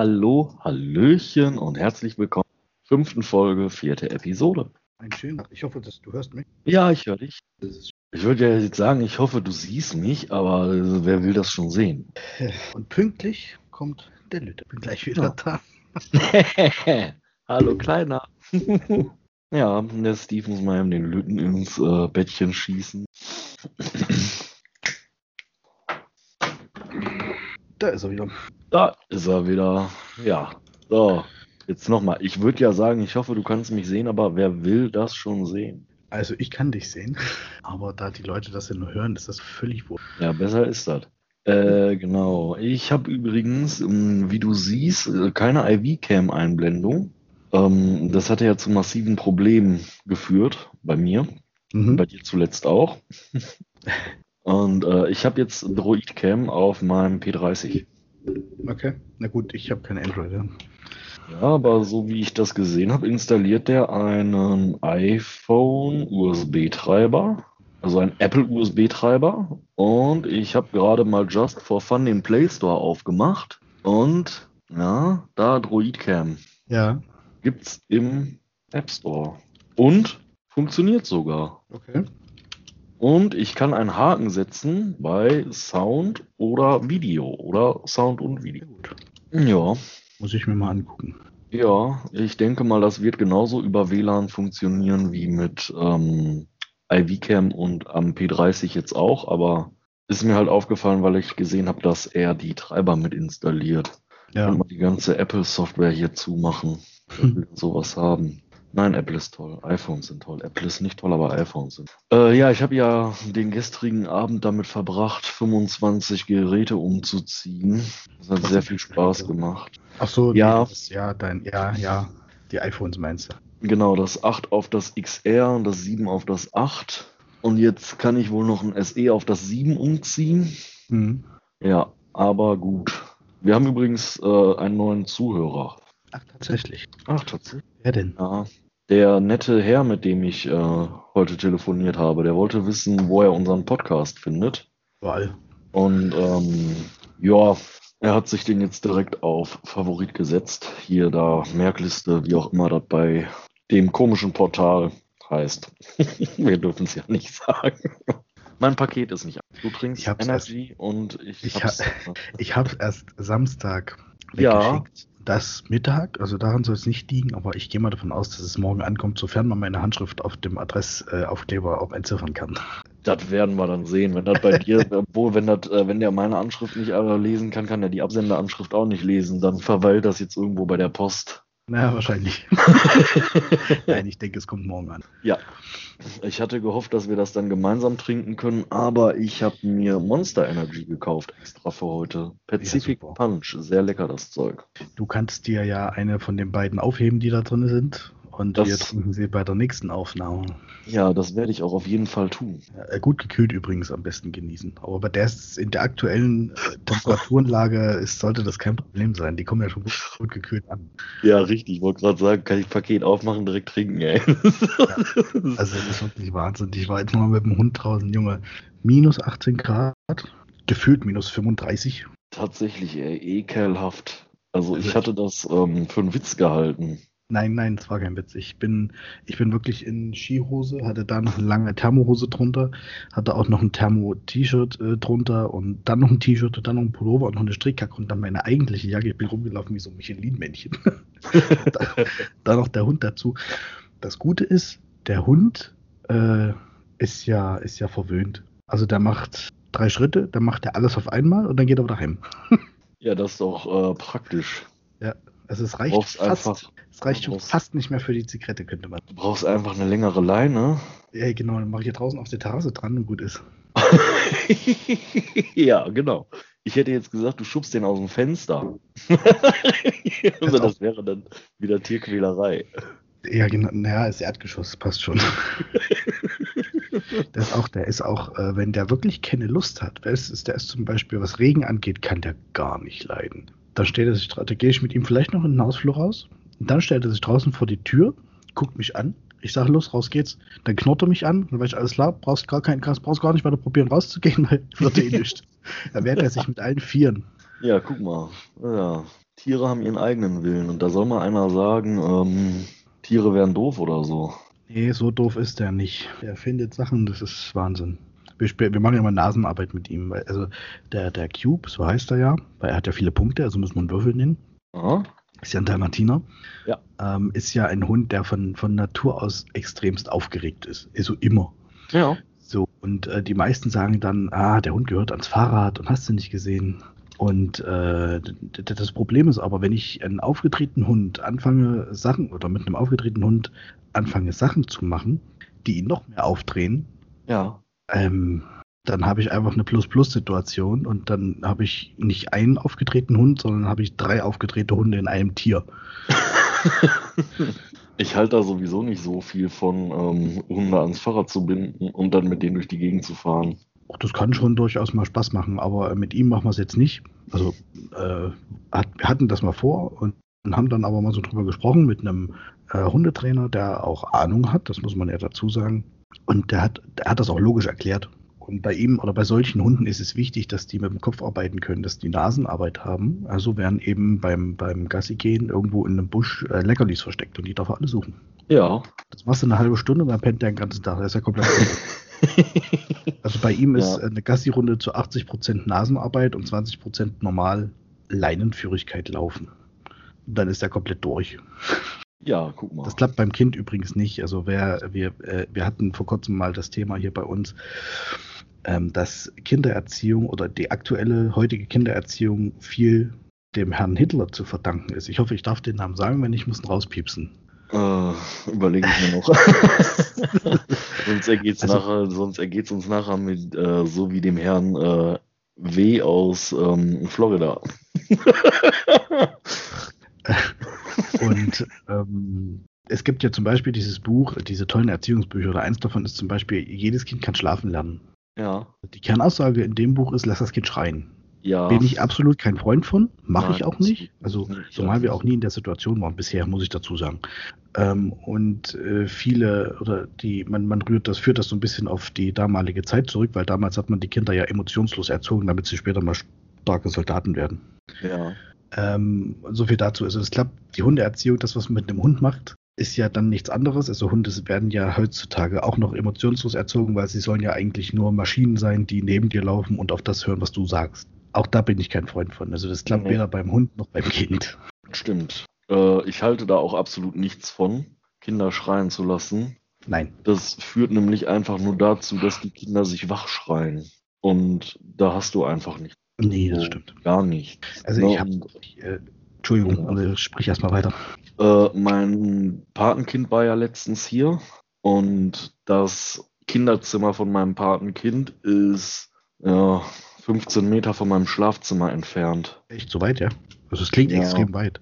Hallo, Hallöchen und herzlich willkommen zur fünften Folge, vierte Episode. Ein schöner. Ich hoffe, dass du hörst mich. Ja, ich höre dich. Ich würde ja jetzt sagen, ich hoffe, du siehst mich, aber äh, wer will das schon sehen? Und pünktlich kommt der Lütte. Bin gleich wieder da. Hallo, Kleiner. ja, der Steve muss mal eben den Lütten ins äh, Bettchen schießen. Da ist er wieder. Da ist er wieder. Ja, so. Jetzt nochmal. Ich würde ja sagen, ich hoffe, du kannst mich sehen, aber wer will das schon sehen? Also ich kann dich sehen, aber da die Leute das ja nur hören, ist das völlig wurscht. Ja, besser ist das. Äh, genau. Ich habe übrigens, ähm, wie du siehst, äh, keine IV-Cam-Einblendung. Ähm, das hatte ja zu massiven Problemen geführt bei mir. Mhm. Bei dir zuletzt auch. Und äh, ich habe jetzt Droid-Cam auf meinem P30. Okay. Na gut, ich habe kein Android. Ja. Ja, aber so wie ich das gesehen habe, installiert der einen iPhone USB-Treiber, also einen Apple USB-Treiber. Und ich habe gerade mal just for fun den Play Store aufgemacht. Und ja, da Droidcam Ja. gibt's im App Store. Und funktioniert sogar. Okay. Und ich kann einen Haken setzen bei Sound oder Video oder Sound und Video. Ja, Muss ich mir mal angucken. Ja, ich denke mal, das wird genauso über WLAN funktionieren wie mit ähm, IV-Cam und am P30 jetzt auch, aber ist mir halt aufgefallen, weil ich gesehen habe, dass er die Treiber mit installiert. Ja. Und mal die ganze Apple-Software hier zumachen. Will sowas haben. Nein, Apple ist toll. iPhones sind toll. Apple ist nicht toll, aber iPhones sind. Äh, ja, ich habe ja den gestrigen Abend damit verbracht, 25 Geräte umzuziehen. Das hat Was sehr viel Spaß gemacht. Ach so, Ja. nee, ja, dein, ja, ja. Die iPhones meinst du? Genau, das 8 auf das XR und das 7 auf das 8. Und jetzt kann ich wohl noch ein SE auf das 7 umziehen. Mhm. Ja, aber gut. Wir haben übrigens äh, einen neuen Zuhörer. Ach, tatsächlich. Ach, tatsächlich. Wer denn? Ja. Der nette Herr, mit dem ich äh, heute telefoniert habe, der wollte wissen, wo er unseren Podcast findet. Überall. Und ähm, ja, er hat sich den jetzt direkt auf Favorit gesetzt. Hier da Merkliste, wie auch immer das bei dem komischen Portal heißt. Wir dürfen es ja nicht sagen. Mein Paket ist nicht ab. Du trinkst Ich hab's Energy und ich, ich hab's. Ich habe erst Samstag Ja. Das Mittag, also daran soll es nicht liegen, aber ich gehe mal davon aus, dass es morgen ankommt, sofern man meine Handschrift auf dem Adressaufkleber auch entziffern kann. Das werden wir dann sehen. Wenn das bei dir, obwohl, wenn das, äh, wenn der meine Anschrift nicht äh, lesen kann, kann er die Absenderanschrift auch nicht lesen. Dann verweilt das jetzt irgendwo bei der Post. Naja, wahrscheinlich. Nein, ich denke, es kommt morgen an. Ja, ich hatte gehofft, dass wir das dann gemeinsam trinken können, aber ich habe mir Monster Energy gekauft, extra für heute. Pacific super. Punch, sehr lecker das Zeug. Du kannst dir ja eine von den beiden aufheben, die da drin sind. Und Das- wir trinken sie bei der nächsten Aufnahme. Ja, das werde ich auch auf jeden Fall tun. Ja, gut gekühlt übrigens am besten genießen. Aber bei der ist in der aktuellen äh, Temperaturenlage ist, sollte das kein Problem sein. Die kommen ja schon gut, gut gekühlt an. Ja, richtig. Ich wollte gerade sagen, kann ich Paket aufmachen, direkt trinken, ey. Also das ist wirklich Wahnsinn. Ich war jetzt mal mit dem Hund draußen, Junge. Minus 18 Grad, gefühlt minus 35. Tatsächlich, ey, ekelhaft. Also ich hatte das ähm, für einen Witz gehalten. Nein, nein, das war kein Witz. Ich bin, ich bin wirklich in Skihose, hatte da noch eine lange Thermohose drunter, hatte auch noch ein Thermo-T-Shirt äh, drunter und dann noch ein T-Shirt und dann noch ein Pullover und noch eine Strickjacke und dann meine eigentliche Jacke. Ich bin rumgelaufen wie so ein Michelin-Männchen. da, da noch der Hund dazu. Das Gute ist, der Hund äh, ist ja, ist ja verwöhnt. Also der macht drei Schritte, dann macht er alles auf einmal und dann geht er wieder heim. Ja, das ist doch äh, praktisch. Also es reicht fast, einfach, es reicht schon fast nicht mehr für die Zigarette, könnte man. du brauchst einfach eine längere Leine. Ja, genau, dann mache ich hier draußen auf der Terrasse dran und gut ist. ja, genau. Ich hätte jetzt gesagt, du schubst den aus dem Fenster. also das wäre dann wieder Tierquälerei. Ja, genau, naja, ist Erdgeschoss, passt schon. das auch, der ist auch, äh, wenn der wirklich keine Lust hat, ist, der ist zum Beispiel, was Regen angeht, kann der gar nicht leiden. Da steht er sich, da gehe ich mit ihm vielleicht noch in den Hausflur raus. Und dann stellt er sich draußen vor die Tür, guckt mich an. Ich sage, los, raus geht's. Dann knurrt er mich an, dann weiß ich, alles klar, brauchst gar keinen, brauchst gar nicht weiter probieren rauszugehen, weil wird eh nicht. Dann wehrt er sich mit allen Vieren. Ja, guck mal. Ja, Tiere haben ihren eigenen Willen und da soll mal einer sagen, ähm, Tiere wären doof oder so. Nee, so doof ist der nicht. Er findet Sachen, das ist Wahnsinn. Wir, wir machen ja mal Nasenarbeit mit ihm. weil- Also der, der Cube, so heißt er ja, weil er hat ja viele Punkte, also muss man einen Würfel nennen. Aha. Ist ja ein Dalmatiner. Ja. Ähm, ist ja ein Hund, der von, von Natur aus extremst aufgeregt ist. Also immer. Ja. So, und äh, die meisten sagen dann, ah, der Hund gehört ans Fahrrad und hast du nicht gesehen. Und äh, das Problem ist aber, wenn ich einen aufgetretenen Hund anfange, Sachen, oder mit einem aufgetretenen Hund anfange, Sachen zu machen, die ihn noch mehr aufdrehen, Ja. Ähm, dann habe ich einfach eine Plus-Plus-Situation und dann habe ich nicht einen aufgetretenen Hund, sondern habe ich drei aufgetretene Hunde in einem Tier. Ich halte da sowieso nicht so viel von, ähm, Hunde ans Fahrrad zu binden und dann mit denen durch die Gegend zu fahren. Auch das kann schon durchaus mal Spaß machen, aber mit ihm machen wir es jetzt nicht. Also äh, hat, wir hatten das mal vor und haben dann aber mal so drüber gesprochen mit einem äh, Hundetrainer, der auch Ahnung hat, das muss man ja dazu sagen. Und der hat, der hat das auch logisch erklärt. Und bei ihm oder bei solchen Hunden ist es wichtig, dass die mit dem Kopf arbeiten können, dass die Nasenarbeit haben. Also werden eben beim, beim Gassi gehen irgendwo in einem Busch äh, Leckerlis versteckt und die darf er alle suchen. Ja. Das machst du eine halbe Stunde und dann pennt der den ganzen Tag. Der ist ja komplett. Also bei ihm ist Ja. eine Gassi-Runde zu 80% Nasenarbeit und 20% normal Leinenführigkeit laufen. Und dann ist er komplett durch. Ja, guck mal. Das klappt beim Kind übrigens nicht. Also wer, wir, äh, wir hatten vor kurzem mal das Thema hier bei uns, ähm, dass Kindererziehung oder die aktuelle heutige Kindererziehung viel dem Herrn Hitler zu verdanken ist. Ich hoffe, ich darf den Namen sagen, wenn nicht, muss ihn rauspiepsen. Äh, überlege ich mir noch. sonst Also- nachher, sonst ergeht's uns nachher mit äh, so wie dem Herrn äh, W aus ähm, Florida. Und ähm, es gibt ja zum Beispiel dieses Buch, diese tollen Erziehungsbücher, oder eins davon ist zum Beispiel, jedes Kind kann schlafen lernen. ja, Die Kernaussage in dem Buch ist, lass das Kind schreien. ja. Bin ich absolut kein Freund von, mache ich auch nicht. Also zumal wir auch nie in der Situation waren, bisher muss ich dazu sagen. Ähm, und äh, viele, oder die, man, man rührt das, führt das so ein bisschen auf die damalige Zeit zurück, weil damals hat man die Kinder ja emotionslos erzogen, damit sie später mal starke Soldaten werden. Ja, Ähm, so viel dazu. Also es klappt, die Hundeerziehung, das, was man mit einem Hund macht, ist ja dann nichts anderes. Also Hunde werden ja heutzutage auch noch emotionslos erzogen, weil sie sollen ja eigentlich nur Maschinen sein, die neben dir laufen und auf das hören, was du sagst. Auch da bin ich kein Freund von. Also das klappt Nee. weder beim Hund noch beim Kind. stimmt. Äh, ich halte da auch absolut nichts von, Kinder schreien zu lassen. Nein. Das führt nämlich einfach nur dazu, dass die Kinder sich wach schreien. Und da hast du einfach nichts. Nee, das So, stimmt. Gar nicht. Also ich habe, äh, Entschuldigung, Ja. also sprich erstmal weiter. Äh, mein Patenkind war ja letztens hier und das Kinderzimmer von meinem Patenkind ist ja, 15 Meter von meinem Schlafzimmer entfernt. Echt so weit, ja? Also es klingt Ja. extrem weit.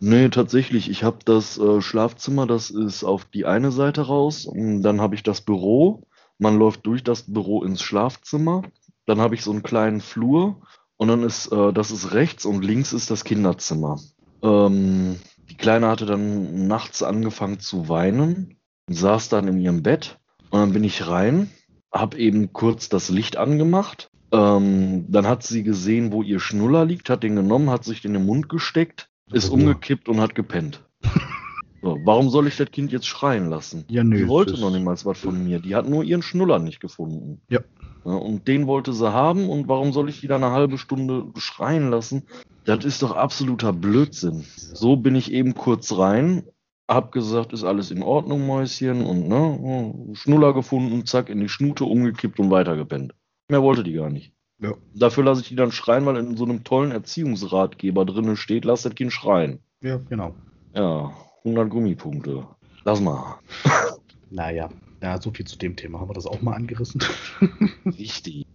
Nee, tatsächlich. Ich habe das äh, Schlafzimmer, das ist auf die eine Seite raus. Und dann habe ich das Büro. Man läuft durch das Büro ins Schlafzimmer. Dann habe ich so einen kleinen Flur. Und dann ist, äh, das ist rechts und links ist das Kinderzimmer. Ähm, die Kleine hatte dann nachts angefangen zu weinen, saß dann in ihrem Bett. Und dann bin ich rein, habe eben kurz das Licht angemacht. Ähm, dann hat sie gesehen, wo ihr Schnuller liegt, hat den genommen, hat sich in den Mund gesteckt, ist umgekippt und hat gepennt. So, warum soll ich das Kind jetzt schreien lassen? Ja, nö. Die wollte noch niemals was von mir. Die hat nur ihren Schnuller nicht gefunden. Ja. Ja, und den wollte sie haben und warum soll ich die dann eine halbe Stunde schreien lassen? Das ist doch absoluter Blödsinn. So bin ich eben kurz rein, hab gesagt, ist alles in Ordnung, Mäuschen, und ne, Schnuller gefunden, zack, in die Schnute umgekippt und weitergepennt. Mehr wollte die gar nicht. Ja. Dafür lasse ich die dann schreien, weil in so einem tollen Erziehungsratgeber drinne steht, lass das Kind schreien. Ja, genau. Ja, 100 Gummipunkte. Lass mal. Naja, ja, so viel zu dem Thema. Haben wir das auch mal angerissen? Richtig.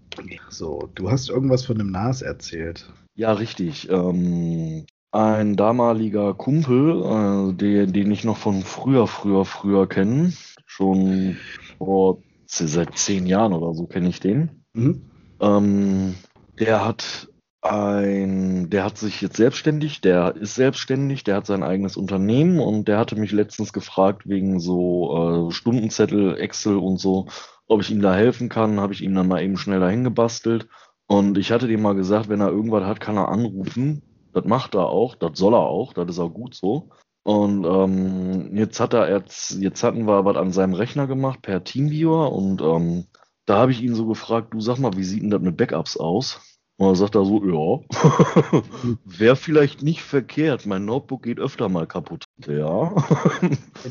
so, du hast irgendwas von dem NAS erzählt. Ja, richtig. Ähm, ein damaliger Kumpel, äh, der, den ich noch von früher, früher, früher kenne, schon vor seit zehn Jahren oder so kenne ich den. Mhm. Ähm, der hat ein, der hat sich jetzt selbstständig, der ist selbstständig, der hat sein eigenes Unternehmen und der hatte mich letztens gefragt wegen so äh, Stundenzettel, Excel und so, ob ich ihm da helfen kann. Habe ich ihm dann mal eben schnell dahin gebastelt. Und ich hatte dem mal gesagt, wenn er irgendwas hat, kann er anrufen. Das macht er auch, das soll er auch, das ist auch gut so. Und ähm, jetzt hat er jetzt, jetzt hatten wir was an seinem Rechner gemacht per Teamviewer und ähm, da habe ich ihn so gefragt, du sag mal, wie sieht denn das mit Backups aus? Und dann sagt er so, ja, wäre vielleicht nicht verkehrt. Mein Notebook geht öfter mal kaputt. Ja.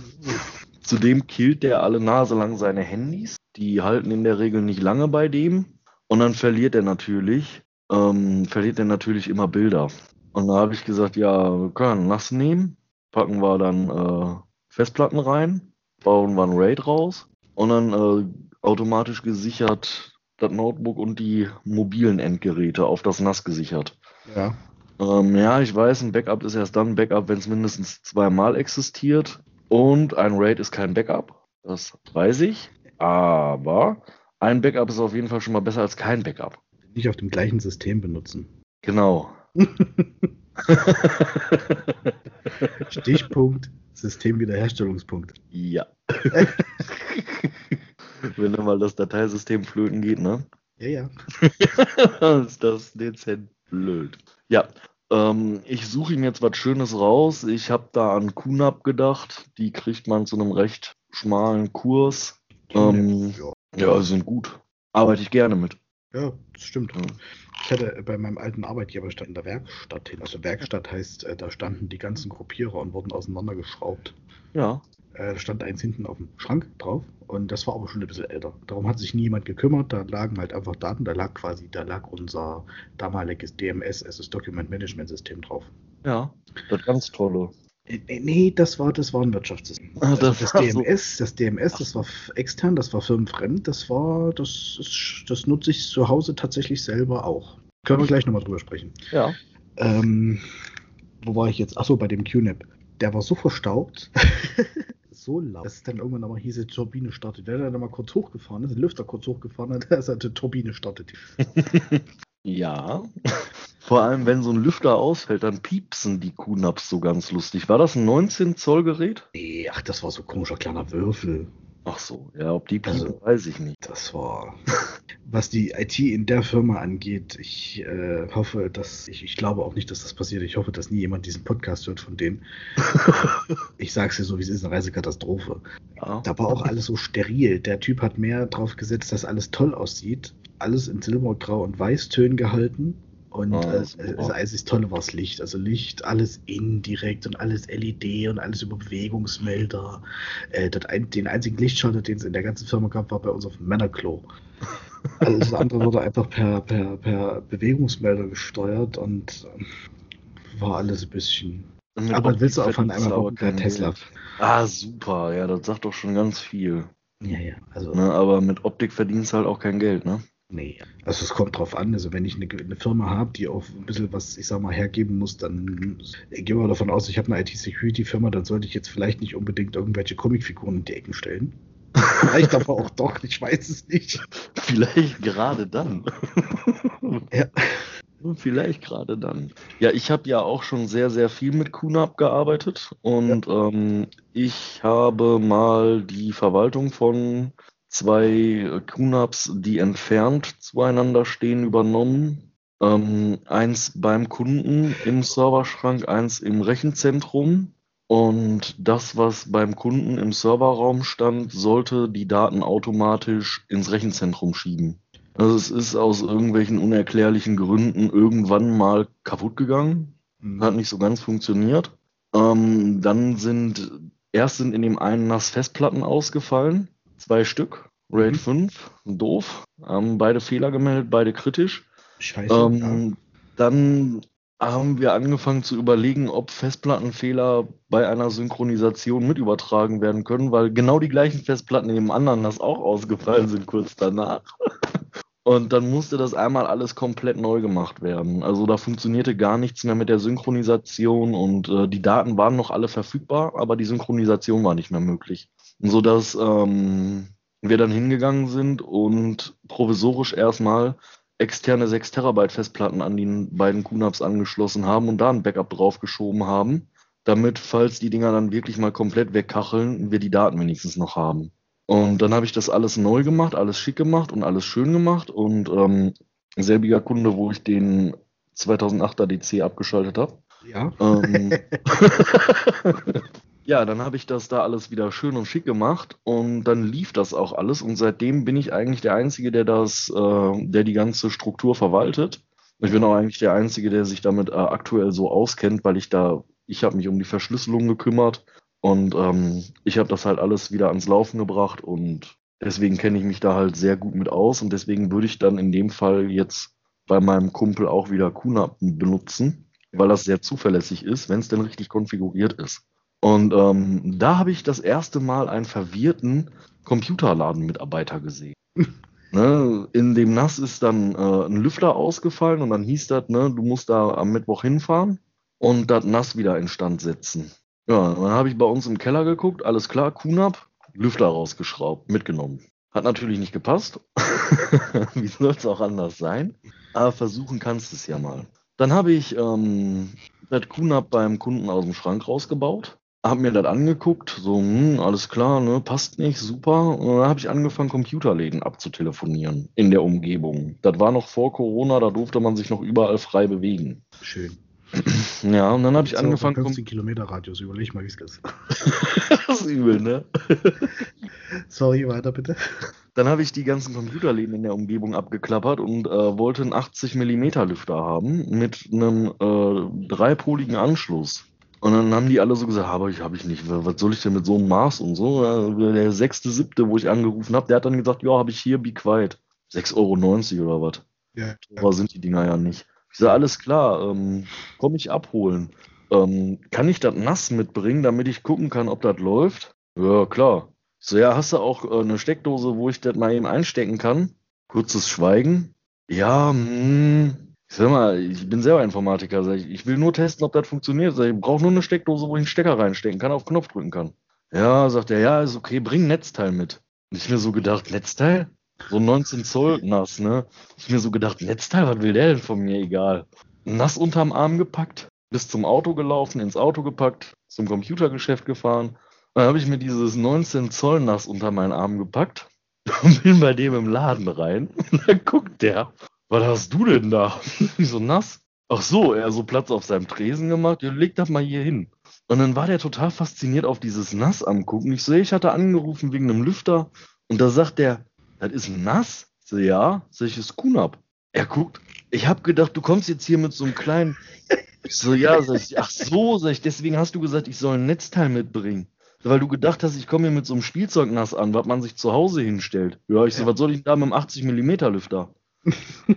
Zudem killt der alle Nase lang seine Handys. Die halten in der Regel nicht lange bei dem. Und dann verliert er natürlich, ähm, verliert er natürlich immer Bilder. Und da habe ich gesagt, ja, wir können nass nehmen, packen wir dann äh, Festplatten rein, bauen wir ein RAID raus und dann äh, automatisch gesichert das Notebook und die mobilen Endgeräte auf das NAS gesichert. Ja. Ähm, ja, ich weiß, ein Backup ist erst dann ein Backup, wenn es mindestens zweimal existiert. Und ein RAID ist kein Backup. Das weiß ich. Aber ein Backup ist auf jeden Fall schon mal besser als kein Backup. Nicht auf dem gleichen System benutzen. Genau. Stichpunkt Systemwiederherstellungspunkt. ja. Wenn dann mal das Dateisystem flöten geht, ne? Ja, ja. ist das dezent blöd. Ja, ähm, ich suche ihm jetzt was Schönes raus. Ich habe da an QNAP gedacht. Die kriegt man zu einem recht schmalen Kurs. Ähm, ja. ja, sind gut. Arbeite ich gerne mit. Ja, das stimmt. Ja. Ich hatte bei meinem alten Arbeitgeber stand in der Werkstatt hin. Also Werkstatt heißt, äh, da standen die ganzen Gruppierer und wurden auseinandergeschraubt. Ja. Äh, Da stand eins hinten auf dem Schrank drauf und das war aber schon ein bisschen älter. Darum hat sich niemand gekümmert. Da lagen halt einfach Daten. Da lag quasi, da lag unser damaliges DMS, also das Document Management System drauf. Ja. Das ganz tolle. Äh, Nee, nee, das war, das war ein Wirtschaftssystem. Ah, Also das- das, ach so. DMS, das DMS, das war extern, das war firmenfremd, das war, das, ist, das nutze ich zu Hause tatsächlich selber auch. Können wir gleich nochmal drüber sprechen. Ja. Ähm, wo war ich jetzt? Achso, bei dem QNAP. Der war so verstaubt, so laut, dass es dann irgendwann nochmal hieß, die Turbine startet. Der dann mal kurz hochgefahren ist, den Lüfter kurz hochgefahren hat, da ist halt die Turbine startet. Ja. Vor allem, wenn so ein Lüfter ausfällt, dann piepsen die QNAPs so ganz lustig. War das ein 19 Zoll Gerät? Nee, ach, das war so ein komischer kleiner Würfel. Ach so, ja, ob die piepen, Also- weiß ich nicht. Das war, was die IT in der Firma angeht. Ich äh, hoffe, dass, ich, ich glaube auch nicht, dass das passiert. Ich hoffe, dass nie jemand diesen Podcast hört von denen. ich sag's dir so, wie es ist, eine Reisekatastrophe. Ja. Da war auch alles so steril. Der Typ hat mehr drauf gesetzt, dass alles toll aussieht. Alles in Silbergrau und Weißtönen gehalten. Und Ah, äh, super. das einzig Tolle war das Licht. Also Licht, alles indirekt und alles LED und alles über Bewegungsmelder. Äh, ein, den einzigen Lichtschalter, den es in der ganzen Firma gab, war bei uns auf dem Männerklo. Alles andere wurde einfach per, per, per Bewegungsmelder gesteuert und ähm, war alles ein bisschen. Aber willst du auch von per kein Tesla? Ah, super, ja, das sagt doch schon ganz viel. Ja, ja. Also, Ne? Aber mit Optik verdienst du halt auch kein Geld, ne? Nee. Also, es kommt drauf an. Also, wenn ich eine, eine Firma habe, die auch ein bisschen was, ich sag mal, hergeben muss, dann gehen wir davon aus, ich habe eine IT-Security-Firma, dann sollte ich jetzt vielleicht nicht unbedingt irgendwelche Comicfiguren in die Ecken stellen. Vielleicht aber auch doch, ich weiß es nicht. Vielleicht gerade dann. Ja. Vielleicht gerade dann. Ja, ich habe ja auch schon sehr, sehr viel mit QNAP gearbeitet und ähm, ich habe mal die Verwaltung von zwei QNAPs, die entfernt zueinander stehen, übernommen. Ähm, eins beim Kunden im Serverschrank, eins im Rechenzentrum. Und das, was beim Kunden im Serverraum stand, sollte die Daten automatisch ins Rechenzentrum schieben. Also es ist aus irgendwelchen unerklärlichen Gründen irgendwann mal kaputt gegangen. Hat nicht so ganz funktioniert. Ähm, dann sind, erst sind in dem einen NAS Festplatten ausgefallen. Zwei Stück. RAID Mhm. 5. Doof. Haben beide Fehler gemeldet, beide kritisch. Scheiße. Ähm, Dann haben wir angefangen zu überlegen, ob Festplattenfehler bei einer Synchronisation mit übertragen werden können, weil genau die gleichen Festplatten im anderen das auch ausgefallen sind kurz danach. Und dann musste das einmal alles komplett neu gemacht werden. Also da funktionierte gar nichts mehr mit der Synchronisation und äh, die Daten waren noch alle verfügbar, aber die Synchronisation war nicht mehr möglich. Sodass ähm, wir dann hingegangen sind und provisorisch erstmal externe 6 Terabyte Festplatten an die beiden QNAPs angeschlossen haben und da ein Backup draufgeschoben haben, damit, falls die Dinger dann wirklich mal komplett wegkacheln, wir die Daten wenigstens noch haben. Und dann habe ich das alles neu gemacht, alles schick gemacht und alles schön gemacht und ähm, selbiger Kunde, wo ich den 2008er DC abgeschaltet habe. Ja. Ähm, ja, dann habe ich das da alles wieder schön und schick gemacht und dann lief das auch alles und seitdem bin ich eigentlich der Einzige, der das, äh, der die ganze Struktur verwaltet. Ich bin auch eigentlich der Einzige, der sich damit äh, aktuell so auskennt, weil ich da, ich habe mich um die Verschlüsselung gekümmert und ähm, ich habe das halt alles wieder ans Laufen gebracht und deswegen kenne ich mich da halt sehr gut mit aus und deswegen würde ich dann in dem Fall jetzt bei meinem Kumpel auch wieder QNAP benutzen, weil das sehr zuverlässig ist, wenn es denn richtig konfiguriert ist. Und ähm, da habe ich das erste Mal einen verwirrten Computerladenmitarbeiter gesehen. ne, in dem NAS ist dann äh, ein Lüfter ausgefallen und dann hieß das, ne, du musst da am Mittwoch hinfahren und das NAS wieder instand setzen. Ja, dann habe ich bei uns im Keller geguckt, alles klar, QNAP, Lüfter rausgeschraubt, mitgenommen. Hat natürlich nicht gepasst. Wie soll es auch anders sein? Aber versuchen kannst du es ja mal. Dann habe ich ähm, das QNAP beim Kunden aus dem Schrank rausgebaut, habe mir das angeguckt, so, hm, alles klar, ne, passt nicht, super. Und dann habe ich angefangen, Computerläden abzutelefonieren in der Umgebung. Das war noch vor Corona, da durfte man sich noch überall frei bewegen. Schön. Ja, und dann habe ich angefangen. 15 Kilometer Radius, überleg mal, wie es ist. das ist übel, ne? Sorry, weiter bitte. Dann habe ich die ganzen Computerläden in der Umgebung abgeklappert und äh, wollte einen 80 mm Lüfter haben mit einem äh, dreipoligen Anschluss. Und dann haben die alle so gesagt, aber ich habe ich nicht, was soll ich denn mit so einem Maß und so? Der sechste, siebte, wo ich angerufen habe, der hat dann gesagt, ja, habe ich hier, be quiet. 6,90 Euro oder was? Ja, Teurer sind die Dinger ja nicht. Ich sage, alles klar, ähm, komm ich abholen. Ähm, kann ich das nass mitbringen, damit ich gucken kann, ob das läuft? Ja, klar. So, ja, hast du auch äh, eine Steckdose, wo ich das mal eben einstecken kann? Kurzes Schweigen. Ja, hm. Ich sag mal, ich bin selber Informatiker. Ich, ich will nur testen, ob das funktioniert. Ich brauche nur eine Steckdose, wo ich einen Stecker reinstecken kann, auf Knopf drücken kann. Ja, sagt er, ja, ist okay, bring ein Netzteil mit. Und ich mir so gedacht, Netzteil? So 19 Zoll nass, ne? Ich mir so gedacht, Netzteil, was will der denn von mir? Egal. Nass unterm Arm gepackt, bis zum Auto gelaufen, ins Auto gepackt, zum Computergeschäft gefahren. Dann habe ich mir dieses 19 Zoll nass unter meinen Arm gepackt und bin bei dem im Laden rein. Und dann guckt der, was hast du denn da? Ich so nass. Ach so, er so Platz auf seinem Tresen gemacht. Ja, leg das mal hier hin. Und dann war der total fasziniert auf dieses Nass am gucken. Ich so, ich hatte angerufen wegen einem Lüfter. Und da sagt der, das ist nass? Ich so, ja. Sag ich, ist Kunab. Er guckt, ich hab gedacht, du kommst jetzt hier mit so einem kleinen. Ich so, ja, sag ich, ach so, sag ich, deswegen hast du gesagt, ich soll ein Netzteil mitbringen. Weil du gedacht hast, ich komme hier mit so einem Spielzeugnass an, was man sich zu Hause hinstellt. Ja, ich so, Ja. was soll ich denn da mit einem 80 mm Lüfter?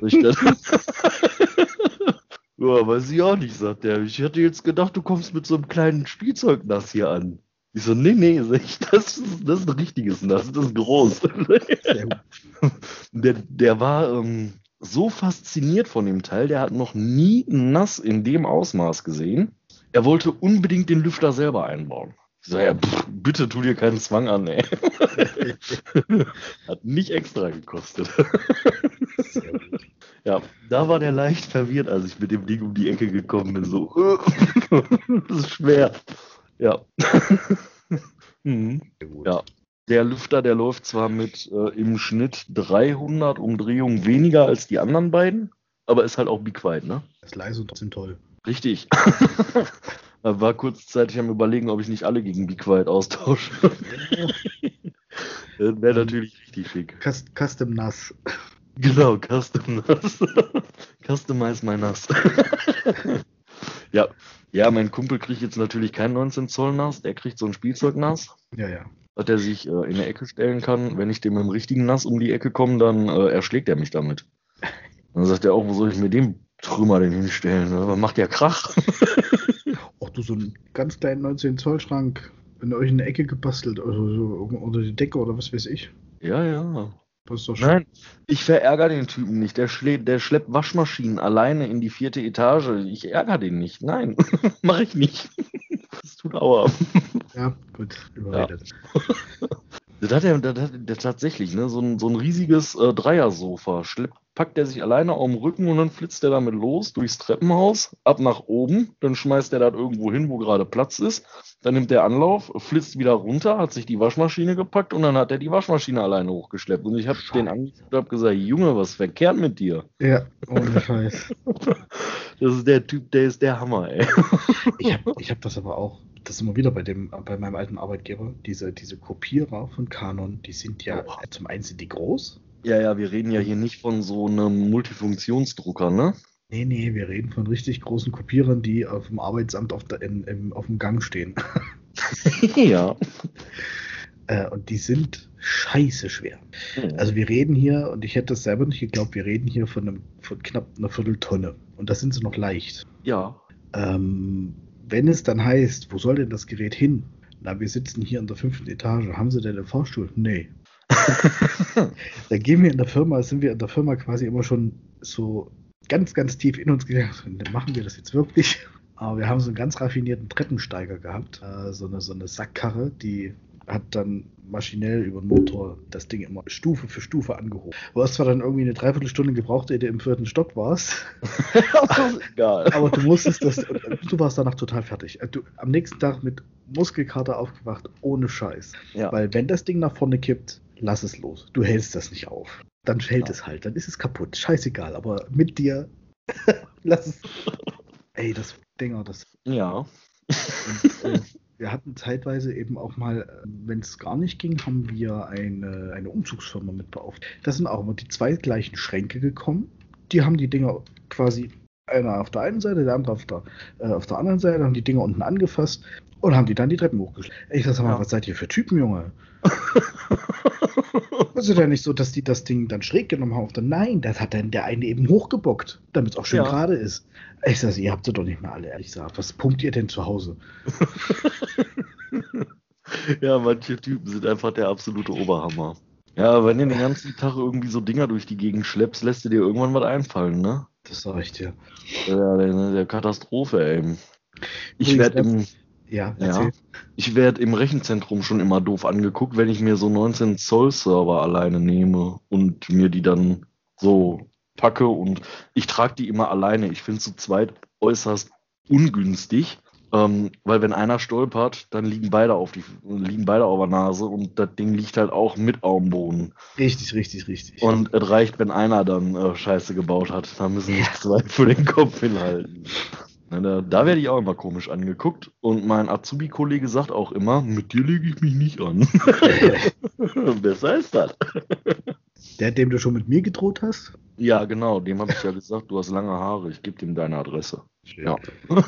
Ja, weiß ich auch nicht, sagt der. Ich hätte jetzt gedacht, du kommst mit so einem kleinen Spielzeugnass hier an. Ich so, nee, nee, das ist, das ist ein richtiges Nass, das ist groß. Der, der war ähm, so fasziniert von dem Teil, der hat noch nie Nass in dem Ausmaß gesehen. Er wollte unbedingt den Lüfter selber einbauen. Ich sag, ja, pff, bitte tu dir keinen Zwang an, ey. Hat nicht extra gekostet. Ja, da war der leicht verwirrt, als ich mit dem Ding um die Ecke gekommen bin. So, das ist schwer. Ja. Mhm. Ja. Der Lüfter, der läuft zwar mit äh, im Schnitt 300 Umdrehungen weniger als die anderen beiden, aber ist halt auch Be Quiet, ne? Das ist leise und trotzdem toll. Richtig. War kurzzeitig am überlegen, ob ich nicht alle gegen Be Quiet austausche. Das wäre natürlich richtig schick. Cus- Custom Nass. Genau, Custom Nass. Customize my Nass. ja. ja, mein Kumpel kriegt jetzt natürlich kein 19 Zoll Nass, der kriegt so ein Spielzeug Nass, Ja, ja. dass er sich äh, in der Ecke stellen kann. Wenn ich dem mit dem richtigen Nass um die Ecke komme, dann äh, erschlägt er mich damit. Dann sagt er auch, wo soll ich mir den Trümmer denn hinstellen? Ne? Man macht ja Krach. So einen ganz kleinen 19 Zoll Schrank in euch in der Ecke gebastelt oder so unter die Decke oder was weiß ich. ja, ja. Nein, ich verärgere den Typen nicht. Der, schlä der schleppt Waschmaschinen alleine in die vierte Etage. Ich ärgere den nicht. Nein, mache ich nicht. Das tut Aua. Ja, gut, überredet. Das hat er, das hat er tatsächlich, ne? So ein, so ein riesiges äh, Dreiersofa. Schleppt packt er sich alleine auf den Rücken und dann flitzt er damit los durchs Treppenhaus, ab nach oben, dann schmeißt er das irgendwo hin, wo gerade Platz ist, dann nimmt er Anlauf, flitzt wieder runter, hat sich die Waschmaschine gepackt und dann hat er die Waschmaschine alleine hochgeschleppt. Und ich habe den angeguckt und hab gesagt, Junge, was verkehrt mit dir? Ja, ohne Scheiß. Das ist der Typ, der ist der Hammer, ey. Ich habe ich hab das aber auch, das ist immer wieder bei dem, bei meinem alten Arbeitgeber, diese, diese Kopierer von Canon, die sind ja, Oh. zum einen sind die groß. Ja, ja, wir reden ja hier nicht von so einem Multifunktionsdrucker, ne? Nee, nee, wir reden von richtig großen Kopierern, die auf dem Arbeitsamt auf, der, in, im, auf dem Gang stehen. ja. Äh, und die sind scheiße schwer. Also wir reden hier, und ich hätte das selber nicht geglaubt, wir reden hier von, einem, von knapp einer Vierteltonne. Und das sind sie noch leicht. ja. Ähm, wenn es dann heißt, wo soll denn das Gerät hin? Na, wir sitzen hier in der fünften Etage. Haben Sie denn den Fahrstuhl? Nee. Da gehen wir in der Firma, sind wir in der Firma quasi immer schon so ganz, ganz tief in uns gegangen. Machen wir das jetzt wirklich? Aber wir haben so einen ganz raffinierten Treppensteiger gehabt. Äh, so, eine, so eine Sackkarre, die hat dann maschinell über den Motor das Ding immer Stufe für Stufe angehoben. Du hast zwar dann irgendwie eine Dreiviertelstunde gebraucht, ehe du im vierten Stock warst, aber du musstest das, du warst danach total fertig. Du, am nächsten Tag mit Muskelkater aufgewacht, ohne Scheiß. Ja. Weil wenn das Ding nach vorne kippt, lass es los. Du hältst das nicht auf. Dann fällt Ja. es halt, dann ist es kaputt. Scheißegal, aber mit dir, lass es. Ey, das Dinger, das. Ja. Und, äh, wir hatten zeitweise eben auch mal, äh, wenn es gar nicht ging, haben wir eine, eine Umzugsfirma mit beauftragt. Da sind auch immer die zwei gleichen Schränke gekommen. Die haben die Dinger quasi einer auf der einen Seite, der andere auf der, äh, auf der anderen Seite, haben die Dinger unten angefasst und haben die dann die Treppen hochgeschleppt. Ich sag mal, Ja. was seid ihr für Typen, Junge? Das ist ja nicht so, dass die das Ding dann schräg genommen haben. Nein, das hat dann der eine eben hochgebockt, damit es auch schön Ja. gerade ist. Ich sag, ihr habt sie doch nicht mehr alle, ehrlich gesagt. Was pumpt ihr denn zu Hause? Ja, manche Typen sind einfach der absolute Oberhammer. Ja, wenn du den ganzen Tag irgendwie so Dinger durch die Gegend schleppst, lässt dir dir irgendwann was einfallen, ne? Das sag ich dir. Ja, der, der Katastrophe, ey. Ich werde im, Ja, Ja. erzähl. ich werd im Rechenzentrum schon immer doof angeguckt, wenn ich mir so 19 Zoll Server alleine nehme und mir die dann so packe und ich trage die immer alleine. Ich finde zu zweit äußerst ungünstig, ähm, weil wenn einer stolpert, dann liegen beide auf die liegen beide auf der Nase und das Ding liegt halt auch mit auf dem Boden. Richtig, richtig, richtig. Und es reicht, wenn einer dann äh, Scheiße gebaut hat. Da müssen nicht zwei für den Kopf hinhalten. Na, da, da werde ich auch immer komisch angeguckt. Und mein Azubi-Kollege sagt auch immer, mit dir lege ich mich nicht an. Besser ist das. Der, dem du schon mit mir gedroht hast? Ja, genau. Dem habe ich ja gesagt, du hast lange Haare. Ich gebe ihm deine Adresse. Ja.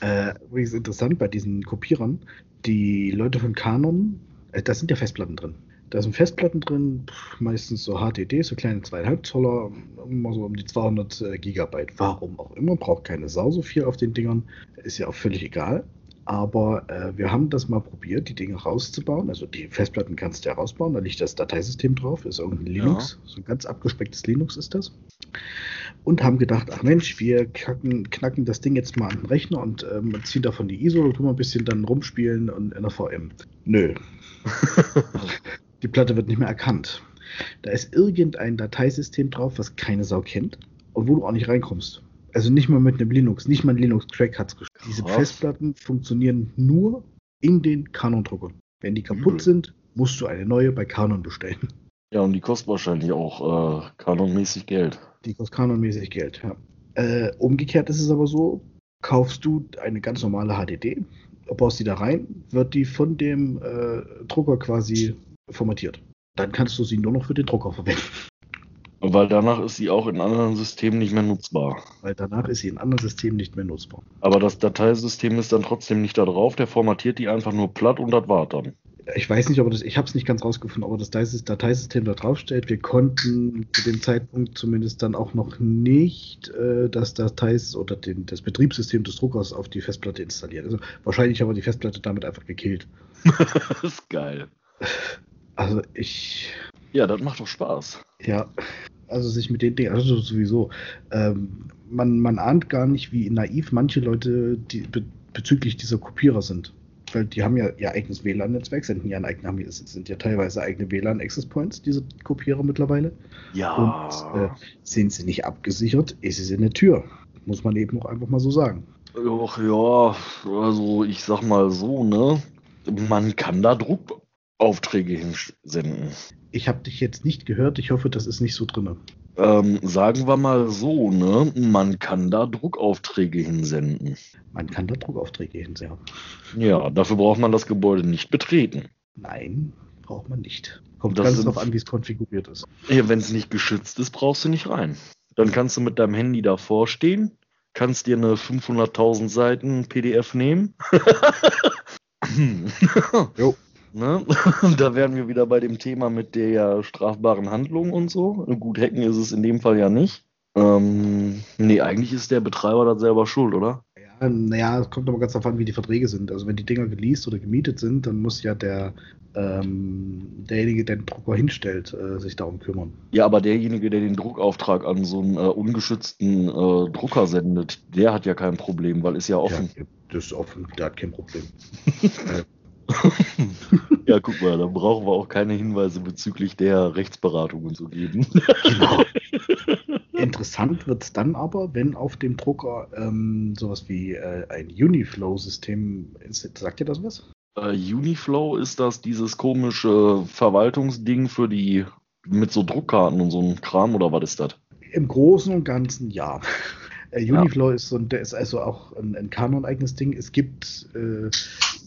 Äh, übrigens interessant bei diesen Kopierern, die Leute von Canon, äh, da sind ja Festplatten drin. Da sind Festplatten drin, meistens so HDD, so kleine 2,5 Zoller, immer so um die 200 äh, Gigabyte. Warum auch immer, braucht keine Sau so viel auf den Dingern, ist ja auch völlig egal. Aber äh, wir haben das mal probiert, die Dinge rauszubauen. Also die Festplatten kannst du ja rausbauen, da liegt das Dateisystem drauf, ist irgendein Linux, so ein ganz abgespecktes Linux ist das. Und haben gedacht, ach Mensch, wir knacken, knacken das Ding jetzt mal an den Rechner und ähm, ziehen davon die ISO, können wir ein bisschen dann rumspielen und in der VM. Nö. die Platte wird nicht mehr erkannt. Da ist irgendein Dateisystem drauf, was keine Sau kennt und wo du auch nicht reinkommst. Also nicht mal mit einem Linux, nicht mal ein Linux-Crack hat es geschafft. Diese. Festplatten funktionieren nur in den Canon-Druckern. Wenn die kaputt Übel. sind, musst du eine neue bei Canon bestellen. Ja, und die kostet wahrscheinlich auch äh, kanonmäßig Geld. Die kostet kanonmäßig Geld, ja. Äh, umgekehrt ist es aber so, kaufst du eine ganz normale HDD, baust die da rein, wird die von dem äh, Drucker quasi formatiert. Dann kannst du sie nur noch für den Drucker verwenden, Weil danach ist sie auch in anderen Systemen nicht mehr nutzbar. weil danach ist sie in anderen Systemen nicht mehr nutzbar. Aber das Dateisystem ist dann trotzdem nicht da drauf, der formatiert die einfach nur platt und das war dann. Ich weiß nicht, ob das, ich habe es nicht ganz rausgefunden, ob er das Datei- Dateisystem da drauf stellt. Wir konnten zu dem Zeitpunkt zumindest dann auch noch nicht äh, das Dateis oder den, das Betriebssystem des Druckers auf die Festplatte installieren. Also wahrscheinlich haben wir die Festplatte damit einfach gekillt. das ist geil. Also ich, Ja, das macht doch Spaß. ja, also sich mit den Dingen, also sowieso, ähm, man, man ahnt gar nicht, wie naiv manche Leute die, be, bezüglich dieser Kopierer sind. weil die haben ja ihr eigenes WLAN-Netzwerk, senden ja ein eigenes, haben, sind ja teilweise eigene WLAN-Access Points, diese Kopierer mittlerweile. Ja. Und äh, sind sie nicht abgesichert, ist es in der Tür. Muss man eben auch einfach mal so sagen. Ach ja, also ich sag mal so, ne? Man kann da Druckaufträge hinsenden. Ich habe dich jetzt nicht gehört, ich hoffe, das ist nicht so drin. Ähm, sagen wir mal so, ne? Man kann da Druckaufträge hinsenden. Man kann da Druckaufträge hinsenden. Ja, dafür braucht man das Gebäude nicht betreten. Nein, braucht man nicht. Kommt Das ganz drauf an, wie es konfiguriert ist. Ja, Wenn es nicht geschützt ist, brauchst du nicht rein. Dann kannst du mit deinem Handy davor stehen, kannst dir eine 500.000 Seiten PDF nehmen. Jo. Ne? Da wären wir wieder bei dem Thema mit der strafbaren Handlung und so. Gut, hacken ist es in dem Fall ja nicht. Ähm, nee, eigentlich ist der Betreiber da selber schuld, oder? Ja, naja, es kommt aber ganz darauf an, wie die Verträge sind. Also wenn die Dinger geleast oder gemietet sind, dann muss ja der ähm, derjenige, der den Drucker hinstellt, äh, sich darum kümmern. Ja, aber derjenige, der den Druckauftrag an so einen äh, ungeschützten äh, Drucker sendet, der hat ja kein Problem, weil ist ja offen. Ja, das ist offen, der hat kein Problem. Ja, guck mal, dann brauchen wir auch keine Hinweise bezüglich der Rechtsberatung und so geben. Genau. Interessant wird es dann aber, wenn auf dem Drucker ähm, sowas wie äh, ein Uniflow-System ist. Sagt ihr das was? Äh, Uniflow ist das dieses komische Verwaltungsding für die mit so Druckkarten und so ein Kram oder was ist das? Im Großen und Ganzen ja. Äh, Uniflow ist so ein, der ist also auch ein, ein Canon-eigenes Ding. Es gibt äh,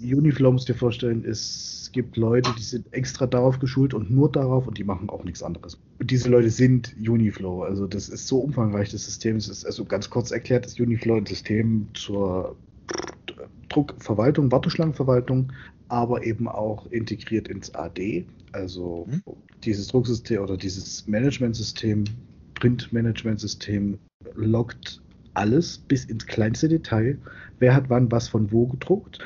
Uniflow, musst du dir vorstellen, es gibt Leute, die sind extra darauf geschult und nur darauf und die machen auch nichts anderes. Und diese Leute sind Uniflow. Also das ist so umfangreich, das System. Es ist also ganz kurz erklärt, ist Uniflow ein System zur Druckverwaltung, Warteschlangenverwaltung, aber eben auch integriert ins AD. Also Hm. dieses Drucksystem oder dieses Managementsystem, Printmanagementsystem loggt alles bis ins kleinste Detail. Wer hat wann was von wo gedruckt?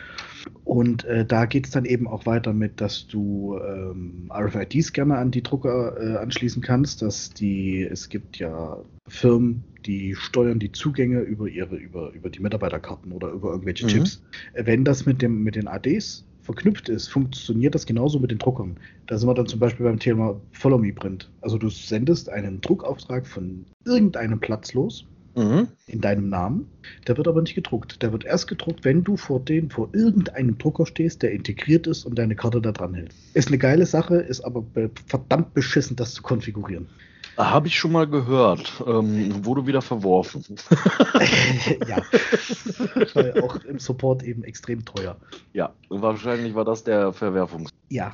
Und äh, da geht es dann eben auch weiter mit, dass du ähm, RFIDs gerne an die Drucker äh, anschließen kannst, dass die, es gibt ja Firmen, die steuern die Zugänge über ihre, über, über die Mitarbeiterkarten oder über irgendwelche Mhm. Chips. Wenn das mit dem, mit den ADs verknüpft ist, funktioniert das genauso mit den Druckern. Da sind wir dann zum Beispiel beim Thema Follow Me Print. Also du sendest einen Druckauftrag von irgendeinem Platz los Mhm. in deinem Namen. Der wird aber nicht gedruckt. Der wird erst gedruckt, wenn du vor den, vor irgendeinem Drucker stehst, der integriert ist und deine Karte da dran hält. Ist eine geile Sache, ist aber be verdammt beschissen, das zu konfigurieren. Habe ich schon mal gehört. Ähm, wurde wieder verworfen. ja. Weil auch im Support eben extrem teuer. Ja, wahrscheinlich war das der Verwerfungs. Ja.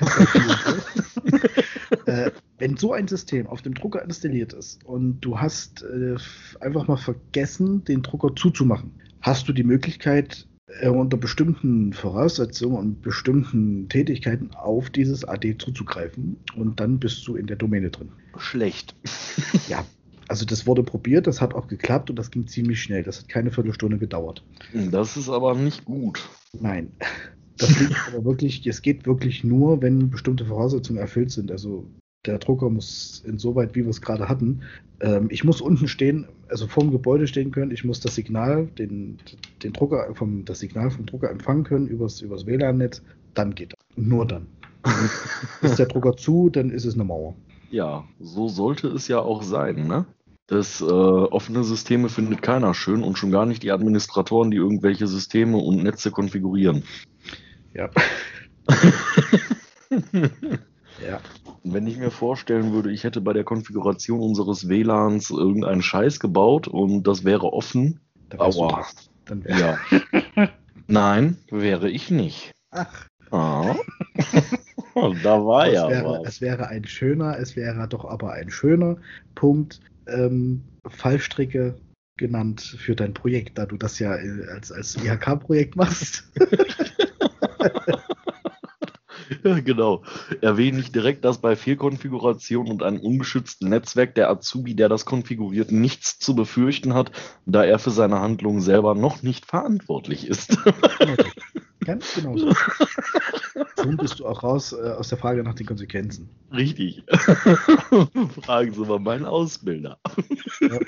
äh, wenn so ein System auf dem Drucker installiert ist und du hast äh, einfach mal vergessen, den Drucker zuzumachen, hast du die Möglichkeit, äh, unter bestimmten Voraussetzungen und bestimmten Tätigkeiten auf dieses AD zuzugreifen und dann bist du in der Domäne drin. Schlecht. Ja. Also das wurde probiert, das hat auch geklappt und das ging ziemlich schnell. Das hat keine Viertelstunde gedauert. Das ist aber nicht gut. Nein. Das liegt aber wirklich, es geht wirklich nur, wenn bestimmte Voraussetzungen erfüllt sind. Also der Drucker muss insoweit, wie wir es gerade hatten, ähm, ich muss unten stehen, also vorm Gebäude stehen können, ich muss das Signal, den, den Drucker vom, das Signal vom Drucker empfangen können übers, übers WLAN-Netz, dann geht das. Nur dann. ist der Drucker zu, dann ist es eine Mauer. Ja, so sollte es ja auch sein, ne? Das äh, offene Systeme findet keiner schön und schon gar nicht die Administratoren, die irgendwelche Systeme und Netze konfigurieren. Ja. ja. Wenn ich mir vorstellen würde, ich hätte bei der Konfiguration unseres WLANs irgendeinen Scheiß gebaut und das wäre offen. Da wärst du Aua. Dann wär, Ja. Nein, wäre ich nicht. Ach, Ah. da war es, ja wäre, was. es wäre ein schöner, es wäre doch aber ein schöner Punkt, ähm, Fallstricke genannt für dein Projekt, da du das ja äh, als, als IHK-Projekt machst. Ja, genau. Erwähne ich direkt, dass bei Fehlkonfiguration und einem ungeschützten Netzwerk der Azubi, der das konfiguriert, nichts zu befürchten hat, da er für seine Handlungen selber noch nicht verantwortlich ist. Ganz genau so. Schon bist du auch raus äh, aus der Frage nach den Konsequenzen. Richtig. Fragen Sie mal meinen Ausbilder. Ja.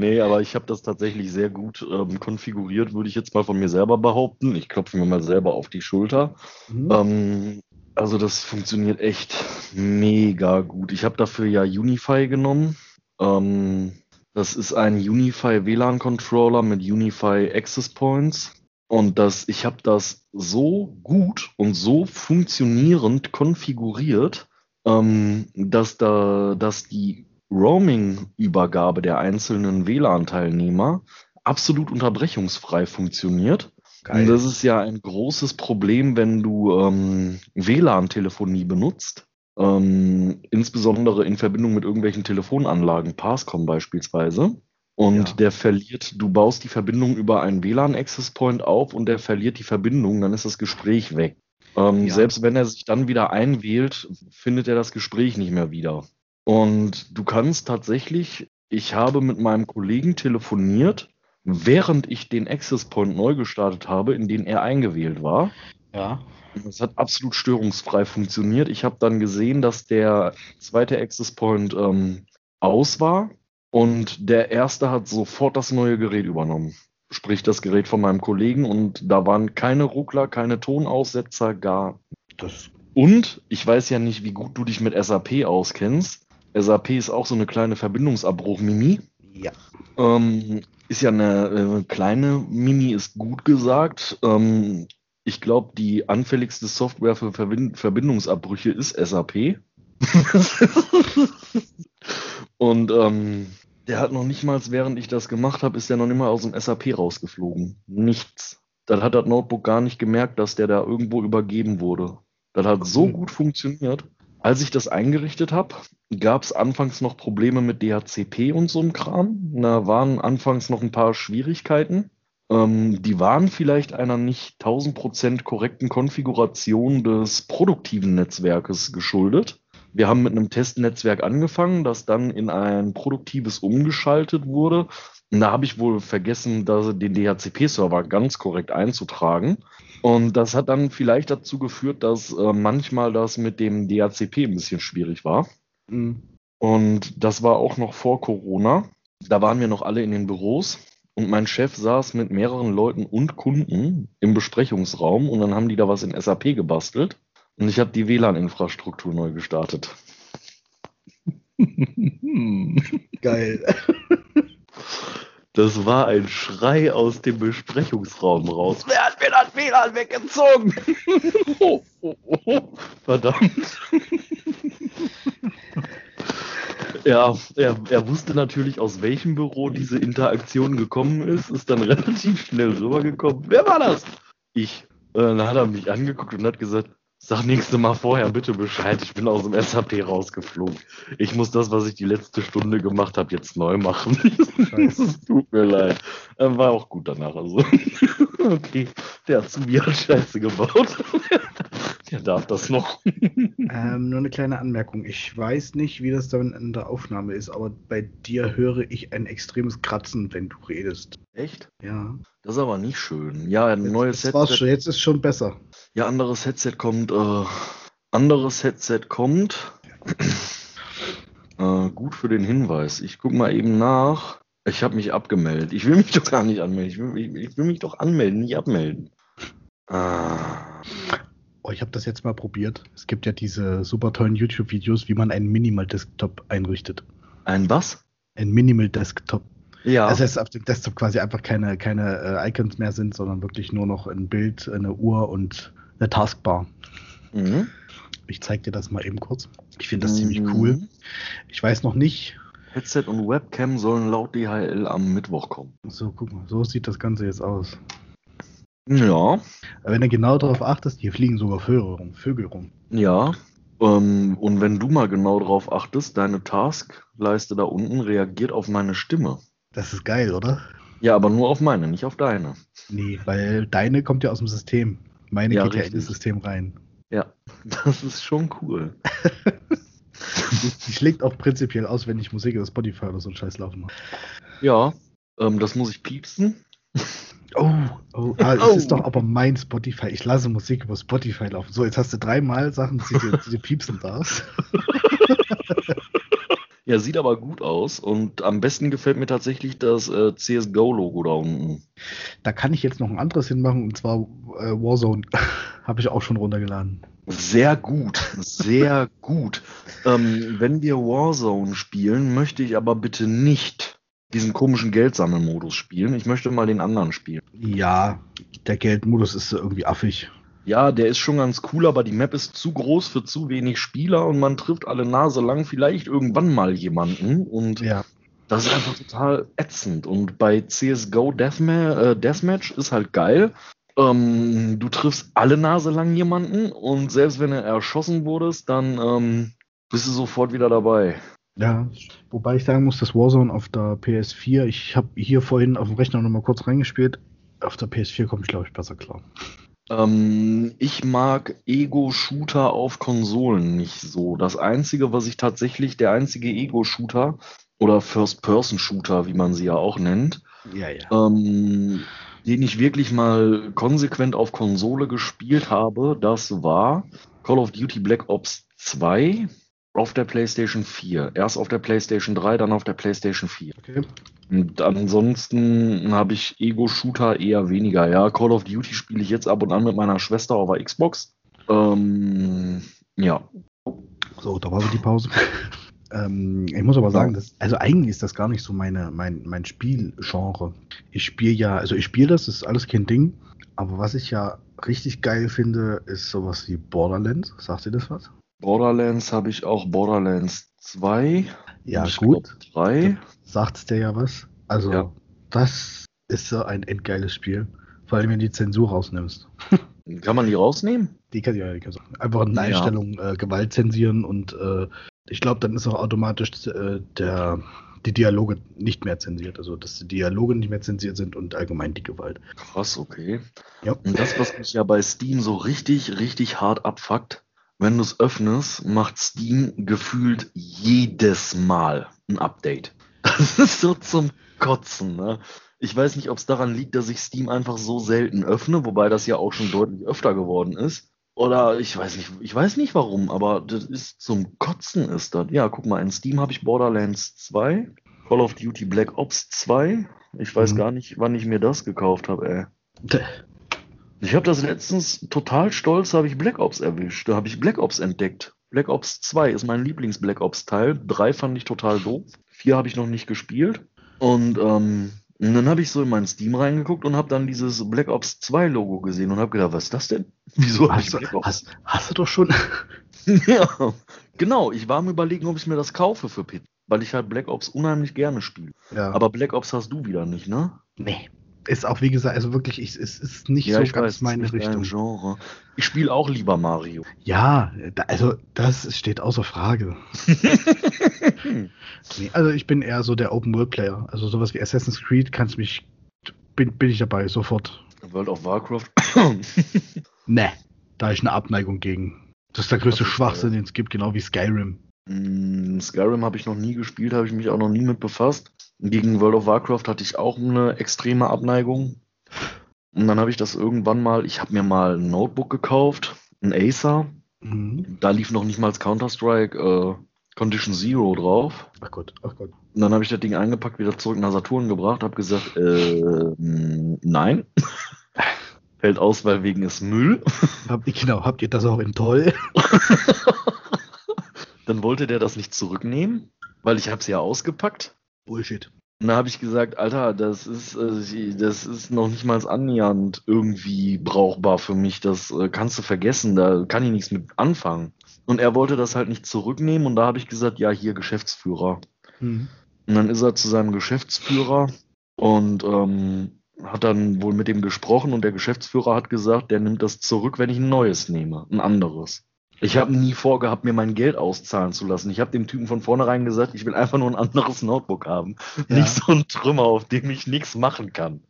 Nee, aber ich habe das tatsächlich sehr gut ähm, konfiguriert, würde ich jetzt mal von mir selber behaupten. Ich klopfe mir mal selber auf die Schulter. Mhm. Ähm, also das funktioniert echt mega gut. Ich habe dafür ja Unify genommen. Ähm, das ist ein Unify WLAN-Controller mit Unify Access Points. Und das, ich habe das so gut und so funktionierend konfiguriert, ähm, dass, da, dass die Roaming-Übergabe der einzelnen WLAN-Teilnehmer absolut unterbrechungsfrei funktioniert. Geil. Und das ist ja ein großes Problem, wenn du ähm, WLAN-Telefonie benutzt. Ähm, insbesondere in Verbindung mit irgendwelchen Telefonanlagen, Passcom beispielsweise. Und ja. der verliert, du baust die Verbindung über einen WLAN-Access Point auf und der verliert die Verbindung, dann ist das Gespräch weg. Ähm, ja. Selbst wenn er sich dann wieder einwählt, findet er das Gespräch nicht mehr wieder. Und du kannst tatsächlich, ich habe mit meinem Kollegen telefoniert, während ich den Access Point neu gestartet habe, in den er eingewählt war. Ja. Das hat absolut störungsfrei funktioniert. Ich habe dann gesehen, dass der zweite Access Point ähm, aus war und der erste hat sofort das neue Gerät übernommen. Sprich das Gerät von meinem Kollegen und da waren keine Ruckler, keine Tonaussetzer, gar. Das und ich weiß ja nicht, wie gut du dich mit SAP auskennst. SAP ist auch so eine kleine Verbindungsabbruch-Mimi. Ja. Ähm, ist ja eine äh, kleine Mimi, ist gut gesagt. Ähm, ich glaube, die anfälligste Software für Verbind Verbindungsabbrüche ist SAP. Und ähm, der hat noch nicht mal, während ich das gemacht habe, ist der noch nicht mal aus dem SAP rausgeflogen. Nichts. Dann hat das Notebook gar nicht gemerkt, dass der da irgendwo übergeben wurde. Das hat so gut funktioniert. Als ich das eingerichtet habe, gab es anfangs noch Probleme mit DHCP und so einem Kram. Da waren anfangs noch ein paar Schwierigkeiten. Ähm, die waren vielleicht einer nicht 1000% korrekten Konfiguration des produktiven Netzwerkes geschuldet. Wir haben mit einem Testnetzwerk angefangen, das dann in ein produktives umgeschaltet wurde. Und da habe ich wohl vergessen, den DHCP-Server ganz korrekt einzutragen. Und das hat dann vielleicht dazu geführt, dass äh, manchmal das mit dem DHCP ein bisschen schwierig war. Mhm. Und das war auch noch vor Corona. Da waren wir noch alle in den Büros und mein Chef saß mit mehreren Leuten und Kunden im Besprechungsraum und dann haben die da was in SAP gebastelt und ich habe die WLAN-Infrastruktur neu gestartet. Geil. Das war ein Schrei aus dem Besprechungsraum raus. Wer hat mir WLAN weggezogen? oh, oh, oh. Verdammt. Ja, er, er wusste natürlich, aus welchem Büro diese Interaktion gekommen ist, ist dann relativ schnell rübergekommen. Wer war das? Ich. Äh, dann hat er mich angeguckt und hat gesagt, Sag nächste Mal vorher bitte Bescheid. Ich bin aus dem SAP rausgeflogen. Ich muss das, was ich die letzte Stunde gemacht habe, jetzt neu machen. Es tut mir leid. War auch gut danach. Also. Okay, der hat Scheiße gebaut. Der darf das noch. Ähm, nur eine kleine Anmerkung. Ich weiß nicht, wie das dann in der Aufnahme ist, aber bei dir höre ich ein extremes Kratzen, wenn du redest. Echt? Ja. Das ist aber nicht schön. Ja, ein jetzt, neues Headset. Schon, jetzt ist schon besser. Ja, anderes Headset kommt. Äh, anderes Headset kommt. äh, gut für den Hinweis. Ich guck mal eben nach. Ich habe mich abgemeldet. Ich will mich doch gar nicht anmelden. Ich will, ich, ich will mich doch anmelden, nicht abmelden. Ah. Oh, ich habe das jetzt mal probiert. Es gibt ja diese super tollen YouTube-Videos, wie man einen Minimal-Desktop einrichtet. Ein was? Ein Minimal-Desktop. Ja. Das heißt, auf dem Desktop quasi einfach keine, keine äh, Icons mehr sind, sondern wirklich nur noch ein Bild, eine Uhr und eine Taskbar. Mhm. Ich zeige dir das mal eben kurz. Ich finde das mhm. ziemlich cool. Ich weiß noch nicht. Headset und Webcam sollen laut DHL am Mittwoch kommen. So, guck mal, so sieht das Ganze jetzt aus. Ja. Aber wenn du genau darauf achtest, hier fliegen sogar Vögel rum. Vögel rum. Ja. Ähm, und wenn du mal genau darauf achtest, deine Taskleiste da unten reagiert auf meine Stimme. Das ist geil, oder? Ja, aber nur auf meine, nicht auf deine. Nee, weil deine kommt ja aus dem System. Meine ja, geht richtig. ja in das System rein. Ja, das ist schon cool. die schlägt auch prinzipiell aus, wenn ich Musik oder Spotify oder so einen Scheiß laufen mache. Ja, ähm, das muss ich piepsen. Oh, oh, ah, oh. ist doch aber mein Spotify. Ich lasse Musik über Spotify laufen. So, jetzt hast du dreimal Sachen, die du, die du piepsen darfst. Ja, sieht aber gut aus und am besten gefällt mir tatsächlich das äh, CSGO-Logo da unten. Da kann ich jetzt noch ein anderes hinmachen und zwar äh, Warzone. Habe ich auch schon runtergeladen. Sehr gut, sehr gut. Ähm, wenn wir Warzone spielen, möchte ich aber bitte nicht diesen komischen Geldsammelmodus spielen. Ich möchte mal den anderen spielen. Ja, der Geldmodus ist irgendwie affig. Ja, der ist schon ganz cool, aber die Map ist zu groß für zu wenig Spieler und man trifft alle Nase lang vielleicht irgendwann mal jemanden und Ja. das ist einfach total ätzend. Und bei CSGO Deathma äh, Deathmatch ist halt geil. Ähm, du triffst alle Nase lang jemanden und selbst wenn er erschossen wurdest, dann ähm, bist du sofort wieder dabei. Ja, wobei ich sagen muss, dass Warzone auf der PS4, ich habe hier vorhin auf dem Rechner nochmal kurz reingespielt, auf der PS4 komme ich, glaube ich, besser klar. Ähm, ich mag Ego-Shooter auf Konsolen nicht so. Das einzige, was ich tatsächlich, der einzige Ego-Shooter oder First-Person-Shooter, wie man sie ja auch nennt, Ja, ja. ähm, den ich wirklich mal konsequent auf Konsole gespielt habe, das war Call of Duty Black Ops 2 auf der PlayStation 4. Erst auf der PlayStation 3, dann auf der PlayStation 4. Okay. Und ansonsten habe ich Ego-Shooter eher weniger. Ja, Call of Duty spiele ich jetzt ab und an mit meiner Schwester auf der Xbox. Ähm, ja, So, da war so die Pause. Ähm, ich muss aber sagen, dass, also eigentlich ist das gar nicht so meine, mein, mein Spielgenre. Ich spiele ja, also ich spiele das, das ist alles kein Ding. Aber was ich ja richtig geil finde, ist sowas wie Borderlands. Sagt ihr das was? Borderlands habe ich auch Borderlands 2. Ja, ich gut. glaub, 3. Sagt's dir ja was. Also, Ja. das ist so ein endgeiles Spiel. Vor allem, wenn du die Zensur rausnimmst. Kann man die rausnehmen? Die kann ja, die kannst du einfach in der Ja. Einstellung äh, Gewalt zensieren und äh, ich glaube, dann ist auch automatisch äh, der, die Dialoge nicht mehr zensiert. Also, dass die Dialoge nicht mehr zensiert sind und allgemein die Gewalt. Krass, okay. Ja. Und das, was mich ja bei Steam so richtig, richtig hart abfuckt, wenn du es öffnest, macht Steam gefühlt jedes Mal ein Update. Das ist so zum Kotzen, ne? Ich weiß nicht, ob es daran liegt, dass ich Steam einfach so selten öffne, wobei das ja auch schon deutlich öfter geworden ist. Oder ich weiß nicht, ich weiß nicht warum, aber das ist zum Kotzen ist das. Ja, guck mal, in Steam habe ich Borderlands 2, Call of Duty Black Ops 2. Ich weiß Mhm. gar nicht, wann ich mir das gekauft habe, ey. Ich habe das letztens total stolz, habe ich Black Ops erwischt. Da habe ich Black Ops entdeckt. Black Ops 2 ist mein Lieblings-Black Ops-Teil. 3 fand ich total doof. 4 habe ich noch nicht gespielt. Und, ähm, und dann habe ich so in mein Steam reingeguckt und habe dann dieses Black Ops 2 Logo gesehen und habe gedacht, was ist das denn? Wieso habe ich Hast, du- Black Ops? hast, hast du doch schon. ja, genau. Ich war am überlegen, ob ich mir das kaufe für Pit, weil ich halt Black Ops unheimlich gerne spiele. ja. Aber Black Ops hast du wieder nicht, ne? nee. Ist auch, wie gesagt, also wirklich, ich, es ist nicht Ja, so ganz weiß, meine Richtung. Genre. Ich spiele auch lieber Mario. Ja, da, also das steht außer Frage. nee, also ich bin eher so der Open World Player. Also sowas wie Assassin's Creed kannst mich bin, bin ich dabei sofort. World of Warcraft. Ne, da ich eine Abneigung gegen. Das ist der größte ist Schwachsinn, den es gibt, genau wie Skyrim. Mm, Skyrim habe ich noch nie gespielt, habe ich mich auch noch nie mit befasst. Gegen World of Warcraft hatte ich auch eine extreme Abneigung. Und dann habe ich das irgendwann mal, ich habe mir mal ein Notebook gekauft, ein Acer. Mhm. Da lief noch nicht mal Counter-Strike äh, Condition Zero drauf. Ach Gott, ach Gott. Und dann habe ich das Ding eingepackt, wieder zurück nach Saturn gebracht, habe gesagt, äh, nein. Fällt aus, weil wegen ist Müll. Hab, genau, habt ihr das auch in toll? Dann wollte der das nicht zurücknehmen, weil ich habe es ja ausgepackt. Bullshit. Und da habe ich gesagt, Alter, das ist, äh, das ist noch nicht mal annähernd irgendwie brauchbar für mich. Das äh, kannst du vergessen, da kann ich nichts mit anfangen. Und er wollte das halt nicht zurücknehmen und da habe ich gesagt, ja, hier Geschäftsführer. Mhm. Und dann ist er zu seinem Geschäftsführer und ähm, hat dann wohl mit dem gesprochen und der Geschäftsführer hat gesagt, der nimmt das zurück, wenn ich ein neues nehme, ein anderes. Ich habe nie vorgehabt, mir mein Geld auszahlen zu lassen. Ich habe dem Typen von vornherein gesagt, ich will einfach nur ein anderes Notebook haben. Ja. Nicht so ein Trümmer, auf dem ich nichts machen kann.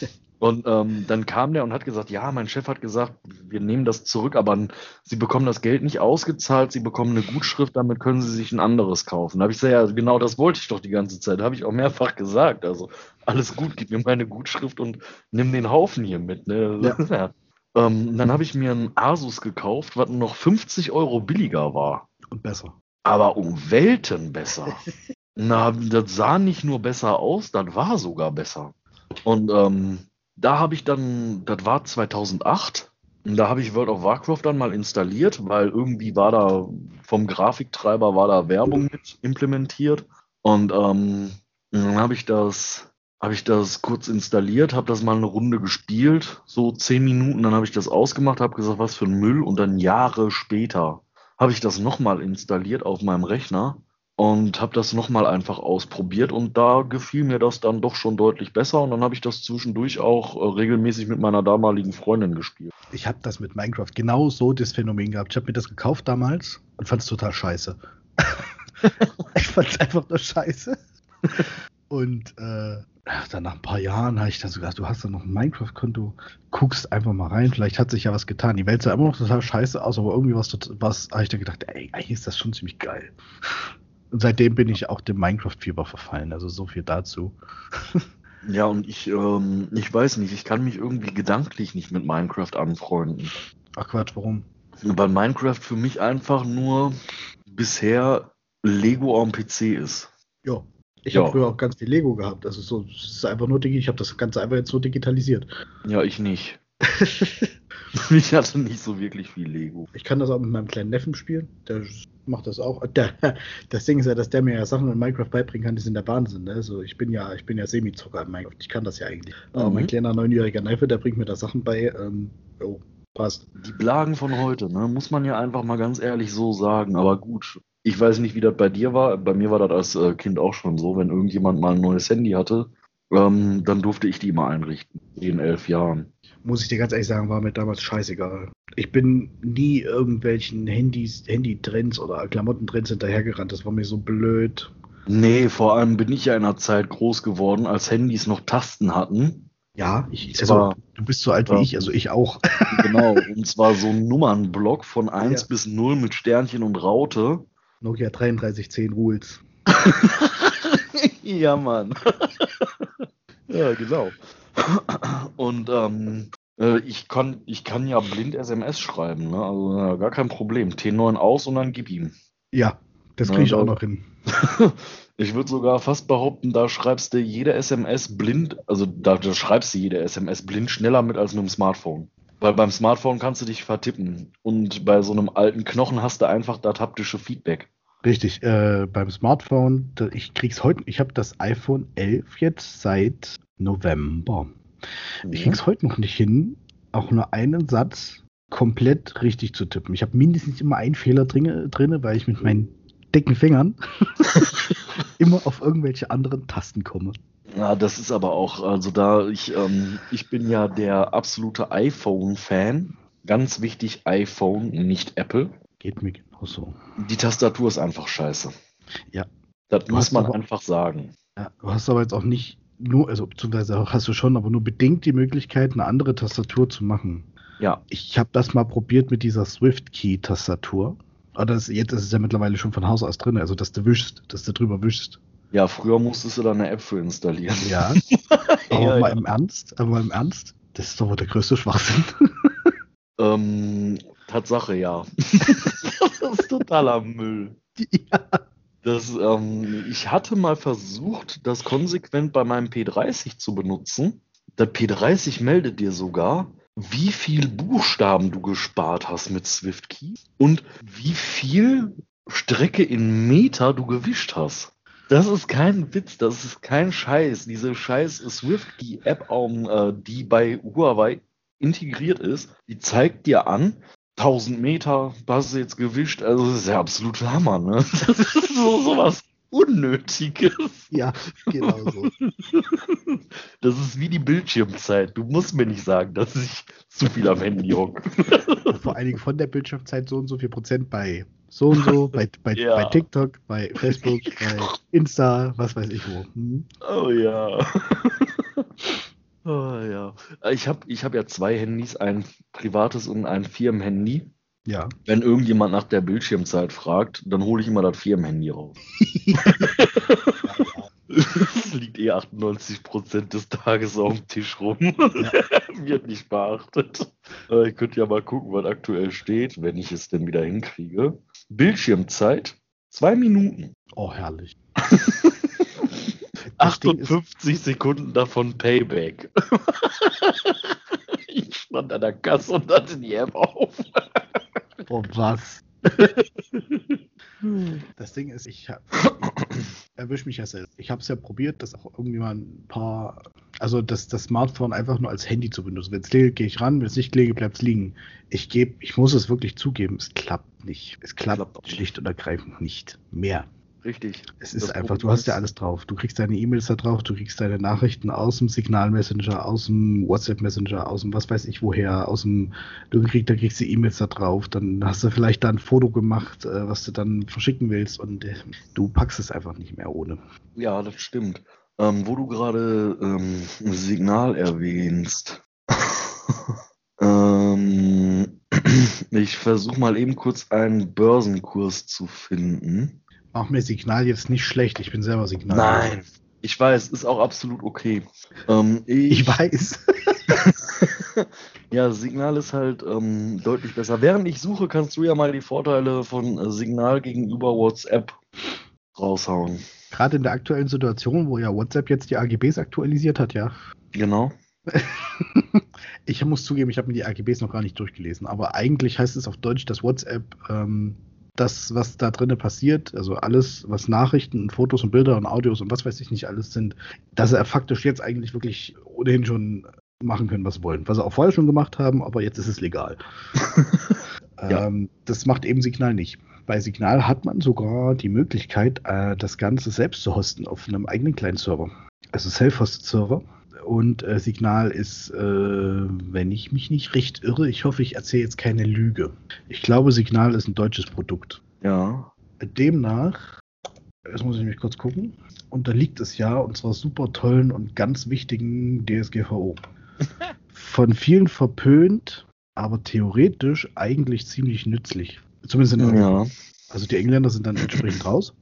Und ähm, dann kam der und hat gesagt, ja, mein Chef hat gesagt, wir nehmen das zurück, aber Sie bekommen das Geld nicht ausgezahlt, Sie bekommen eine Gutschrift, damit können Sie sich ein anderes kaufen. Da habe ich gesagt, ja, genau das wollte ich doch die ganze Zeit. Habe ich auch mehrfach gesagt. Also alles gut, gib mir meine Gutschrift und nimm den Haufen hier mit. Ne? Ja. Ja. Ähm, dann habe ich mir ein Asus gekauft, was noch 50 Euro billiger war. Und besser. aber um Welten besser. Na, das sah nicht nur besser aus, das war sogar besser. Und ähm, da habe ich dann, das war 2008, und da habe ich World of Warcraft dann mal installiert, weil irgendwie war da vom Grafiktreiber war da Werbung mit implementiert. Und ähm, dann habe ich das, habe ich das kurz installiert, habe das mal eine Runde gespielt, so zehn Minuten, dann habe ich das ausgemacht, habe gesagt, was für ein Müll. Und dann Jahre später habe ich das nochmal installiert auf meinem Rechner und habe das nochmal einfach ausprobiert und da gefiel mir das dann doch schon deutlich besser und dann habe ich das zwischendurch auch äh, regelmäßig mit meiner damaligen Freundin gespielt. Ich habe das mit Minecraft genau so das Phänomen gehabt. Ich habe mir das gekauft damals und fand es total scheiße. ich fand es einfach nur scheiße. Und äh, dann nach ein paar Jahren habe ich dann so gedacht, du hast da noch ein Minecraft-Konto, guckst einfach mal rein, vielleicht hat sich ja was getan. Die Welt sah immer noch total scheiße aus, aber irgendwie was, was habe ich da gedacht, ey, eigentlich ist das schon ziemlich geil. Und seitdem bin ich auch dem Minecraft-Fieber verfallen. Also so viel dazu. Ja, und ich, ähm, ich weiß nicht, ich kann mich irgendwie gedanklich nicht mit Minecraft anfreunden. Ach Quatsch, warum? Weil Minecraft für mich einfach nur bisher Lego am PC ist. Ja. Ich ja. habe früher auch ganz viel Lego gehabt. Also so, es ist einfach nur ich habe das Ganze einfach jetzt so digitalisiert. Ja, ich nicht. ich hatte nicht so wirklich viel Lego. Ich kann das auch mit meinem kleinen Neffen spielen. Der macht das auch. Der, das Ding ist ja, dass der mir ja Sachen in Minecraft beibringen kann, die sind der Wahnsinn. Ne? Also ich bin ja, ich bin ja Semi-Zocker in Minecraft. Ich kann das ja eigentlich. Mhm. Aber mein kleiner neunjähriger Neffe, der bringt mir da Sachen bei. Ähm, oh, passt. Die Blagen von heute, ne? muss man ja einfach mal ganz ehrlich so sagen. Aber gut, ich weiß nicht, wie das bei dir war. Bei mir war das als äh, Kind auch schon so, wenn irgendjemand mal ein neues Handy hatte, ähm, dann durfte ich die mal einrichten. In elf Jahren muss ich dir ganz ehrlich sagen, war mir damals scheißegal. Ich bin nie irgendwelchen Handys, Handy-Trends oder Klamottentrends hinterhergerannt. Das war mir so blöd. Nee, vor allem bin ich ja in einer Zeit groß geworden, als Handys noch Tasten hatten. Ja, ich, also, war, du bist so alt wie ich, also ich auch. Genau, und zwar so ein Nummernblock von 1 ja. bis 0 mit Sternchen und Raute. Nokia 3310 Rules. ja, Mann. ja, genau. Und ähm, äh, ich, kann, ich kann ja blind SMS schreiben, ne? also äh, gar kein Problem. T9 aus und dann gib ihm. Ja, das kriege ich ja, auch noch hin. ich würde sogar fast behaupten, da schreibst du jede SMS blind, also da, da schreibst du jede SMS blind schneller mit als mit dem Smartphone. Weil beim Smartphone kannst du dich vertippen und bei so einem alten Knochen hast du einfach das haptische Feedback. Richtig, äh, beim Smartphone, ich krieg's heute, ich habe das iPhone 11 jetzt seit November. Mhm. Ich krieg's heute noch nicht hin, auch nur einen Satz komplett richtig zu tippen. Ich habe mindestens immer einen Fehler drin, drin, weil ich mit meinen dicken Fingern immer auf irgendwelche anderen Tasten komme. Ja, das ist aber auch, also da ich, ähm, ich bin ja der absolute iPhone-Fan. Ganz wichtig, iPhone, nicht Apple. Geht mir genauso. Die Tastatur ist einfach scheiße. Ja. Das du muss man aber, einfach sagen. Ja, du hast aber jetzt auch nicht nur, also beziehungsweise hast du schon, aber nur bedingt die Möglichkeit, eine andere Tastatur zu machen. Ja. Ich habe das mal probiert mit dieser Swift-Key-Tastatur. Aber das, jetzt ist es ja mittlerweile schon von Haus aus drin, also dass du wischst, dass du drüber wischst. Ja, früher musstest du da eine App für installieren. Ja. aber ja, mal ja. im Ernst, aber mal im Ernst, das ist doch wohl der größte Schwachsinn. ähm, Tatsache, ja. das ist totaler Müll. Ja. Das, ähm, ich hatte mal versucht, das konsequent bei meinem P30 zu benutzen. Der P30 meldet dir sogar, wie viel Buchstaben du gespart hast mit SwiftKey und wie viel Strecke in Meter du gewischt hast. Das ist kein Witz, das ist kein Scheiß. Diese scheiß SwiftKey-App, äh, die bei Huawei integriert ist, die zeigt dir an, 1000 Meter, hast du jetzt gewischt. Also, das ist ja absolut Hammer, ne? Das ist so sowas Unnötiges. Ja, genau so. Das ist wie die Bildschirmzeit. Du musst mir nicht sagen, dass ich zu viel am Handy hocke. Vor allen Dingen von der Bildschirmzeit so und so viel Prozent bei so und so, bei, bei, ja. bei TikTok, bei Facebook, bei Insta, was weiß ich wo. Hm? Oh ja. Oh, ja. Ich habe ich hab ja zwei Handys, ein privates und ein Firmenhandy. Ja. Wenn irgendjemand nach der Bildschirmzeit fragt, dann hole ich immer das Firmenhandy raus. Es liegt eh 98% des Tages auf dem Tisch rum. Ja. Wird nicht beachtet. Äh, ich könnte ja mal gucken, was aktuell steht, wenn ich es denn wieder hinkriege. Bildschirmzeit Zwei Minuten. Oh, herrlich. Das Ding ist- 58 Sekunden davon Payback. ich stand an der Kasse und hatte die App auf. Oh, was? Das Ding ist, ich, hab- ich erwische mich ja selbst. Ich habe es ja probiert, das auch irgendwie mal ein paar, also das, das Smartphone einfach nur als Handy zu benutzen. Wenn es klingelt, gehe ich ran, wenn es nicht klingelt, bleibt es liegen. Ich gebe, ich muss es wirklich zugeben, es klappt nicht. Es klappt, Klappt schlicht und ergreifend nicht mehr. Richtig. Es ist Das einfach, du hast ja alles drauf. Du kriegst deine E-Mails da drauf, du kriegst deine Nachrichten aus dem Signal Messenger, aus dem WhatsApp Messenger, aus dem was weiß ich woher, aus dem, du kriegst, da kriegst du E-Mails da drauf, dann hast du vielleicht da ein Foto gemacht, äh, was du dann verschicken willst und äh, du packst es einfach nicht mehr ohne. Ja, das stimmt. Ähm, wo du gerade ähm, Signal erwähnst. ähm, ich versuche mal eben kurz einen Börsenkurs zu finden. Mach mir Signal jetzt nicht schlecht, ich bin selber Signal. Nein. Ich weiß, ist auch absolut okay. Ähm, Ich weiß. Ja, Signal ist halt ähm, deutlich besser. Während ich suche, kannst du ja mal die Vorteile von äh, Signal gegenüber WhatsApp raushauen. Gerade in der aktuellen Situation, wo ja WhatsApp jetzt die AGBs aktualisiert hat, ja. Genau. Ich muss zugeben, ich habe mir die AGBs noch gar nicht durchgelesen, aber eigentlich heißt es auf Deutsch, dass WhatsApp ähm, das, was da drinnen passiert, also alles, was Nachrichten und Fotos und Bilder und Audios und was weiß ich nicht alles sind, dass er faktisch jetzt eigentlich wirklich ohnehin schon machen können, was sie wollen. Was sie auch vorher schon gemacht haben, aber jetzt ist es legal. Ja. ähm, das macht eben Signal nicht. Bei Signal hat man sogar die Möglichkeit, äh, das Ganze selbst zu hosten auf einem eigenen kleinen Server. Also Self-Hosted-Server. Und äh, Signal ist, äh, wenn ich mich nicht recht irre, ich hoffe, ich erzähle jetzt keine Lüge. Ich glaube, Signal ist ein deutsches Produkt. Ja. Demnach, jetzt muss ich mich kurz gucken, unterliegt es ja unserer super tollen und ganz wichtigen DSGVO. Von vielen verpönt, aber theoretisch eigentlich ziemlich nützlich. Zumindest in Europa. Ja. Also die Engländer sind dann entsprechend raus.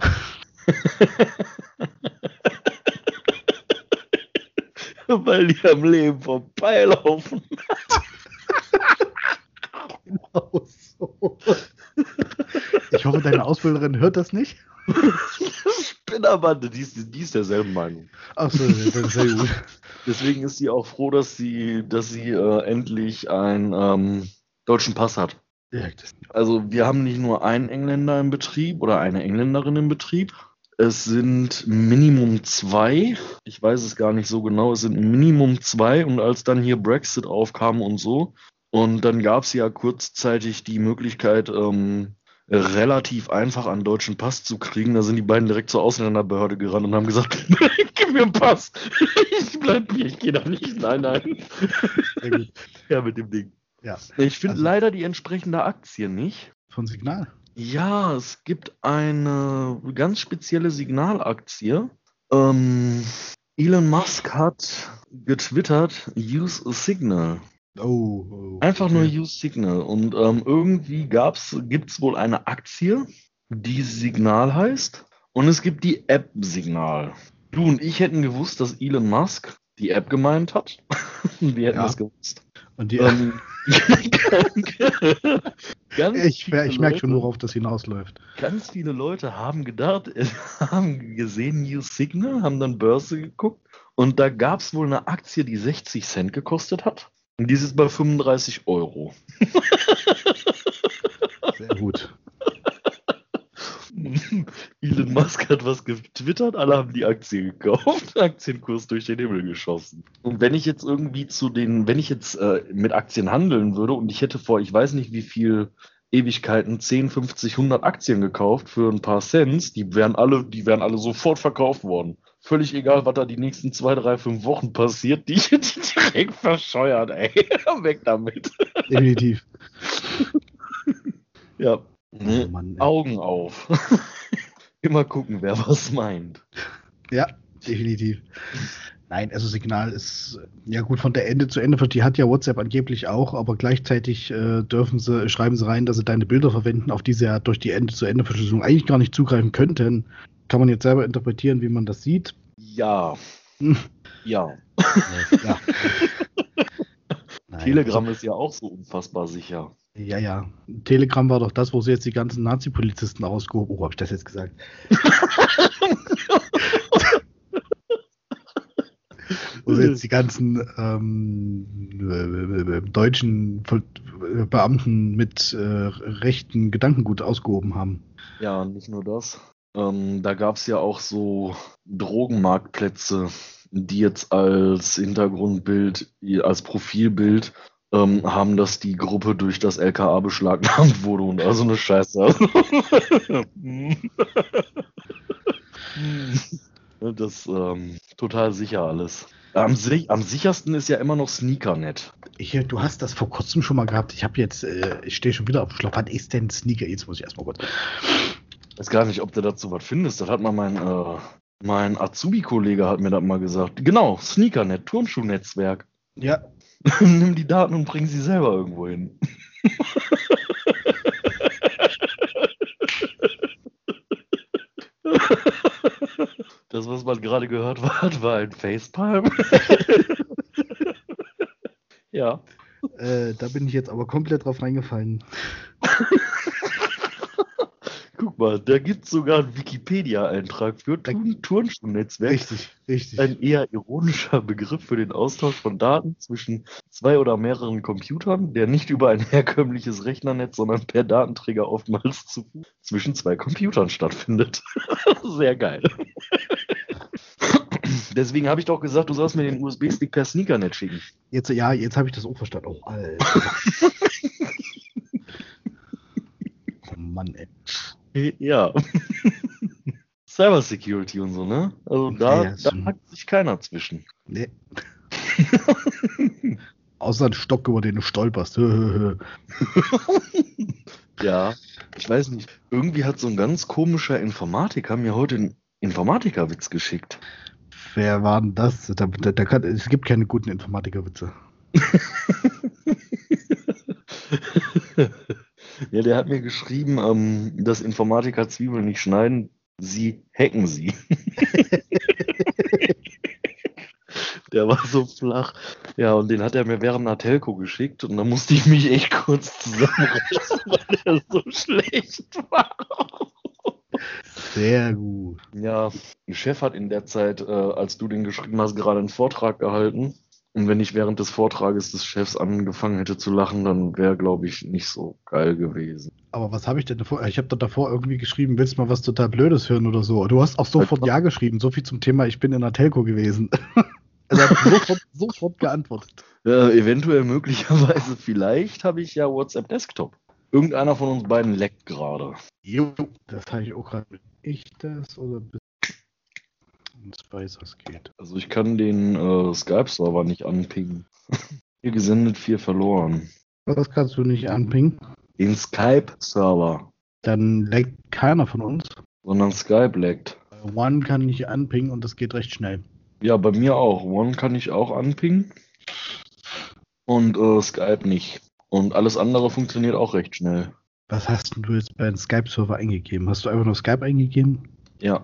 Weil die am Leben vorbeilaufen. Genau so. Ich hoffe, deine Ausbilderin hört das nicht. Spinnerbande, die ist, die ist derselben Meinung. Achso, sehr gut. Deswegen ist sie auch froh, dass sie, dass sie äh, endlich einen ähm, deutschen Pass hat. Also wir haben nicht nur einen Engländer im Betrieb oder eine Engländerin im Betrieb. Es sind Minimum zwei. Ich weiß es gar nicht so genau. Es sind Minimum zwei. Und als dann hier Brexit aufkam und so, und dann gab es ja kurzzeitig die Möglichkeit, ähm, relativ einfach einen deutschen Pass zu kriegen. Da sind die beiden direkt zur Ausländerbehörde gerannt und haben gesagt, gib mir einen Pass. Ich bleib hier, ich gehe da nicht. Nein, nein. Ja, mit dem Ding. Ja, Ich finde Also- leider die entsprechende Aktie nicht. von Signal. Ja, es gibt eine ganz spezielle Signalaktie. Ähm, Elon Musk hat getwittert, use a signal. Oh, oh. Einfach nur okay. use signal. Und ähm, irgendwie gibt es wohl eine Aktie, die Signal heißt. Und es gibt die App Signal. Du und ich hätten gewusst, dass Elon Musk die App gemeint hat. Wir hätten Ja. das gewusst. Und die, Ähm, ganz ich viele ich merke schon, Leute- worauf das hinausläuft. Ganz viele Leute haben gedacht, haben gesehen New Signal, haben dann Börse geguckt und da gab es wohl eine Aktie, die 60 Cent gekostet hat. Und die ist bei 35 Euro. Sehr gut. Elon Musk hat was getwittert, alle haben die Aktie gekauft, Aktienkurs durch den Himmel geschossen. Und wenn ich jetzt irgendwie zu den, wenn ich jetzt äh, mit Aktien handeln würde und ich hätte vor, ich weiß nicht wie viel Ewigkeiten 10, 50, 100 Aktien gekauft für ein paar Cents, die wären alle, die wären alle sofort verkauft worden. Völlig egal, was da die nächsten zwei, drei, fünf Wochen passiert, die hätte ich direkt verscheuert, ey. Weg damit. Definitiv. Ja. Oh? Mann. Augen auf. Immer gucken, wer was meint. Ja, definitiv. Nein, also Signal ist ja gut von der Ende zu Ende. Die hat ja WhatsApp angeblich auch, aber gleichzeitig äh, dürfen sie, schreiben sie rein, dass sie deine Bilder verwenden, auf die sie ja durch die Ende-zu-Ende-Verschlüsselung eigentlich gar nicht zugreifen könnten. Kann man jetzt selber interpretieren, wie man das sieht. Ja. Hm. Ja. Ja. Telegram ist ja auch so unfassbar sicher. Ja, ja. Telegram war doch das, wo sie jetzt die ganzen Nazi-Polizisten ausgehoben Oh, habe ich das jetzt gesagt? wo sie jetzt die ganzen ähm, deutschen Beamten mit äh, rechten Gedankengut ausgehoben haben. Ja, nicht nur das. Ähm, da gab es ja auch so Drogenmarktplätze, die jetzt als Hintergrundbild, als Profilbild ähm, haben, dass die Gruppe durch das LKA beschlagnahmt wurde und also eine Scheiße. das ähm, total sicher alles. Am, am, sichersten ist ja immer noch Sneakernet. Ich, du hast das vor kurzem schon mal gehabt. Ich habe jetzt, äh, ich stehe schon wieder auf dem Schlauch. Was ist denn Sneaker? Jetzt muss ich erstmal kurz. Ich weiß gar nicht, ob du dazu was findest. Das hat mal mein, äh, mein Azubi-Kollege hat mir das mal gesagt. Genau, Sneakernet, Turnschuhnetzwerk. Ja. Nimm die Daten und bring sie selber irgendwo hin. Das, was man gerade gehört hat, war ein Facepalm. ja. Äh, da bin ich jetzt aber komplett drauf reingefallen. Guck mal, da gibt es sogar einen Wikipedia-Eintrag für Turn Turnschuhnetzwerk. Richtig, richtig. Ein eher ironischer Begriff für den Austausch von Daten zwischen zwei oder mehreren Computern, der nicht über ein herkömmliches Rechnernetz, sondern per Datenträger oftmals zu, zwischen zwei Computern stattfindet. Sehr geil. Deswegen habe ich doch gesagt, du sollst mir den USB-Stick per Sneakernet schicken. Jetzt, ja, jetzt habe ich das auch verstanden. Oh, Alter. oh Mann, ey. Ja. Cybersecurity und so, ne? Also da, ja, da hackt sich keiner zwischen. Nee. Außer ein Stock, über den du stolperst. ja, ich weiß nicht. Irgendwie hat so ein ganz komischer Informatiker mir heute einen Informatikerwitz geschickt. Wer war denn das? Da, da, da kann, es gibt keine guten Informatikerwitze. Ja, der hat mir geschrieben, ähm, dass Informatiker Zwiebeln nicht schneiden, sie hacken sie. der war so flach. Ja, und den hat er mir während einer Telco geschickt und da musste ich mich echt kurz zusammenreißen, weil der so schlecht war. Sehr gut. Ja, der Chef hat in der Zeit, äh, als du den geschrieben hast, gerade einen Vortrag gehalten und wenn ich während des Vortrages des Chefs angefangen hätte zu lachen, dann wäre, glaube ich, nicht so geil gewesen. Aber was habe ich denn davor? Ich habe da davor irgendwie geschrieben, willst du mal was total Blödes hören oder so? Du hast auch sofort Ja geschrieben. So viel zum Thema, ich bin in der Telco gewesen. also habe sofort, sofort geantwortet. Ja, eventuell, möglicherweise, vielleicht habe ich ja WhatsApp Desktop. Irgendeiner von uns beiden leckt gerade. Jo, das habe ich auch gerade. Ich das oder bist Spicers geht. Also ich kann den äh, Skype-Server nicht anpingen. Vier gesendet, vier verloren. Was kannst du nicht anpingen? Den Skype-Server. Dann leckt keiner von uns. Sondern Skype leckt. One kann nicht anpingen und das geht recht schnell. Ja, bei mir auch. One kann ich auch anpingen. Und äh, Skype nicht. Und alles andere funktioniert auch recht schnell. Was hast du jetzt bei einem Skype-Server eingegeben? Hast du einfach nur Skype eingegeben? Ja.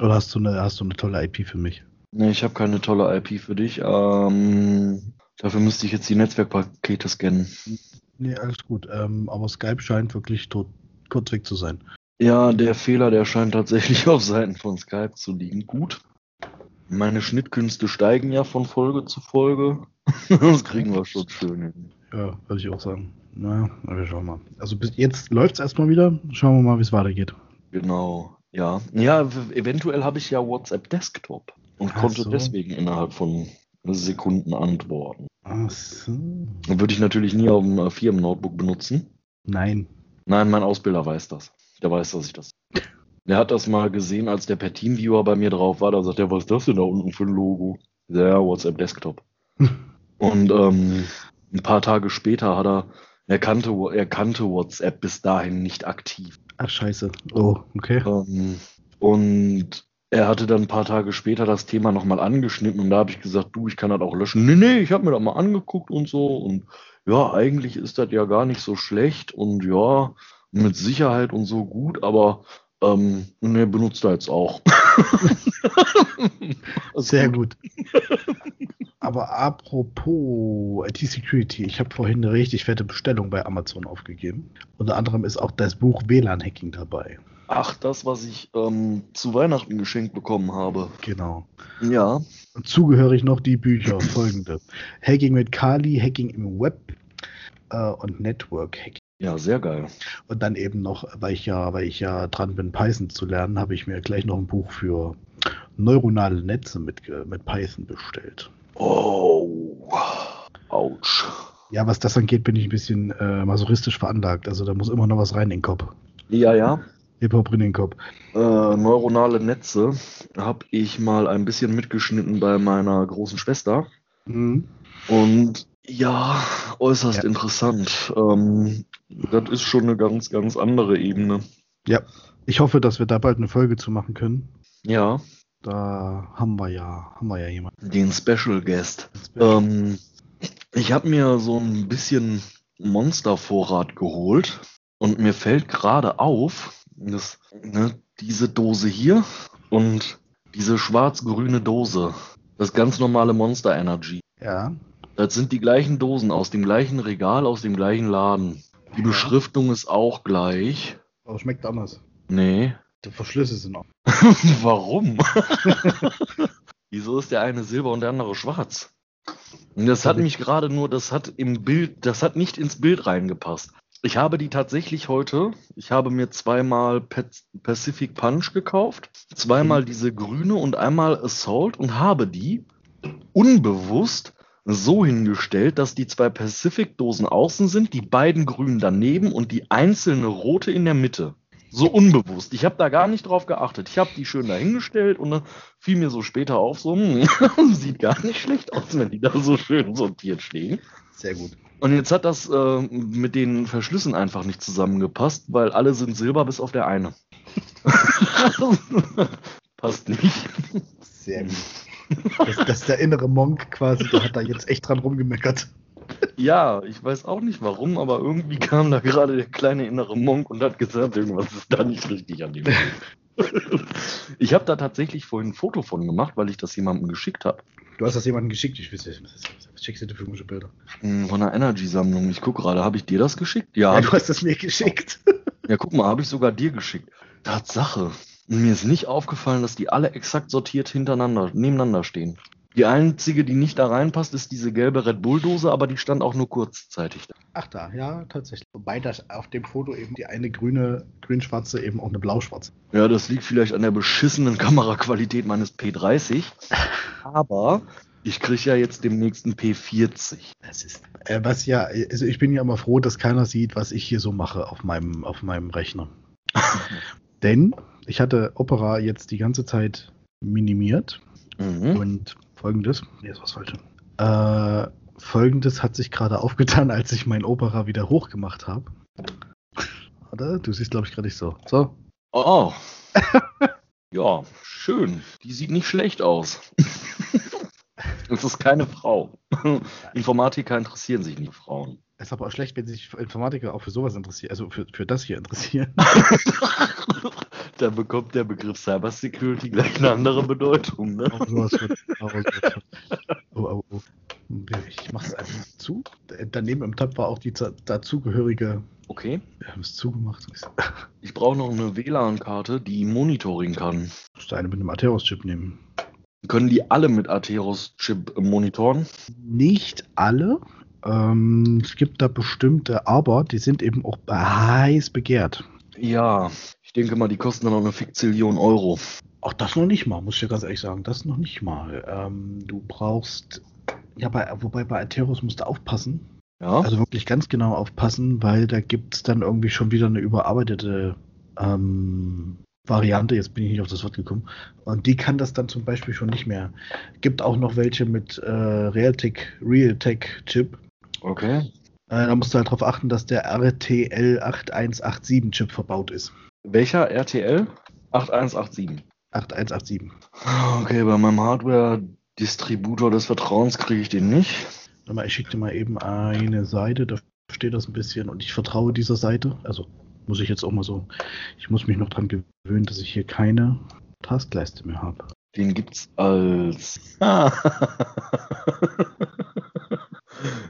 Oder hast du eine, hast du eine tolle IP für mich? Nee, ich habe keine tolle IP für dich. Ähm, dafür müsste ich jetzt die Netzwerkpakete scannen. Nee, alles gut. Ähm, aber Skype scheint wirklich tot, kurz weg zu sein. Ja, der Fehler, der scheint tatsächlich auf Seiten von Skype zu liegen. Gut. Meine Schnittkünste steigen ja von Folge zu Folge. das kriegen wir schon schön hin. Ja, würde ich auch sagen. Na, wir schauen mal. Also bis jetzt läuft es erstmal wieder. Schauen wir mal, wie es weitergeht. Genau. Ja, ja, eventuell habe ich ja WhatsApp Desktop und Ach konnte so. deswegen innerhalb von Sekunden antworten. Ach so. Würde ich natürlich nie auf dem Firmen-Notebook benutzen. Nein. Nein, mein Ausbilder weiß das. Der weiß, dass ich das. Der hat das mal gesehen, als der per Teamviewer bei mir drauf war. Da sagt er, was ist das denn da unten für ein Logo? Ja, WhatsApp Desktop. und ähm, ein paar Tage später hat er, er kannte, er kannte WhatsApp bis dahin nicht aktiv. Ach scheiße. Oh, okay. Ähm, und er hatte dann ein paar Tage später das Thema nochmal angeschnitten und da habe ich gesagt, du, ich kann das auch löschen. Nee, nee, ich habe mir das mal angeguckt und so und ja, eigentlich ist das ja gar nicht so schlecht und ja, mit Sicherheit und so gut, aber ähm, ne, benutzt er jetzt auch. Sehr gut. Aber apropos IT-Security, ich habe vorhin eine richtig fette Bestellung bei Amazon aufgegeben. Unter anderem ist auch das Buch WLAN-Hacking dabei. Ach, das, was ich ähm, zu Weihnachten geschenkt bekommen habe. Genau. Ja. Und zugehörig noch die Bücher, folgende. Hacking mit Kali, Hacking im Web äh, und Network Hacking. Ja, sehr geil. Und dann eben noch, weil ich ja, weil ich ja dran bin, Python zu lernen, habe ich mir gleich noch ein Buch für neuronale Netze mit, mit Python bestellt. Oh. Autsch. Ja, was das angeht, bin ich ein bisschen äh, masochistisch veranlagt. Also da muss immer noch was rein in den Kopf. Ja, ja. Hip-Hop in den Kopf. Äh, neuronale Netze habe ich mal ein bisschen mitgeschnitten bei meiner großen Schwester. Mhm. Und ja, äußerst Ja. interessant. Ähm, das ist schon eine ganz, ganz andere Ebene. Ja, ich hoffe, dass wir da bald eine Folge zu machen können. Ja, Da haben wir ja, haben wir ja jemanden. den Special Guest. Ähm, ich habe mir so ein bisschen Monstervorrat geholt und mir fällt gerade auf, dass ne, diese Dose hier und diese schwarz-grüne Dose, das ganz normale Monster Energy, Ja, das sind die gleichen Dosen aus dem gleichen Regal, aus dem gleichen Laden. Die. Beschriftung ist auch gleich. aber schmeckt anders. Nee. Die Verschlüsse sind auch. Warum? Wieso ist der eine silber und der andere schwarz? Und das hat mich gerade nur, das hat im Bild, das hat nicht ins Bild reingepasst. Ich habe die tatsächlich heute, ich habe mir zweimal Pacific Punch gekauft, zweimal diese grüne und einmal Assault und habe die unbewusst so hingestellt, dass die zwei Pacific-Dosen außen sind, die beiden grünen daneben und die einzelne rote in der Mitte. So unbewusst. Ich habe da gar nicht drauf geachtet. Ich habe die schön dahingestellt und dann fiel mir so später auf, so, hm, sieht gar nicht schlecht aus, wenn die da so schön sortiert stehen. Sehr gut. Und jetzt hat das äh, mit den Verschlüssen einfach nicht zusammengepasst, weil alle sind silber bis auf der eine. Passt nicht. Sehr gut. Das, ist der innere Monk quasi, der hat da jetzt echt dran rumgemeckert. Ja, ich weiß auch nicht warum, aber irgendwie kam da gerade der kleine innere Monk und hat gesagt, irgendwas ist da nicht richtig an dem. Bild. ich habe da tatsächlich vorhin ein Foto von gemacht, weil ich das jemandem geschickt habe. Du hast das jemandem geschickt, ich weiß nicht, was, ist- was schickst du dir für komische Bilder? Hm, Von einer Energy-Sammlung. Ich gucke gerade, habe ich dir das geschickt? Ja, Ja, du hast das mir geschickt. Ja, guck mal, habe ich sogar dir geschickt. Tatsache. Mir ist nicht aufgefallen, dass die alle exakt sortiert hintereinander, nebeneinander stehen. Die einzige, die nicht da reinpasst, ist diese gelbe Red Bull-Dose, aber die stand auch nur kurzzeitig da. Ach da, ja, tatsächlich. Wobei das auf dem Foto eben die eine grüne, grün-schwarze eben auch eine blau-schwarze. Ja, das liegt vielleicht an der beschissenen Kameraqualität meines P30. Aber ich kriege ja jetzt demnächst einen P40. Das ist, äh, was ja, also ich bin ja immer froh, dass keiner sieht, was ich hier so mache auf meinem, auf meinem Rechner. Denn ich hatte Opera jetzt die ganze Zeit minimiert Mhm. und folgendes, nee, ist was falsch. Äh, folgendes hat sich gerade aufgetan, als ich mein Opera wieder hochgemacht habe. Warte, du siehst, glaube ich, gerade nicht so. So, Oh. ja, schön. Die sieht nicht schlecht aus. Es ist keine Frau. Informatiker interessieren sich nicht Frauen. ist aber auch schlecht, wenn sich Informatiker auch für sowas interessieren, also für, für das hier interessieren. da bekommt der Begriff Cybersecurity gleich eine andere Bedeutung. Ne? Oh, oh, oh. Ich mach's einfach zu. Daneben im Tab war auch die dazugehörige. Okay. Wir haben es zugemacht. Ich brauche noch eine WLAN-Karte, die Monitoring kann. Steine mit einem Atheros-Chip nehmen. Können die alle mit Atheros-Chip monitoren? Nicht alle. Ähm, es gibt da bestimmte, aber die sind eben auch heiß begehrt. Ja, denke mal, die kosten dann noch eine Fikzillion Euro. Auch das noch nicht mal, muss ich dir ganz ehrlich sagen. Das noch nicht mal. Ähm, du brauchst. Ja, bei, wobei bei Atheros musst du aufpassen. Ja, Also wirklich ganz genau aufpassen, weil da gibt es dann irgendwie schon wieder eine überarbeitete ähm, Variante. Jetzt bin ich nicht auf das Wort gekommen. Und die kann das dann zum Beispiel schon nicht mehr. Gibt auch noch welche mit äh, Realtek, Realtek-Chip. okay. Äh, da musst du halt darauf achten, dass der RTL 8187-Chip verbaut ist. Welcher RTL? 8187. 8187. Okay, bei meinem Hardware-Distributor des Vertrauens kriege ich den nicht. Ich schicke dir mal eben eine Seite, da steht das ein bisschen und ich vertraue dieser Seite. Also muss ich jetzt auch mal so, ich muss mich noch dran gewöhnen, dass ich hier keine Taskleiste mehr habe. Den gibt's als.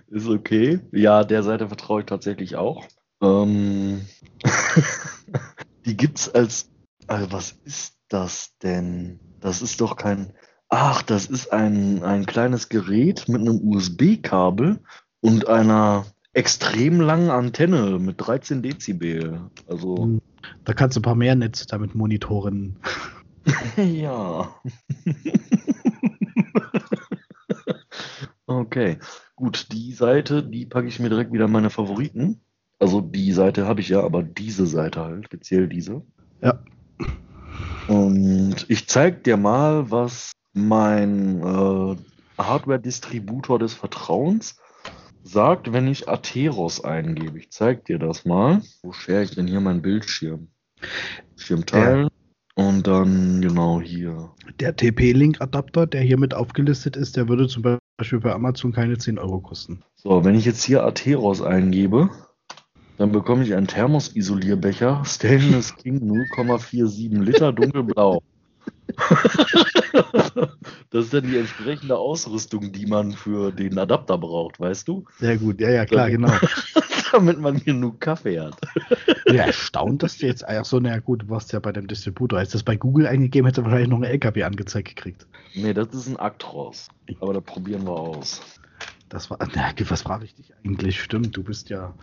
ist okay. Ja, der Seite vertraue ich tatsächlich auch. Ähm, die gibt's als. Also was ist das denn? Das ist doch kein. Ach, das ist ein, ein kleines Gerät mit einem USB-Kabel und einer extrem langen Antenne mit 13 Dezibel. Also. Hm, Da kannst du ein paar mehr Netze damit monitoren. Ja. Okay, gut, die Seite, die packe ich mir direkt wieder in meine Favoriten. Also die Seite habe ich ja, aber diese Seite halt, speziell diese. Ja. Und ich zeig dir mal, was mein äh, Hardware-Distributor des Vertrauens sagt, wenn ich Atheros eingebe. Ich zeig dir das mal. Wo share ich denn hier meinen Bildschirm? Schirm teilen. Und dann genau hier. Der TP-Link-Adapter, der hier mit aufgelistet ist, der würde zum Beispiel bei Amazon keine 10 Euro kosten. So, wenn ich jetzt hier Atheros eingebe, dann bekomme ich einen Thermos-Isolierbecher, Stainless King 0,47 Liter dunkelblau. das ist dann die entsprechende Ausrüstung, die man für den Adapter braucht, weißt du? Sehr gut, ja, ja, klar, genau. Damit man genug Kaffee hat. Ja, erstaunt, dass du jetzt, ach so, naja, gut, du warst ja bei dem Distributor. Als das bei Google eingegeben hätte, wahrscheinlich noch ein LKW angezeigt gekriegt. Nee, das ist ein Actros. Aber da probieren wir aus. Das war, na, was frage ich dich eigentlich? Stimmt, du bist ja,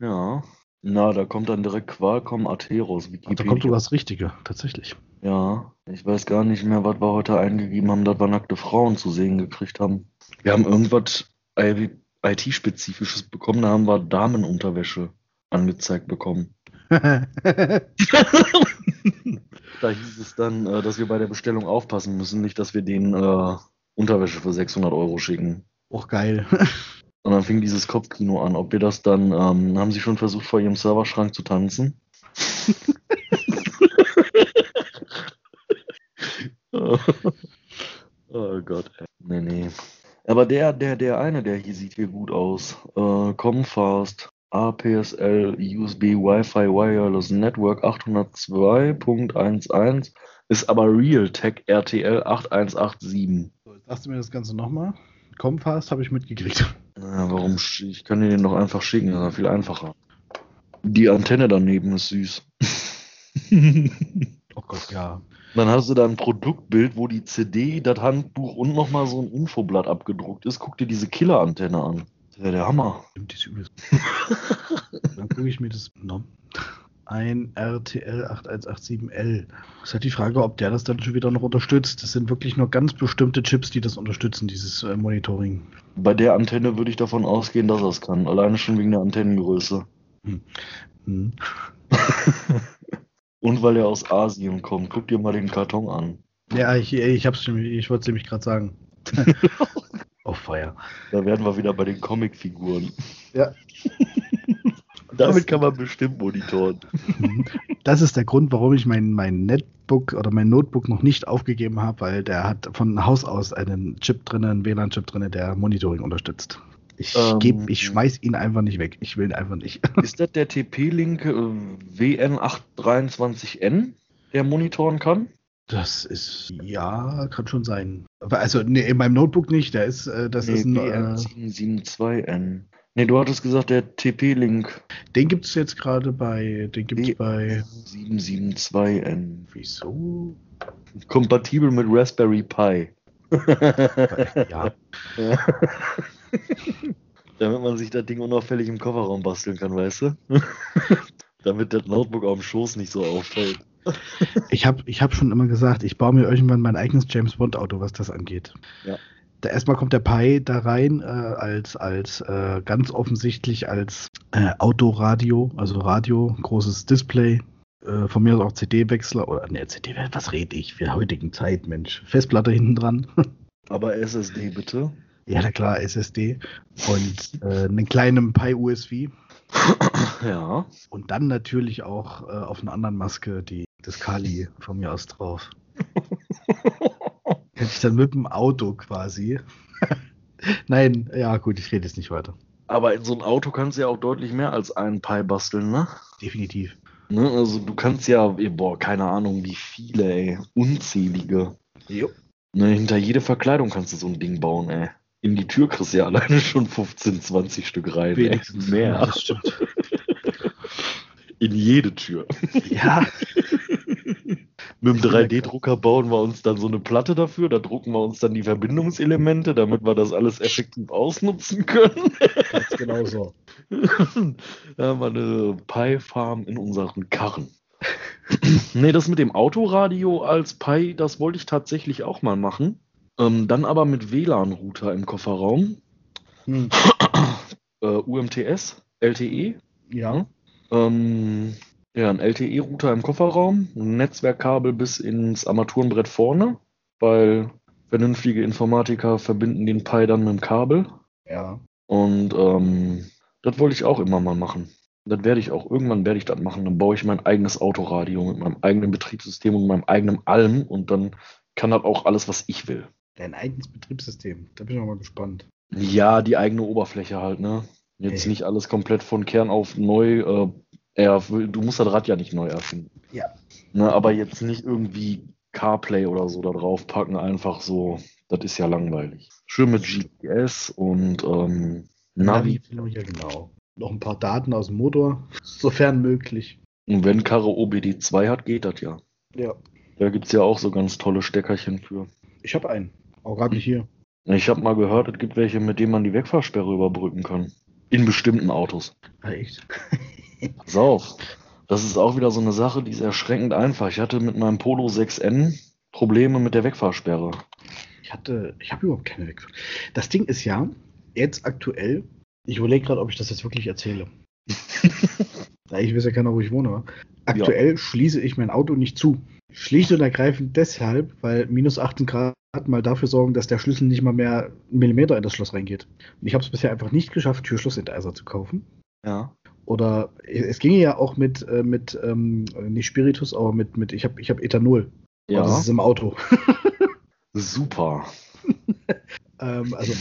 Ja. Na, da kommt dann direkt Qualcomm Atheros, ach, da kommt sogar das Richtige, tatsächlich. Ja, ich weiß gar nicht mehr, was wir heute eingegeben haben, dass wir nackte Frauen zu sehen gekriegt haben. Wir haben irgendwas IT-spezifisches bekommen, da haben wir Damenunterwäsche angezeigt bekommen. Da hieß es dann, äh, dass wir bei der Bestellung aufpassen müssen, nicht, dass wir denen äh, Unterwäsche für 600 Euro schicken. Auch geil. Und dann fing dieses Kopfkino an. Ob wir das dann, ähm, haben sie schon versucht, vor ihrem Serverschrank zu tanzen? oh Gott, ey. Nee, nee. Aber der, der, der eine, der hier sieht hier gut aus. Äh, Comfast, APSL, USB, Wi-Fi, Wireless Network 802.11 ist aber Realtek RTL 8187. So, jetzt sagst du mir das Ganze nochmal. Comfast habe ich mitgekriegt. Na, warum? Ich kann dir den doch einfach schicken, das ist ja viel einfacher. Die Antenne daneben ist süß. Oh Gott, ja. Dann hast du da ein Produktbild, wo die CD, das Handbuch und nochmal so ein Infoblatt abgedruckt ist. Guck dir diese Killer-Antenne an. Das wäre der Hammer. Stimmt, die ist übel. Dann gucke ich mir das no. Ein RTL 8187L. Ist halt die Frage, ob der das dann schon wieder noch unterstützt. Das sind wirklich nur ganz bestimmte Chips, die das unterstützen, dieses äh, Monitoring. Bei der Antenne würde ich davon ausgehen, dass er es kann. Alleine schon wegen der Antennengröße. Hm. Und weil er aus Asien kommt. Guck dir mal den Karton an. Ja, ich, ich hab's ich wollte es nämlich gerade sagen. oh, Feuer. Da werden wir wieder bei den Comicfiguren. Ja. Damit kann man bestimmt monitoren. Das ist der Grund, warum ich mein, mein Netbook oder mein Notebook noch nicht aufgegeben habe, weil der hat von Haus aus einen Chip drin, einen WLAN-Chip drin, der Monitoring unterstützt. Ich, Ähm. geb, ich schmeiß ihn einfach nicht weg. Ich will ihn einfach nicht. Ist das der TP-Link äh, WN823N, der monitoren kann? Das ist, ja, kann schon sein. Also, nee, in meinem Notebook nicht. Der ist, äh, das ist ein, äh, WN772N. Nee, du hattest gesagt, der TP-Link den gibt es jetzt gerade bei, den gibt es bei, 772N. wieso? Kompatibel mit Raspberry Pi. Bei, ja, Damit man sich das Ding unauffällig im Kofferraum basteln kann, weißt du? Damit das Notebook auf dem Schoß nicht so auffällt. ich habe ich hab schon immer gesagt, ich baue mir irgendwann mein eigenes James Bond Auto, was das angeht. Ja. Da erstmal kommt der Pi da rein, äh, als, als äh, ganz offensichtlich als äh, Autoradio, also Radio, großes Display. Äh, von mir aus auch CD-Wechsler oder ne, CD, was rede ich für heutigen Zeit, Mensch. Festplatte hinten dran. Aber SSD bitte. ja, na klar, SSD. Und äh, einen kleinen Pi USB. Ja. Und dann natürlich auch äh, auf einer anderen Maske die, das Kali von mir aus drauf. Hätte ich dann mit dem Auto quasi. Nein, ja gut, ich rede jetzt nicht weiter. Aber in so ein Auto kannst du ja auch deutlich mehr als einen Pi basteln, ne? Definitiv. Ne, also du kannst ja, boah, keine Ahnung, wie viele, ey, unzählige. Jo. Ne, hinter jede Verkleidung kannst du so ein Ding bauen, ey. In die Tür kriegst du ja alleine schon 15, 20 Stück rein. ey. Wenigstens. Mehr. Ja, das stimmt. In jede Tür. Ja, Mit dem Ich bin 3D-Drucker bauen wir uns dann so eine Platte dafür, da drucken wir uns dann die Verbindungselemente, damit wir das alles effektiv ausnutzen können. ganz genau so. da haben wir eine Pi-Farm in unseren Karren. nee, das mit dem Autoradio als Pi, das wollte ich tatsächlich auch mal machen. Ähm, dann aber mit WLAN-Router im Kofferraum. Hm. Äh, UMTS, LTE. Ja. Ähm, ja, ein LTE-Router im Kofferraum, ein Netzwerkkabel bis ins Armaturenbrett vorne, weil vernünftige Informatiker verbinden den Pi dann mit dem Kabel. Ja. Und ähm, das wollte ich auch immer mal machen. Das werde ich auch, irgendwann werde ich das machen. Dann baue ich mein eigenes Autoradio mit meinem eigenen Betriebssystem und meinem eigenen Allem und dann kann das auch alles, was ich will. Dein eigenes Betriebssystem. Da bin ich noch mal gespannt. Ja, die eigene Oberfläche halt, ne? Jetzt Hey. nicht alles komplett von Kern auf neu. Äh, ja, du musst das Rad ja nicht neu erfinden. Ja. Ne, aber jetzt nicht irgendwie CarPlay oder so da drauf packen, einfach so. Das ist ja langweilig. Schön mit GPS und ähm, Navi. Ja, genau. Noch ein paar Daten aus dem Motor, sofern möglich. Und wenn Karre OBD2 hat, geht das ja. Ja. Da gibt es ja auch so ganz tolle Steckerchen für. Ich habe einen. Auch gerade nicht hier. Ich habe mal gehört, es gibt welche, mit denen man die Wegfahrsperre überbrücken kann. In bestimmten Autos. Ah, echt? Pass auf. Das ist auch wieder so eine Sache, die ist erschreckend einfach. Ich hatte mit meinem Polo 6N Probleme mit der Wegfahrsperre. Ich hatte, ich habe überhaupt keine Wegfahrt. Das Ding ist ja, jetzt aktuell, ich überlege gerade, ob ich das jetzt wirklich erzähle. Da ich weiß ja keiner, wo ich wohne. Aktuell schließe ich mein Auto nicht zu. Schlicht und ergreifend deshalb, weil minus 18 Grad mal dafür sorgen, dass der Schlüssel nicht mal mehr einen Millimeter in das Schloss reingeht. Und ich habe es bisher einfach nicht geschafft, Türschlossenteiser zu kaufen. Ja. Oder es ginge ja auch mit, äh, mit ähm, nicht Spiritus, aber mit, mit ich habe ich hab Ethanol. Ja. Und das ist im Auto. Super. Ähm, also,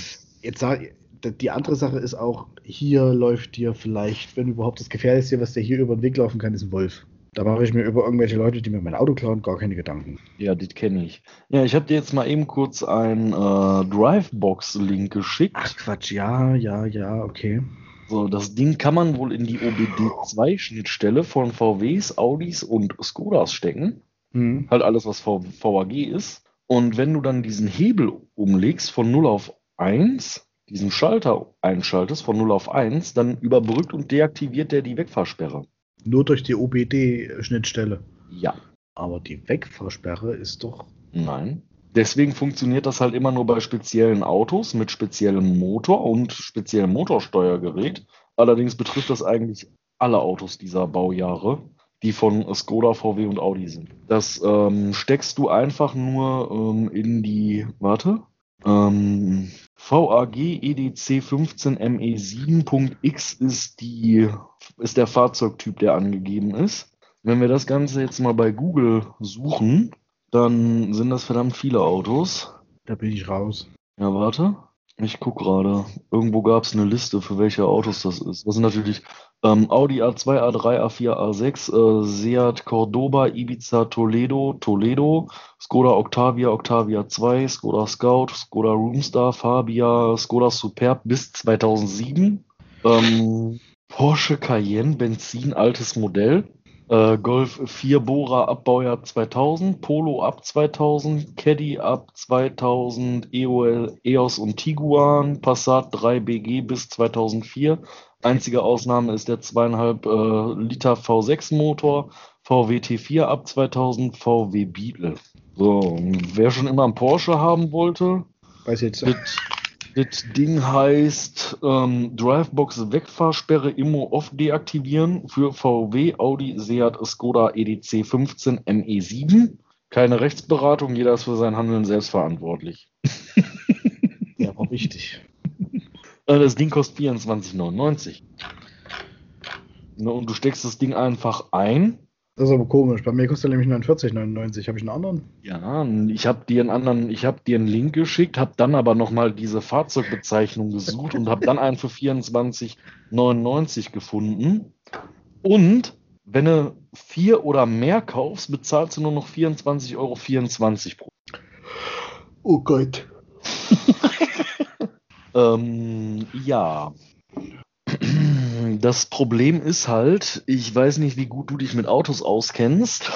jetzt sag, die andere Sache ist auch, hier läuft dir vielleicht, wenn überhaupt das Gefährlichste, was dir hier über den Weg laufen kann, ist ein Wolf. Da mache ich mir über irgendwelche Leute, die mir mein Auto klauen, gar keine Gedanken. Ja, das kenne ich. Ja, ich habe dir jetzt mal eben kurz einen äh, Drivebox-Link geschickt. Ach Quatsch, ja, ja, ja, okay. So, das Ding kann man wohl in die OBD2-Schnittstelle von VWs, Audis und Skodas stecken. Hm. Halt alles, was v VAG ist. Und wenn du dann diesen Hebel umlegst von 0 auf 1, diesen Schalter einschaltest von 0 auf 1, dann überbrückt und deaktiviert der die Wegfahrsperre. Nur durch die OBD-Schnittstelle. Ja. Aber die Wegfahrsperre ist doch. Nein. Deswegen funktioniert das halt immer nur bei speziellen Autos mit speziellem Motor und speziellem Motorsteuergerät. Allerdings betrifft das eigentlich alle Autos dieser Baujahre, die von Skoda, VW und Audi sind. Das ähm, steckst du einfach nur ähm, in die, warte, ähm, VAG EDC 15 ME7.x ist ist der Fahrzeugtyp, der angegeben ist. Wenn wir das Ganze jetzt mal bei Google suchen, dann sind das verdammt viele Autos. Da bin ich raus. Ja, warte. Ich guck gerade. Irgendwo gab es eine Liste, für welche Autos das ist. Das sind natürlich ähm, Audi A2, A3, A4, A6, äh, Seat Cordoba, Ibiza, Toledo, Toledo, Skoda Octavia, Octavia 2, Skoda Scout, Skoda Roomstar, Fabia, Skoda Superb bis 2007. Ähm, Porsche Cayenne, Benzin, altes Modell. Äh, Golf 4 Bora ab Baujahr 2000, Polo ab 2000, Caddy ab 2000, EOL, EOS und Tiguan, Passat 3 BG bis 2004. Einzige Ausnahme ist der 2,5 äh, Liter V6 Motor, VW T4 ab 2000, VW Beetle. So, wer schon immer einen Porsche haben wollte, Weiß jetzt. das, das Ding heißt ähm, Drivebox Wegfahrsperre Immo Off deaktivieren für VW, Audi, Seat, Skoda EDC 15 ME7. Keine Rechtsberatung, jeder ist für sein Handeln selbst verantwortlich. Ja, war wichtig. Äh, Das Ding kostet 24,99. Ne, Und du steckst das Ding einfach ein. Das ist aber komisch. Bei mir kostet er nämlich 49,99. Habe ich einen anderen? Ja, ich habe dir einen anderen, ich habe dir einen Link geschickt, habe dann aber nochmal diese Fahrzeugbezeichnung gesucht und habe dann einen für 24,99 gefunden. Und wenn du vier oder mehr kaufst, bezahlst du nur noch 24,24 Euro pro. Oh Gott. ähm, ja. Das Problem ist halt, ich weiß nicht, wie gut du dich mit Autos auskennst.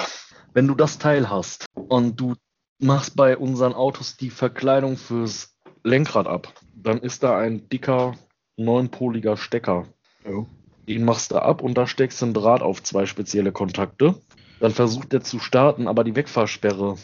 Wenn du das Teil hast und du machst bei unseren Autos die Verkleidung fürs Lenkrad ab, dann ist da ein dicker neunpoliger Stecker. Oh. Den machst du ab und da steckst du einen Draht auf zwei spezielle Kontakte. Dann versucht er zu starten, aber die Wegfahrsperre.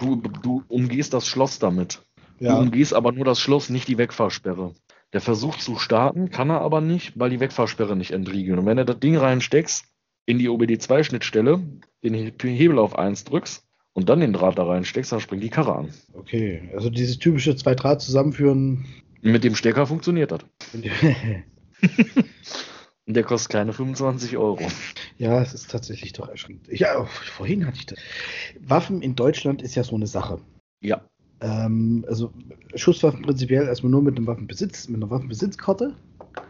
Du, du umgehst das Schloss damit. Du Ja. umgehst aber nur das Schloss, nicht die Wegfahrsperre. Der versucht zu starten, kann er aber nicht, weil die Wegfahrsperre nicht entriegeln. Und wenn du das Ding reinsteckst, in die OBD2-Schnittstelle, den He- Hebel auf 1 drückst und dann den Draht da reinsteckst, dann springt die Karre an. Okay, also dieses typische zwei Draht zusammenführen. Mit dem Stecker funktioniert das. Und der kostet keine 25 Euro. ja, es ist tatsächlich doch erschreckend. Ja, vorhin hatte ich das. Waffen in Deutschland ist ja so eine Sache. Ja. Ähm, also Schusswaffen prinzipiell erstmal nur mit einem Waffenbesitz, mit einer Waffenbesitzkarte.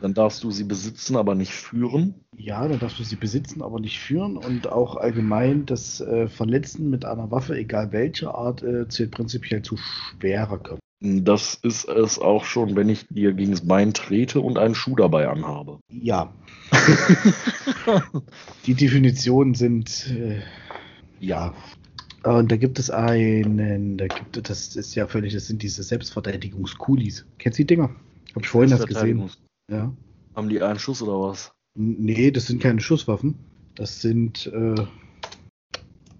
Dann darfst du sie besitzen, aber nicht führen. Ja, dann darfst du sie besitzen, aber nicht führen. Und auch allgemein das äh, Verletzen mit einer Waffe, egal welcher Art, äh, zählt prinzipiell zu schwerer Körper. Das ist es auch schon, wenn ich dir gegen das Bein trete und einen Schuh dabei anhabe. Ja. Die Definitionen sind äh, Ja. Und da gibt es einen, da gibt das ist ja völlig, das sind diese Selbstverteidigungskulis. Kennst du die Dinger? Hab ich vorhin das gesehen. Ja. Haben die einen Schuss oder was? Nee, das sind keine Schusswaffen. Das sind, äh,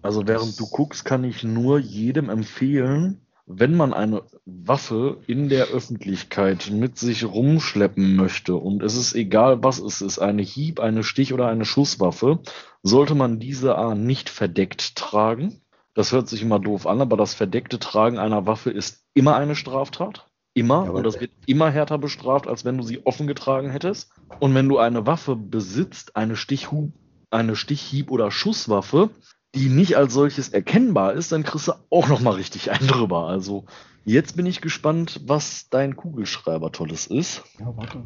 Also während du guckst, kann ich nur jedem empfehlen, wenn man eine Waffe in der Öffentlichkeit mit sich rumschleppen möchte und es ist egal, was es ist, eine Hieb, eine Stich oder eine Schusswaffe, sollte man diese A nicht verdeckt tragen. Das hört sich immer doof an, aber das verdeckte Tragen einer Waffe ist immer eine Straftat. Immer. Ja, und das wird immer härter bestraft, als wenn du sie offen getragen hättest. Und wenn du eine Waffe besitzt, eine Stichhub, eine Stichhieb- oder Schusswaffe, die nicht als solches erkennbar ist, dann kriegst du auch noch mal richtig einen drüber. Also jetzt bin ich gespannt, was dein Kugelschreiber tolles ist. ja, warte.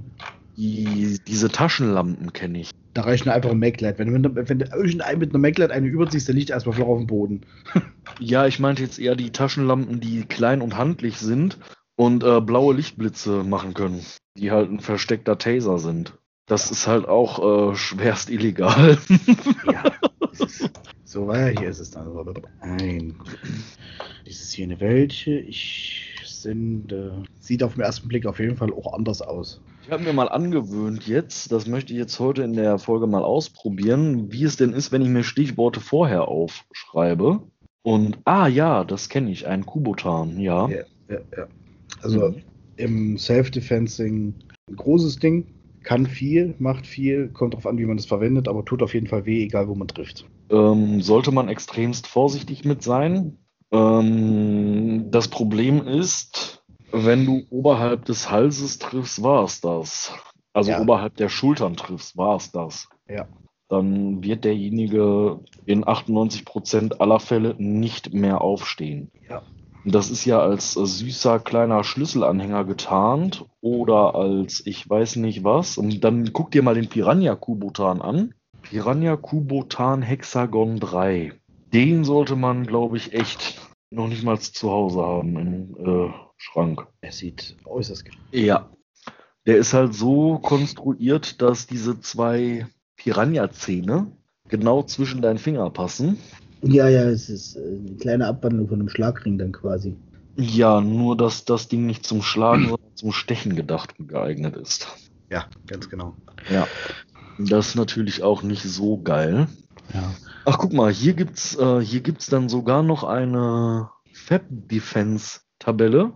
Die, diese Taschenlampen kenne ich. Da reicht nur einfach ein Maglite. Wenn, du mit- wenn du irgendein mit einer Maglite eine überziehst, dann liegt er erstmal flach auf dem Boden. Ja, ich meinte jetzt eher die Taschenlampen, die klein und handlich sind und äh, blaue Lichtblitze machen können, die halt ein versteckter Taser sind. Das ist halt auch äh, schwerst illegal. Ja. ist- so, ja, hier ist es dann. Ein. Dieses hier eine welche? Ich sind. Äh, sieht auf den ersten Blick auf jeden Fall auch anders aus. Ich habe mir mal angewöhnt jetzt, das möchte ich jetzt heute in der Folge mal ausprobieren, wie es denn ist, wenn ich mir Stichworte vorher aufschreibe. Und, ah ja, das kenne ich, ein Kubotan, ja. Ja, ja, ja. Also Mhm. im Self-Defensing ein großes Ding, kann viel, macht viel, kommt drauf an, wie man es verwendet, aber tut auf jeden Fall weh, egal wo man trifft. Ähm, sollte man extremst vorsichtig mit sein. Ähm, das Problem ist, wenn du oberhalb des Halses triffst, war es das. Also Ja. oberhalb der Schultern triffst, war es das. Ja. Dann wird derjenige in 98% aller Fälle nicht mehr aufstehen. Ja. Das ist ja als süßer kleiner Schlüsselanhänger getarnt oder als ich weiß nicht was. Und dann guck dir mal den Piranha Kubotan an. Piranha Kubotan Hexagon 3. Den sollte man, glaube ich, echt noch nicht mal zu Hause haben im äh, Schrank. Er sieht äußerst ge- Ja. Der ist halt so konstruiert, dass diese zwei Piranha-Zähne genau zwischen deinen Finger passen. Ja, ja, es ist äh, eine kleine Abwandlung von einem Schlagring dann quasi. Ja, nur dass das Ding nicht zum Schlagen, sondern zum Stechen gedacht und geeignet ist. Ja, ganz genau. Ja. Das ist natürlich auch nicht so geil. Ja. Ach, guck mal, hier gibt's, äh, hier gibt's dann sogar noch eine Fab Defense Tabelle,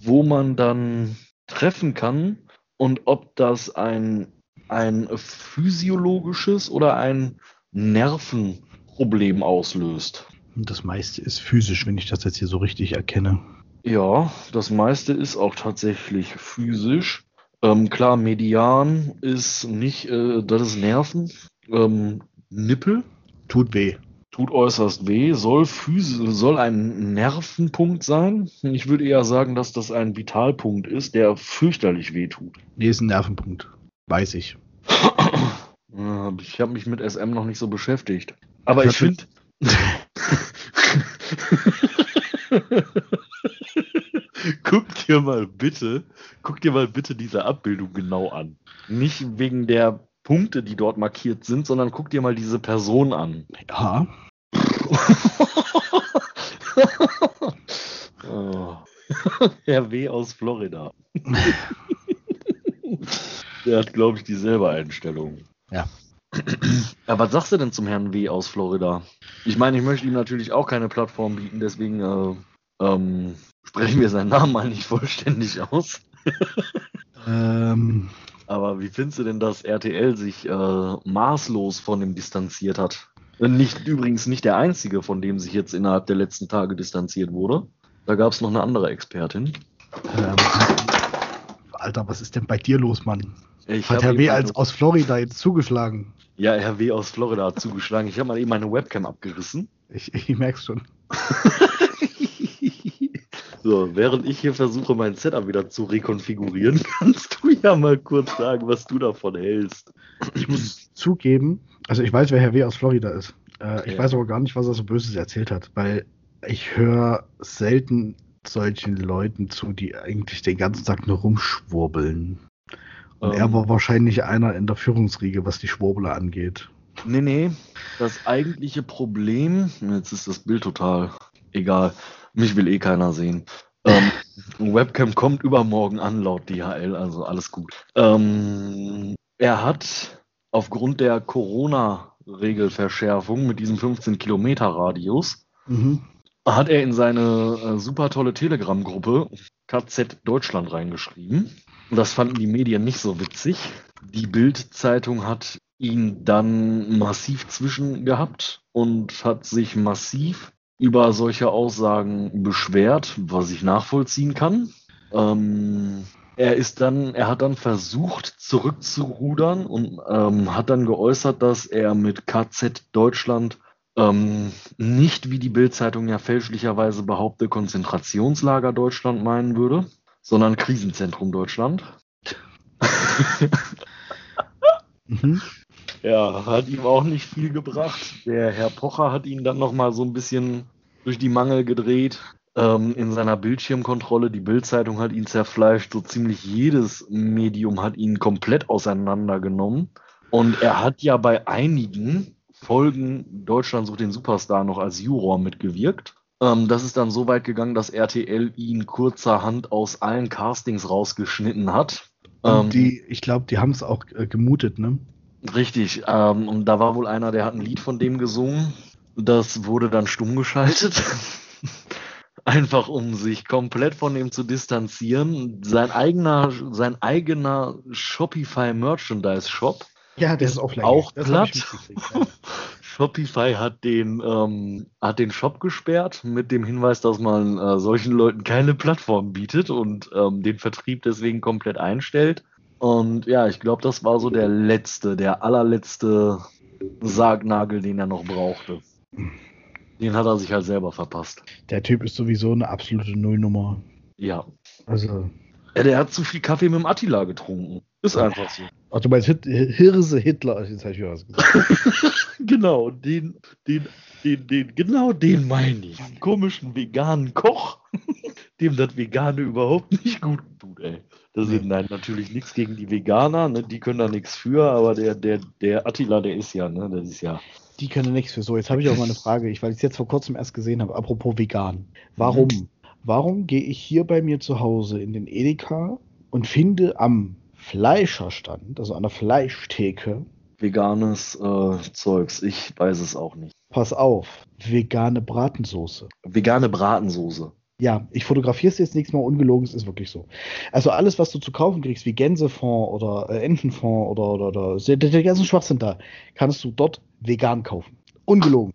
wo man dann treffen kann und ob das ein, ein physiologisches oder ein Nervenproblem auslöst. Das meiste ist physisch, wenn ich das jetzt hier so richtig erkenne. Ja, das meiste ist auch tatsächlich physisch. Ähm, klar, Median ist nicht, äh, das ist Nerven. Ähm, Nippel Tut weh. tut äußerst weh, soll, soll ein Nervenpunkt sein. Ich würde eher sagen, dass das ein Vitalpunkt ist, der fürchterlich weh tut. Nee, ist ein Nervenpunkt. Weiß ich. Ich habe mich mit SM noch nicht so beschäftigt. Aber ich finde. guck dir mal bitte, guck dir mal bitte diese Abbildung genau an. Nicht wegen der Punkte, die dort markiert sind, sondern guck dir mal diese Person an. Ja. oh. Herr W. aus Florida. Der hat, glaube ich, dieselbe Einstellung. Ja. Aber was sagst du denn zum Herrn W. aus Florida? Ich meine, ich möchte ihm natürlich auch keine Plattform bieten, deswegen äh, ähm, sprechen wir seinen Namen mal nicht vollständig aus. Ähm, Aber wie findest du denn, dass RTL sich äh, maßlos von ihm distanziert hat? Nicht, übrigens nicht der einzige, von dem sich jetzt innerhalb der letzten Tage distanziert wurde. Da gab es noch eine andere Expertin. ähm, Alter, was ist denn bei dir los, Mann? Ich Hat Herr W. als aus Florida jetzt zugeschlagen? Ja, Herr W. aus Florida hat zugeschlagen. Ich habe mal eben meine Webcam abgerissen. Ich, ich merk's schon. So, während ich hier versuche, mein Setup wieder zu rekonfigurieren, kannst du ja mal kurz sagen, was du davon hältst. Ich muss zugeben, also ich weiß, wer Herr W. aus Florida ist. Äh, ich Ja. weiß aber gar nicht, was er so Böses erzählt hat, weil ich höre selten solchen Leuten zu, die eigentlich den ganzen Tag nur rumschwurbeln. Und Ähm. er war wahrscheinlich einer in der Führungsriege, was die Schwurbler angeht. Nee, nee, das eigentliche Problem, jetzt ist das Bild total egal, mich will eh keiner sehen. Ähm, Webcam kommt übermorgen an, laut DHL, also alles gut. Ähm, er hat aufgrund der Corona-Regelverschärfung mit diesem 15-Kilometer-Radius, Mhm. hat er in seine äh, super tolle Telegram-Gruppe KZ Deutschland reingeschrieben. Das fanden die Medien nicht so witzig. Die Bild-Zeitung hat ihn dann massiv zwischen gehabt und hat sich massiv über solche Aussagen beschwert, was ich nachvollziehen kann. Ähm, er ist dann, er hat dann versucht zurückzurudern und ähm, hat dann geäußert, dass er mit KZ Deutschland ähm, nicht, wie die Bild-Zeitung ja fälschlicherweise behauptet, Konzentrationslager Deutschland meinen würde, sondern Krisenzentrum Deutschland. Mhm. Ja, hat ihm auch nicht viel gebracht. Der Herr Pocher hat ihn dann nochmal so ein bisschen durch die Mangel gedreht ähm, in seiner Bildschirmkontrolle. Die Bild-Zeitung hat ihn zerfleischt. So ziemlich jedes Medium hat ihn komplett auseinandergenommen. Und er hat ja bei einigen Folgen Deutschland sucht den Superstar noch als Juror mitgewirkt. Ähm, das ist dann so weit gegangen, dass RTL ihn kurzerhand aus allen Castings rausgeschnitten hat. Ähm, die, ich glaube, die haben es auch äh, gemutet, ne? Richtig, ähm, und da war wohl einer, der hat ein Lied von dem gesungen. Das wurde dann stumm geschaltet. Einfach um sich komplett von dem zu distanzieren. Sein eigener, sein eigener Shopify Merchandise Shop. Ja, der Ist ist offline. auch Das platt. ja. Shopify hat den, ähm, hat den Shop gesperrt mit dem Hinweis, dass man äh, solchen Leuten keine Plattform bietet und ähm, den Vertrieb deswegen komplett einstellt. Und ja, ich glaube, das war so der letzte, der allerletzte Sargnagel, den er noch brauchte. Den hat er sich halt selber verpasst. Der Typ ist sowieso eine absolute Nullnummer. Ja. Also, ja der hat zu viel Kaffee mit dem Attila getrunken. Ist einfach so. ach, du meinst Hit Hirse Hitler? Jetzt habe ich wieder was gesagt. Genau, den, den, den, den, genau den meine ich. Den komischen veganen Koch, dem das Vegane überhaupt nicht gut tut, ey. Das sind nein, natürlich nichts gegen die Veganer, ne? die können da nichts für, aber der, der, der Attila, der ist ja, ne, das ist ja. Die können nichts für so. Jetzt habe ich auch mal eine Frage, ich, weil ich es jetzt vor kurzem erst gesehen habe. Apropos vegan. Warum? Warum gehe ich hier bei mir zu Hause in den Edeka und finde am Fleischerstand, also an der Fleischtheke, Veganes äh, Zeugs, ich weiß es auch nicht. pass auf, vegane Bratensoße. Vegane Bratensoße. Ja, ich fotografiere es jetzt nächstes Mal ungelogen, es ist wirklich so. Also alles, was du zu kaufen kriegst, wie Gänsefond oder äh, Entenfond oder, oder, oder der, der ganze Schwachsinn da, kannst du dort vegan kaufen. Ungelogen.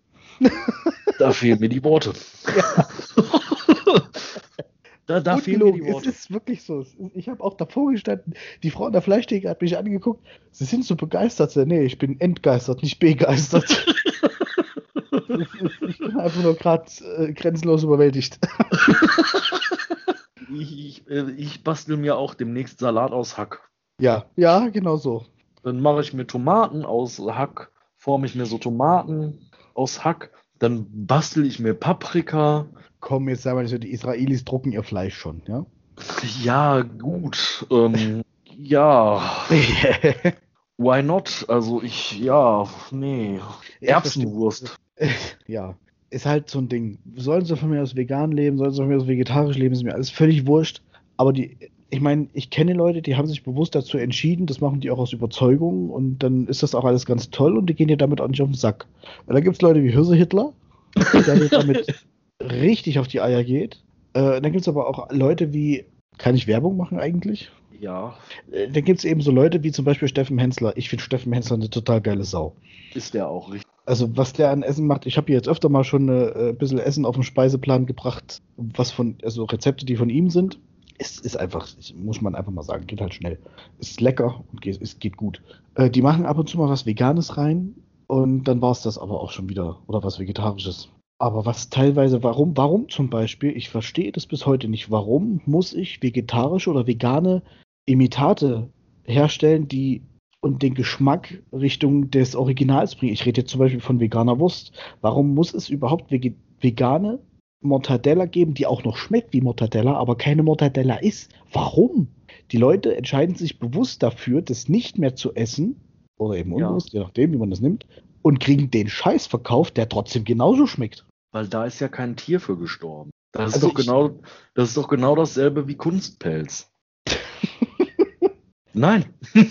Da fehlen mir die Worte. da da fehlen mir die Es Worte. ist wirklich so. Es Ich habe auch davor gestanden, die Frau an der Fleischtheke hat mich angeguckt. Sie sind so begeistert. Sie, Nee, ich bin entgeistert, nicht begeistert. Einfach nur gerade äh, grenzenlos überwältigt. Ich, ich, äh, ich bastel mir auch demnächst Salat aus Hack. Ja, ja, genau so. Dann mache ich mir Tomaten aus Hack, forme ich mir so Tomaten aus Hack, dann bastel ich mir Paprika. Komm, jetzt sagen wir so, die Israelis drucken ihr Fleisch schon, ja? Ja, gut. Ähm, ja. Why not? Also ich, ja, nee. Erbsenwurst. Ja, ist halt so ein Ding. Sollen sie von mir aus vegan leben, sollen sie von mir aus vegetarisch leben, ist mir alles völlig wurscht. Aber die, ich meine, ich kenne Leute, die haben sich bewusst dazu entschieden, das machen die auch aus Überzeugung und dann ist das auch alles ganz toll und die gehen dir damit auch nicht auf den Sack. Und dann gibt es Leute wie Hirse Hitler, der damit richtig auf die Eier geht. Äh, dann gibt es aber auch Leute wie, kann ich Werbung machen eigentlich? Ja. Äh, dann gibt es eben so Leute wie zum Beispiel Steffen Hensler. Ich finde Steffen Hensler eine total geile Sau. Ist der auch richtig. Also was der an Essen macht, ich habe hier jetzt öfter mal schon ein äh, bisschen Essen auf den Speiseplan gebracht, was von, also Rezepte, die von ihm sind. Es ist einfach, muss man einfach mal sagen, geht halt schnell. Es ist lecker und geht, es geht gut. Äh, die machen ab und zu mal was Veganes rein und dann war es das aber auch schon wieder. Oder was Vegetarisches. Aber was teilweise, warum, warum zum Beispiel, ich verstehe das bis heute nicht, warum muss ich vegetarische oder vegane Imitate herstellen, die und den Geschmack Richtung des Originals bringen. Ich rede jetzt zum Beispiel von veganer Wurst. Warum muss es überhaupt vegane Mortadella geben, die auch noch schmeckt wie Mortadella, aber keine Mortadella ist? Warum? Die Leute entscheiden sich bewusst dafür, das nicht mehr zu essen, oder eben unbewusst, ja. je nachdem, wie man das nimmt, und kriegen den Scheiß verkauft, der trotzdem genauso schmeckt. Weil da ist ja kein Tier für gestorben. Das, Also ist, doch genau, das ist doch genau dasselbe wie Kunstpelz. Nein.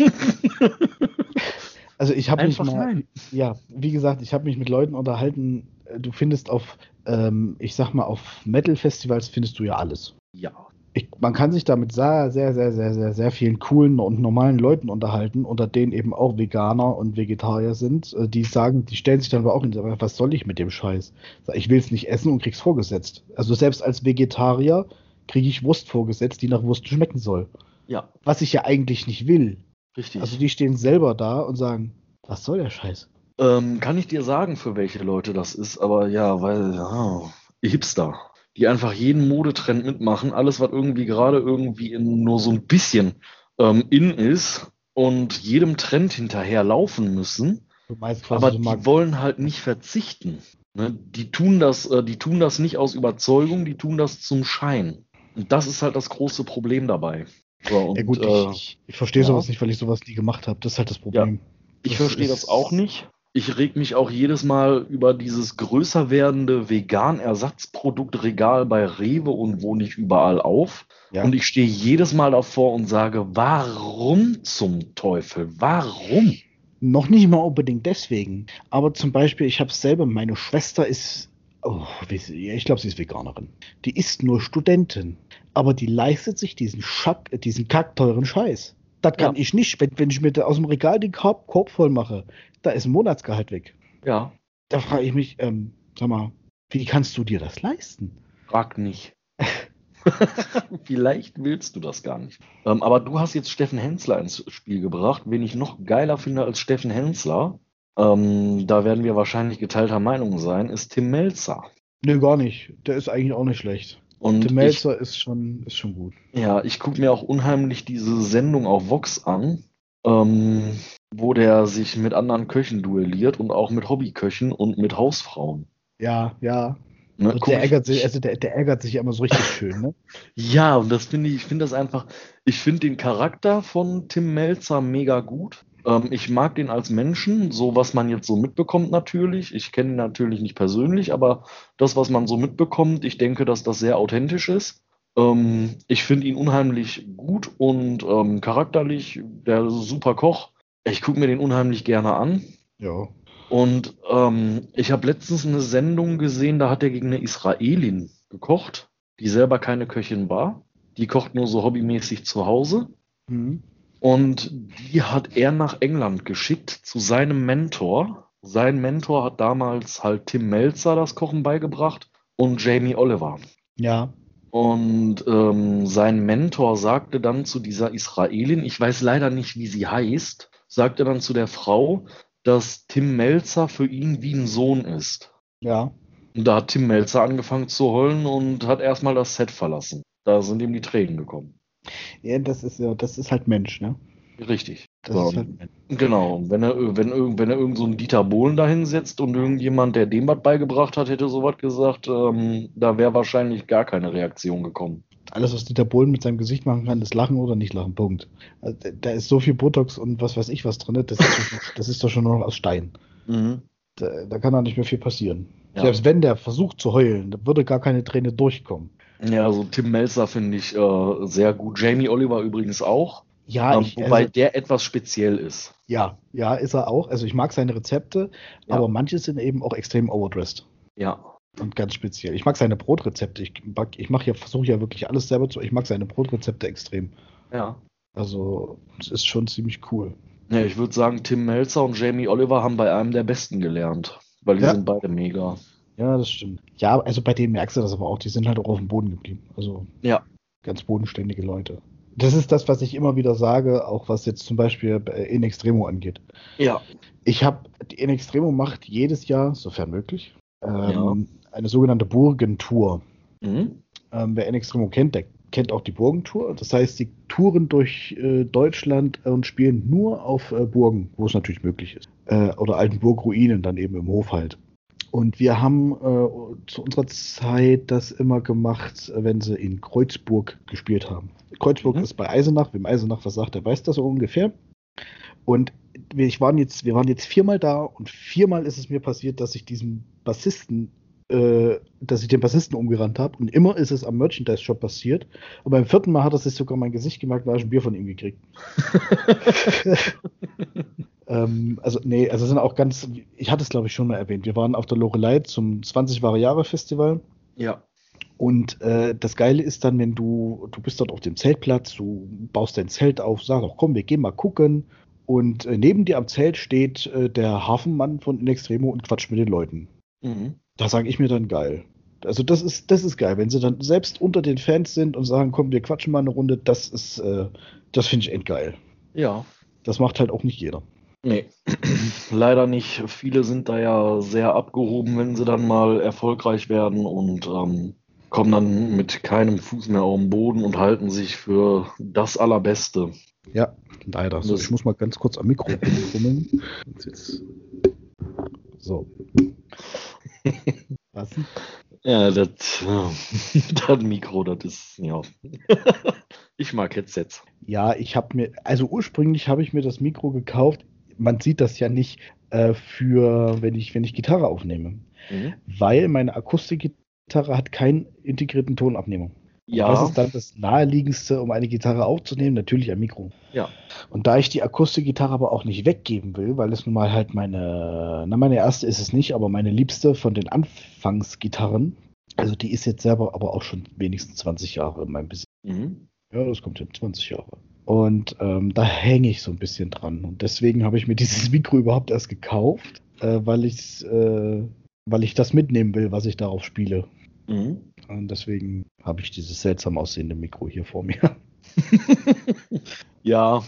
Also ich habe mich mal, nein. ja, wie gesagt, ich habe mich mit Leuten unterhalten. Du findest auf, ähm, ich sag mal, auf Metal-Festivals findest du ja alles. Ja. Ich, man kann sich damit sehr, sehr, sehr, sehr, sehr, sehr vielen coolen und normalen Leuten unterhalten, unter denen eben auch Veganer und Vegetarier sind, äh, die sagen, die stellen sich dann aber auch in, was soll ich mit dem Scheiß? Ich will es nicht essen und krieg's vorgesetzt. Also selbst als Vegetarier kriege ich Wurst vorgesetzt, die nach Wurst schmecken soll. Ja, Was ich ja eigentlich nicht will. richtig. Also die stehen selber da und sagen, was soll der Scheiß? Ähm, kann ich dir sagen, für welche Leute das ist, aber ja, weil, ja, Hipster, die einfach jeden Modetrend mitmachen, alles, was irgendwie gerade irgendwie in nur so ein bisschen ähm, in ist und jedem Trend hinterher laufen müssen, Du meinst quasi aber die wollen halt nicht verzichten. Ne? Die tun das, äh, die tun das nicht aus Überzeugung, die tun das zum Schein. Und das ist halt das große Problem dabei. So, und, Ja gut, äh, ich, ich, ich verstehe ja. sowas nicht, weil ich sowas nie gemacht habe. Das ist halt das Problem. Ich Das verstehe das auch nicht. Ich reg mich auch jedes Mal über dieses größer werdende Vegan-Ersatzproduktregal bei Rewe und wo nicht überall auf. Ja. Und ich stehe jedes Mal davor und sage, warum zum Teufel? Warum? Noch nicht mal unbedingt deswegen. Aber zum Beispiel, ich habe selber, meine Schwester ist, oh, ich glaube, sie ist Veganerin. Die ist nur Studentin. Aber die leistet sich diesen, Schack, diesen kackteuren Scheiß. Das kann Ja. ich nicht. Wenn, wenn ich mir aus dem Regal den Korb, Korb voll mache, da ist ein Monatsgehalt weg. Ja, Da frage ich mich, ähm, sag mal, wie kannst du dir das leisten? frag nicht. Vielleicht willst du das gar nicht. Ähm, aber du hast jetzt Steffen Hensler ins Spiel gebracht. Wen ich noch geiler finde als Steffen Hensler, ähm, da werden wir wahrscheinlich geteilter Meinung sein, ist Tim Melzer. Nö, gar nicht. Der ist eigentlich auch nicht schlecht. Und Tim Melzer ist schon, ist schon gut. ja, ich gucke mir auch unheimlich diese Sendung auf Vox an, ähm, wo der sich mit anderen Köchen duelliert und auch mit Hobbyköchen und mit Hausfrauen. Ja, ja. Ne, guck der ärgert sich, also der, der ärgert sich immer so richtig schön, ne? Ja, und das finde ich, ich finde das einfach, ich finde den Charakter von Tim Melzer mega gut. Ähm, ich mag den als Menschen, so was man jetzt so mitbekommt natürlich. Ich kenne ihn natürlich nicht persönlich, aber das, was man so mitbekommt, ich denke, dass das sehr authentisch ist. Ähm, ich finde ihn unheimlich gut und ähm, charakterlich, der super Koch. Ich gucke mir den unheimlich gerne an. Ja. Und ähm, ich habe letztens eine Sendung gesehen, da hat er gegen eine Israelin gekocht, die selber keine Köchin war. Die kocht nur so hobbymäßig zu Hause. Mhm. Und die hat er nach England geschickt zu seinem Mentor. Sein Mentor hat damals halt Tim Melzer das Kochen beigebracht und Jamie Oliver. Ja. Und ähm, sein Mentor sagte dann zu dieser Israelin, ich weiß leider nicht, wie sie heißt, sagte dann zu der Frau, dass Tim Melzer für ihn wie ein Sohn ist. Ja. Und da hat Tim Melzer angefangen zu heulen und hat erstmal das Set verlassen. Da sind ihm die Tränen gekommen. Ja, das ist ja, das ist halt Mensch, ne? Richtig. Das Ja. ist halt, Genau, wenn er, wenn, irgend- wenn er irgend so einen Dieter Bohlen da hinsetzt und irgendjemand, der dem was beigebracht hat, hätte sowas gesagt, ähm, da wäre wahrscheinlich gar keine Reaktion gekommen. alles, was Dieter Bohlen mit seinem Gesicht machen kann, ist lachen oder nicht lachen. Punkt. Also, da- ist so viel Botox und was weiß ich was drin. Das ist, doch- das ist doch schon nur noch aus Stein. Da, da kann doch nicht mehr viel passieren. Ja. Selbst wenn der versucht zu heulen, da würde gar keine Träne durchkommen. Ja, also Tim Melzer finde ich äh, sehr gut. Jamie Oliver übrigens auch, Ja, ähm, ich, wobei also, der etwas speziell ist. ja, ja, ist er auch. Also ich mag seine Rezepte, Ja. aber manche sind eben auch extrem overdressed. Ja, Und ganz speziell. Ich mag seine Brotrezepte. Ich, mag- ich mache ja, versuche ja wirklich alles selber zu. Ich mag seine Brotrezepte extrem. ja. Also, es ist schon ziemlich cool. Ja, ich würde sagen, Tim Melzer und Jamie Oliver haben bei einem der Besten gelernt, weil die Ja. sind beide mega. Ja, das stimmt. Ja, also bei denen merkst du das aber auch. Die sind halt auch auf dem Boden geblieben. Also, Ja. ganz bodenständige Leute. Das ist das, was ich immer wieder sage, auch was jetzt zum Beispiel In Extremo angeht. Ja. Ich habe, die In Extremo macht jedes Jahr, sofern möglich, ähm, Ja. eine sogenannte Burgentour. Mhm. Ähm, wer In Extremo kennt, der kennt auch die Burgentour. Das heißt, die touren durch äh, Deutschland und spielen nur auf äh, Burgen, wo es natürlich möglich ist. Äh, oder alten Burgruinen dann eben im Hof halt. Und wir haben äh, zu unserer Zeit das immer gemacht, wenn sie in Kreuzburg gespielt haben. Kreuzburg Mhm. ist bei Eisenach. Wem Eisenach was sagt, der weiß das so ungefähr. Und wir, ich waren jetzt, wir waren jetzt viermal da und viermal ist es mir passiert, dass ich diesen Bassisten, äh, dass ich den Bassisten umgerannt habe. Und immer ist es am Merchandise-Shop passiert. Und beim vierten Mal hat er sich sogar mein Gesicht gemerkt, weil ich ein Bier von ihm gekriegt. ähm, also, nee, also sind auch ganz, ich hatte es glaube ich schon mal erwähnt. Wir waren auf der Lorelei zum 20 Wahre Jahre Festival. Ja. Und äh, das Geile ist dann, wenn du, du bist dort auf dem Zeltplatz, du baust dein Zelt auf, sagst auch, komm, wir gehen mal gucken. Und äh, neben dir am Zelt steht äh, der Hafenmann von In Extremo und quatscht mit den Leuten. Mhm. Da sage ich mir dann geil. Also das ist, das ist geil, wenn sie dann selbst unter den Fans sind und sagen, komm, wir quatschen mal eine Runde, das ist, äh, das finde ich endgeil. Ja. Das macht halt auch nicht jeder. Nee, leider nicht. Viele sind da ja sehr abgehoben, wenn sie dann mal erfolgreich werden und ähm, kommen dann mit keinem Fuß mehr auf den Boden und halten sich für das Allerbeste. Ja, leider. So, Das- ich muss mal ganz kurz am Mikro jetzt- So. Was? Ja, das, das Mikro, das ist, ja. Ich mag Headsets. Ja, ich habe mir, also ursprünglich habe ich mir das Mikro gekauft. Man sieht das ja nicht äh, für, wenn ich, wenn ich Gitarre aufnehme, Mhm. weil meine Akustikgitarre hat keinen integrierten Tonabnehmer. Ja, Was ist dann das naheliegendste, um eine Gitarre aufzunehmen? Natürlich ein Mikro. ja. Und da ich die Akustikgitarre aber auch nicht weggeben will, weil es nun mal halt meine, na meine erste ist es nicht, aber meine liebste von den Anfangsgitarren, also die ist jetzt selber aber auch schon wenigstens 20 Jahre in meinem Besitz. Mhm. Ja, das kommt hin, 20 Jahre. Und ähm, da hänge ich so ein bisschen dran. Und deswegen habe ich mir dieses Mikro überhaupt erst gekauft, äh, weil, äh, weil ich das mitnehmen will, was ich darauf spiele. Mhm. Und deswegen habe ich dieses seltsam aussehende Mikro hier vor mir. Ja,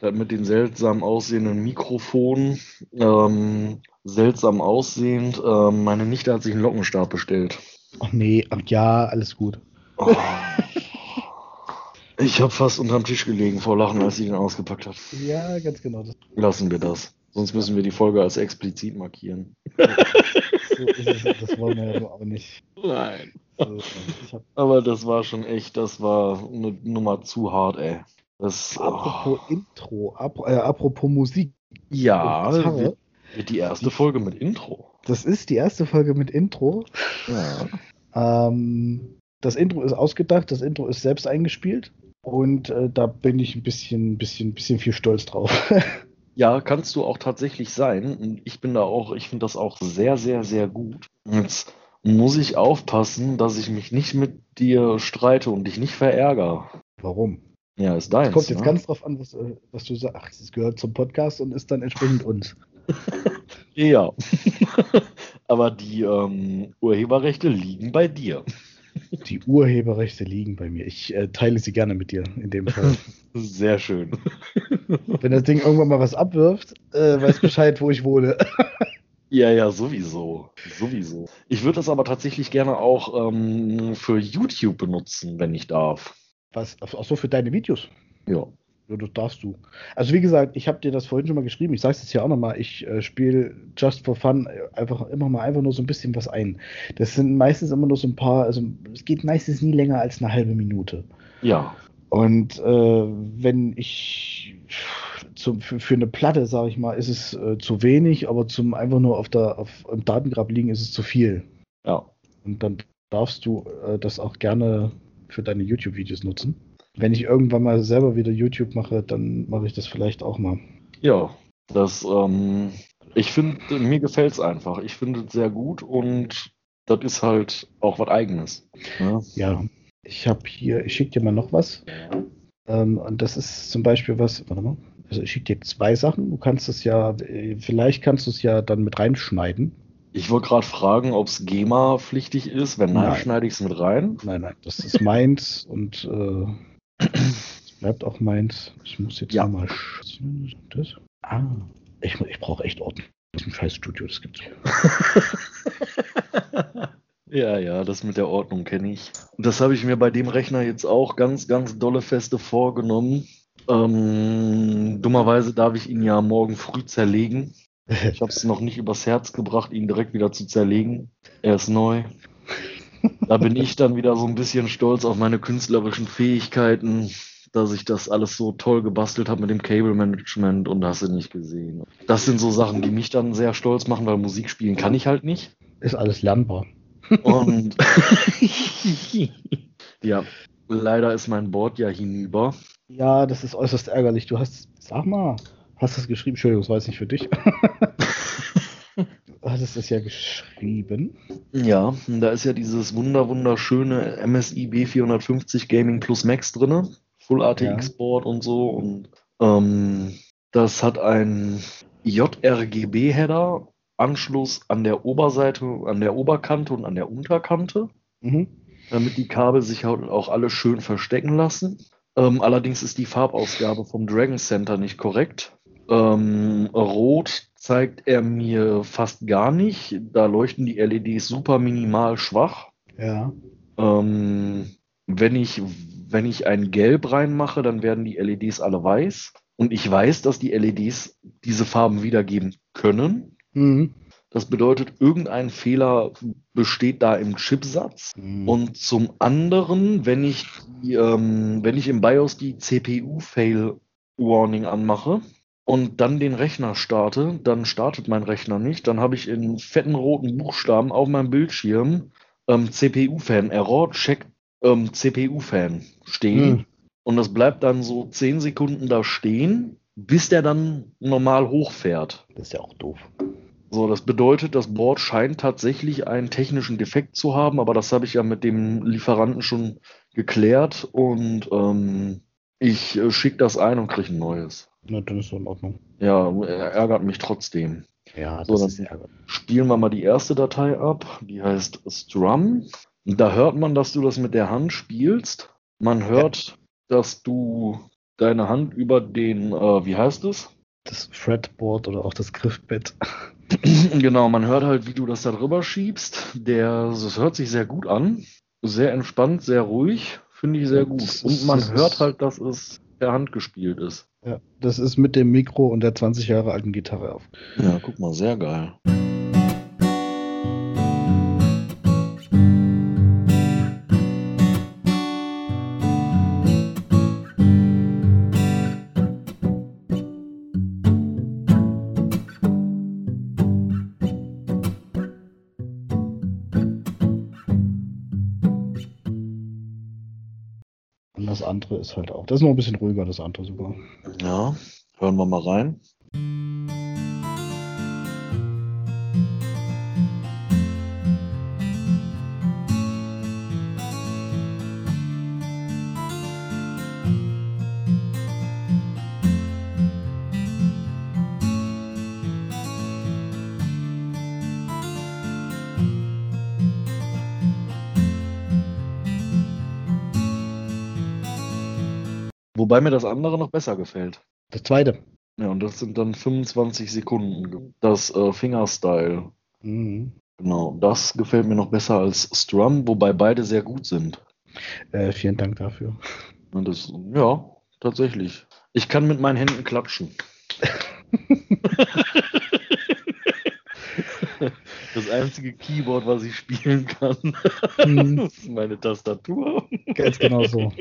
mit den seltsam aussehenden Mikrofonen, ähm, seltsam aussehend. Ähm, meine Nichte hat sich einen Lockenstab bestellt. Ach nee, ach ja, alles gut. Oh. Ich habe fast unterm Tisch gelegen vor Lachen, als sie den ausgepackt hat. Ja, ganz genau. Lassen wir das. Sonst müssen wir die Folge als explizit markieren. so ist es, das wollen wir ja auch nicht. Nein. So, ich hab, Aber das war schon echt, das war eine Nummer zu hart, ey. Das, apropos oh. Intro, ap äh, apropos Musik. Ja, wird die erste Folge mit Intro. Das ist die erste Folge mit Intro. Ja. Ähm, das Intro ist ausgedacht, das Intro ist selbst eingespielt und äh, da bin ich ein bisschen, bisschen, bisschen viel stolz drauf. Ja, kannst du auch tatsächlich sein. Und ich bin da auch, ich finde das auch sehr, sehr, sehr gut. Jetzt muss ich aufpassen, dass ich mich nicht mit dir streite und dich nicht verärgere. Warum? Ja, ist deins. Es kommt jetzt ne? ganz drauf an, was, äh, was du sagst. Es gehört zum Podcast und ist dann entsprechend uns. Ja. Aber die ähm, Urheberrechte liegen bei dir. Die Urheberrechte liegen bei mir. Ich äh, teile sie gerne mit dir in dem Fall. Sehr schön. Wenn das Ding irgendwann mal was abwirft, äh, weiß Bescheid, wo ich wohne. Ja, ja, sowieso. Sowieso. Ich würde das aber tatsächlich gerne auch ähm, für YouTube benutzen, wenn ich darf. Was? Ach so, für deine Videos. Ja. Ja, das darfst du. Also wie gesagt, ich habe dir das vorhin schon mal geschrieben, ich sage es jetzt hier auch nochmal, ich äh, spiele just for fun einfach immer mal einfach nur so ein bisschen was ein. Das sind meistens immer nur so ein paar, also es geht meistens nie länger als eine halbe Minute. Ja. Und äh, wenn ich zum, für, für eine Platte, sage ich mal, ist es äh, zu wenig, aber zum einfach nur auf der auf, im Datengrab liegen ist es zu viel. Ja. Und dann darfst du äh, das auch gerne für deine YouTube-Videos nutzen. Wenn ich irgendwann mal selber wieder YouTube mache, dann mache ich das vielleicht auch mal. Ja, das, ähm, ich finde, mir gefällt es einfach. Ich finde es sehr gut und das ist halt auch was Eigenes. Ne? Ja, ich habe hier, ich schicke dir mal noch was. Ähm, und das ist zum Beispiel was, warte mal, also ich schicke dir zwei Sachen. Du kannst es ja, vielleicht kannst du es ja dann mit reinschneiden. Ich wollte gerade fragen, ob es GEMA-pflichtig ist. Wenn nein, nein. schneide ich es mit rein. Nein, nein, das ist meins und äh, es bleibt auch meins. Ich muss jetzt ja. mal. Das? Ah, ich, ich brauche echt Ordnung. Das ist ein scheiß Studio, das gibt's. ja, ja, das mit der Ordnung kenne ich. Und das habe ich mir bei dem Rechner jetzt auch ganz, ganz dolle Feste vorgenommen. Ähm, dummerweise darf ich ihn ja morgen früh zerlegen. Ich habe es noch nicht übers Herz gebracht, ihn direkt wieder zu zerlegen. Er ist neu. Da bin ich dann wieder so ein bisschen stolz auf meine künstlerischen Fähigkeiten, dass ich das alles so toll gebastelt habe mit dem Cable Management und hast du nicht gesehen. Das sind so Sachen, die mich dann sehr stolz machen, weil Musik spielen kann ich halt nicht. Ist alles lernbar. Und ja, leider ist mein Board ja hinüber. Ja, das ist äußerst ärgerlich. Du hast, sag mal, hast du es geschrieben? Entschuldigung, das war jetzt nicht für dich. hattest es ja geschrieben. Ja, da ist ja dieses wunder wunderschöne MSI B450 Gaming Plus Max drin. Full ATX Board und so. Und ähm, das hat ein JRGB-Header, Anschluss an der Oberseite, an der Oberkante und an der Unterkante. Mhm. Damit die Kabel sich halt auch alle schön verstecken lassen. Ähm, allerdings ist die Farbausgabe vom Dragon Center nicht korrekt. Ähm, rot zeigt er mir fast gar nicht. Da leuchten die LEDs super minimal schwach. Ja. Ähm, wenn, ich, wenn ich ein Gelb reinmache, dann werden die LEDs alle weiß. Und ich weiß, dass die LEDs diese Farben wiedergeben können. Mhm. Das bedeutet, irgendein Fehler besteht da im Chipsatz. Mhm. Und zum anderen, wenn ich, die, ähm, wenn ich im BIOS die CPU-Fail-Warning anmache und dann den Rechner starte, dann startet mein Rechner nicht. Dann habe ich in fetten roten Buchstaben auf meinem Bildschirm ähm, CPU-Fan, Error, check ähm, CPU-Fan stehen. Mhm. Und das bleibt dann so 10 Sekunden da stehen, bis der dann normal hochfährt. Das ist ja auch doof. So, das bedeutet, das Board scheint tatsächlich einen technischen Defekt zu haben, aber das habe ich ja mit dem Lieferanten schon geklärt und ähm, ich äh, schicke das ein und kriege ein neues. Na, dann ist so in Ordnung. Ja, er ärgert mich trotzdem. Ja, das so, ist ärgerlich. Spielen wir mal die erste Datei ab, die heißt Strum. Da hört man, dass du das mit der Hand spielst. Man hört, ja. dass du deine Hand über den, äh, wie heißt es? Das Fretboard oder auch das Griffbett Genau, man hört halt, wie du das da drüber schiebst. Der, das hört sich sehr gut an. Sehr entspannt, sehr ruhig. Finde ich sehr gut. Und man hört halt, dass es per Hand gespielt ist. Ja, das ist mit dem Mikro und der 20 Jahre alten Gitarre auf. Ja, guck mal, sehr geil. Andere ist halt auch. Das ist noch ein bisschen ruhiger, das andere sogar. Ja, hören wir mal rein. Wobei mir das andere noch besser gefällt. Das zweite. Ja, und das sind dann 25 Sekunden. Das äh, Fingerstyle. Mhm. Genau, das gefällt mir noch besser als Strum, wobei beide sehr gut sind. Äh, vielen Dank dafür. Und das, ja, tatsächlich. Ich kann mit meinen Händen klatschen. Das einzige Keyboard, was ich spielen kann, Mhm. ist meine Tastatur. Ganz genau so.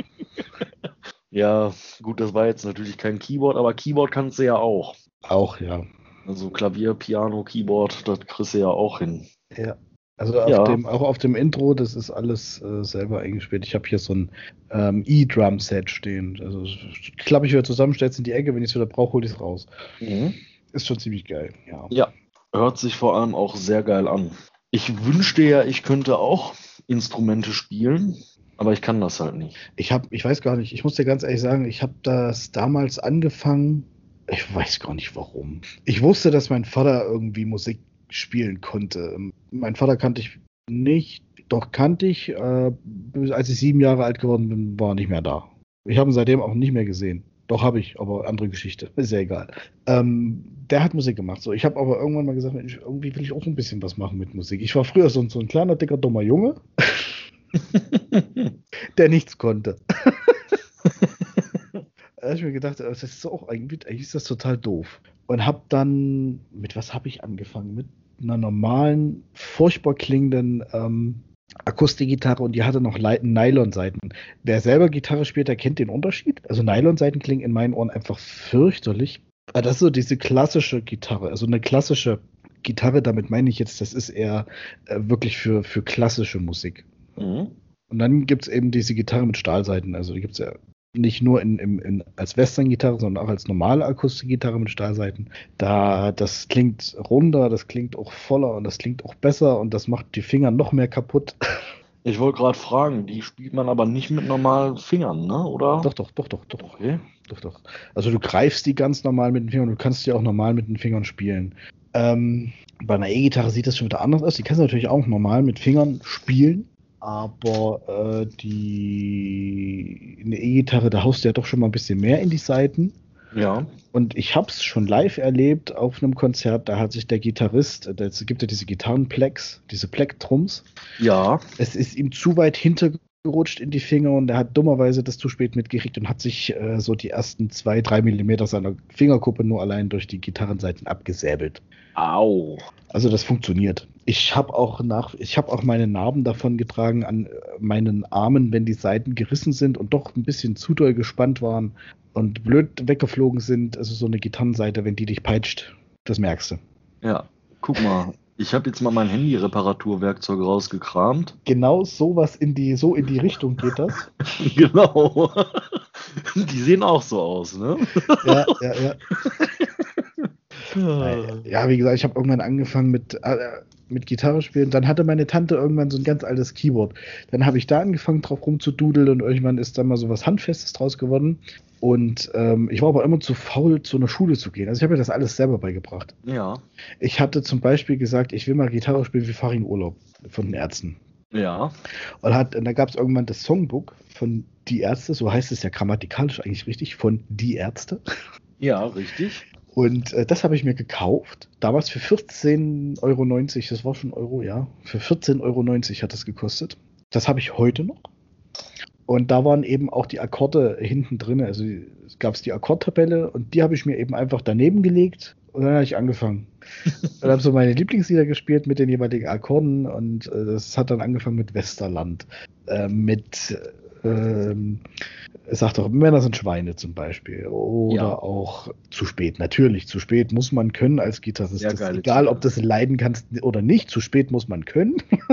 Ja, gut, das war jetzt natürlich kein Keyboard, aber Keyboard kannst du ja auch. Auch, ja. Also Klavier, Piano, Keyboard, das kriegst du ja auch hin. Ja. Also auf Ja. dem, auch auf dem Intro, das ist alles äh, selber eingespielt. Ich habe hier so ein ähm, E-Drum-Set stehen. Also klappe ich wieder zusammen, stell's in die Ecke, wenn ich es wieder brauche, hole ich es raus. Mhm. Ist schon ziemlich geil, ja. Ja, hört sich vor allem auch sehr geil an. Ich wünschte ja, ich könnte auch Instrumente spielen, aber ich kann das halt nicht. Ich habe, ich weiß gar nicht, ich muss dir ganz ehrlich sagen, ich habe das damals angefangen, ich weiß gar nicht warum. Ich wusste, dass mein Vater irgendwie Musik spielen konnte. Mein Vater kannte ich nicht, doch kannte ich, äh, als ich sieben Jahre alt geworden bin, war er nicht mehr da. Ich habe ihn seitdem auch nicht mehr gesehen. Doch habe ich, aber andere Geschichte, ist ja egal. Ähm, der hat Musik gemacht. So, ich habe aber irgendwann mal gesagt, Mensch, irgendwie will ich auch ein bisschen was machen mit Musik. Ich war früher so, so ein kleiner, dicker, dummer Junge, der nichts konnte. Da habe ich mir gedacht, das ist auch eigentlich, eigentlich ist das total doof. Und habe dann, mit was habe ich angefangen? Mit einer normalen, furchtbar klingenden ähm, Akustikgitarre und die hatte noch Nylonseiten. Wer selber Gitarre spielt, der kennt den Unterschied. Also Nylonseiten klingen in meinen Ohren einfach fürchterlich. Aber das ist so diese klassische Gitarre, also eine klassische Gitarre, damit meine ich jetzt, das ist eher äh, wirklich für, für klassische Musik. Mhm. Und dann gibt es eben diese Gitarre mit Stahlseiten. Also die gibt es ja nicht nur in, in, in, als Western-Gitarre, sondern auch als normale Akustikgitarre mit Stahlseiten. Da, das klingt runder, das klingt auch voller und das klingt auch besser und das macht die Finger noch mehr kaputt. Ich wollte gerade fragen, die spielt man aber nicht mit normalen Fingern, ne? Oder? doch, doch, doch, doch, doch, Okay. doch, doch. Also du greifst die ganz normal mit den Fingern, du kannst die auch normal mit den Fingern spielen. Ähm, bei einer E-Gitarre sieht das schon wieder anders aus. Die kannst du natürlich auch normal mit Fingern spielen. Aber äh, die eine E-Gitarre, da haust du ja doch schon mal ein bisschen mehr in die Seiten. Ja. Und ich habe es schon live erlebt auf einem Konzert. Da hat sich der Gitarrist, es gibt ja diese Gitarrenplecks, diese Plecktrums. Ja. Es ist ihm zu weit hintergerutscht in die Finger und er hat dummerweise das zu spät mitgekriegt und hat sich äh, so die ersten zwei, drei Millimeter seiner Fingerkuppe nur allein durch die Gitarrenseiten abgesäbelt. Au. Also das funktioniert. Ich habe auch nach, ich habe auch meine Narben davon getragen an äh, meinen Armen, wenn die Seiten gerissen sind und doch ein bisschen zu doll gespannt waren und blöd weggeflogen sind. Also so eine Gitarrenseite, wenn die dich peitscht, das merkst du. Ja. Guck mal, ich habe jetzt mal mein Handy-Reparaturwerkzeug rausgekramt. Genau sowas in die, so in die Richtung geht das. genau. Die sehen auch so aus, ne? ja, ja, ja. Ja, wie gesagt, ich habe irgendwann angefangen mit, äh, mit Gitarre spielen. Dann hatte meine Tante irgendwann so ein ganz altes Keyboard. Dann habe ich da angefangen drauf rumzududeln und irgendwann ist dann mal so was Handfestes draus geworden. Und ähm, ich war aber immer zu faul, zu einer Schule zu gehen. Also ich habe mir das alles selber beigebracht. Ja. Ich hatte zum Beispiel gesagt, ich will mal Gitarre spielen, wir fahren in Urlaub von den Ärzten. Ja. Und, hat, und da gab es irgendwann das Songbook von Die Ärzte, so heißt es ja grammatikalisch eigentlich richtig, von Die Ärzte. Ja, richtig. Und äh, das habe ich mir gekauft. Damals für 14,90 Euro. Das war schon Euro, ja. Für 14,90 Euro hat das gekostet. Das habe ich heute noch. Und da waren eben auch die Akkorde hinten drin. Also es gab die Akkordtabelle und die habe ich mir eben einfach daneben gelegt und dann habe ich angefangen. und habe so meine Lieblingslieder gespielt mit den jeweiligen Akkorden und äh, das hat dann angefangen mit Westerland, äh, mit ähm, sagt doch, Männer sind Schweine zum Beispiel. Oder Ja. auch zu spät. Natürlich, zu spät muss man können als Gitarrist. Ist geile egal, ob das leiden kannst oder nicht. Zu spät muss man können.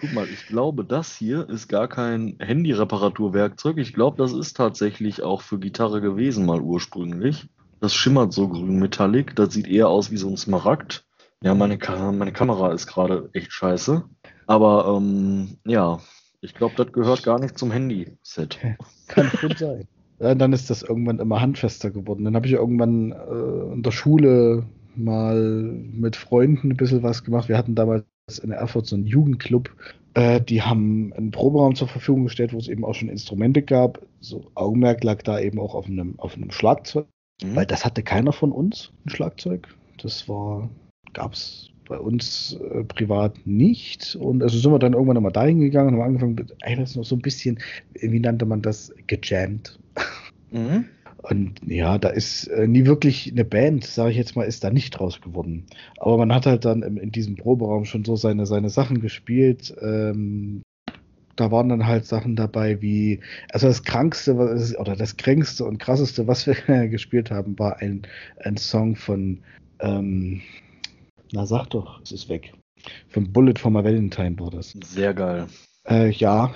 Guck mal, ich glaube, das hier ist gar kein Handy-Reparaturwerkzeug. Ich glaube, das ist tatsächlich auch für Gitarre gewesen, mal ursprünglich. Das schimmert so grün metallic. Das sieht eher aus wie so ein Smaragd. Ja, meine, Ka meine Kamera ist gerade echt scheiße. Aber ähm, ja, ich glaube, das gehört gar nicht zum Handy-Set. Kann schon sein. Ja, dann ist das irgendwann immer handfester geworden. Dann habe ich irgendwann äh, in der Schule mal mit Freunden ein bisschen was gemacht. Wir hatten damals in Erfurt so einen Jugendclub. Äh, die haben einen Proberaum zur Verfügung gestellt, wo es eben auch schon Instrumente gab. So Augenmerk lag da eben auch auf einem, auf einem Schlagzeug. Mhm. Weil das hatte keiner von uns, ein Schlagzeug. Das war, gab es bei uns äh, privat nicht. Und also sind wir dann irgendwann nochmal dahin gegangen und haben angefangen, mit- ey, das ist noch so ein bisschen, wie nannte man das, gejammt. Mhm. Und ja, da ist äh, nie wirklich eine Band, sage ich jetzt mal, ist da nicht draus geworden. Aber man hat halt dann im, in diesem Proberaum schon so seine, seine Sachen gespielt. Ähm, da waren dann halt Sachen dabei wie, also das Krankste was, oder das Kränkste und Krasseste, was wir gespielt haben, war ein, ein Song von, ähm, na sag doch, es ist weg. Von Bullet for my Valentine war das. Sehr geil. Äh, ja,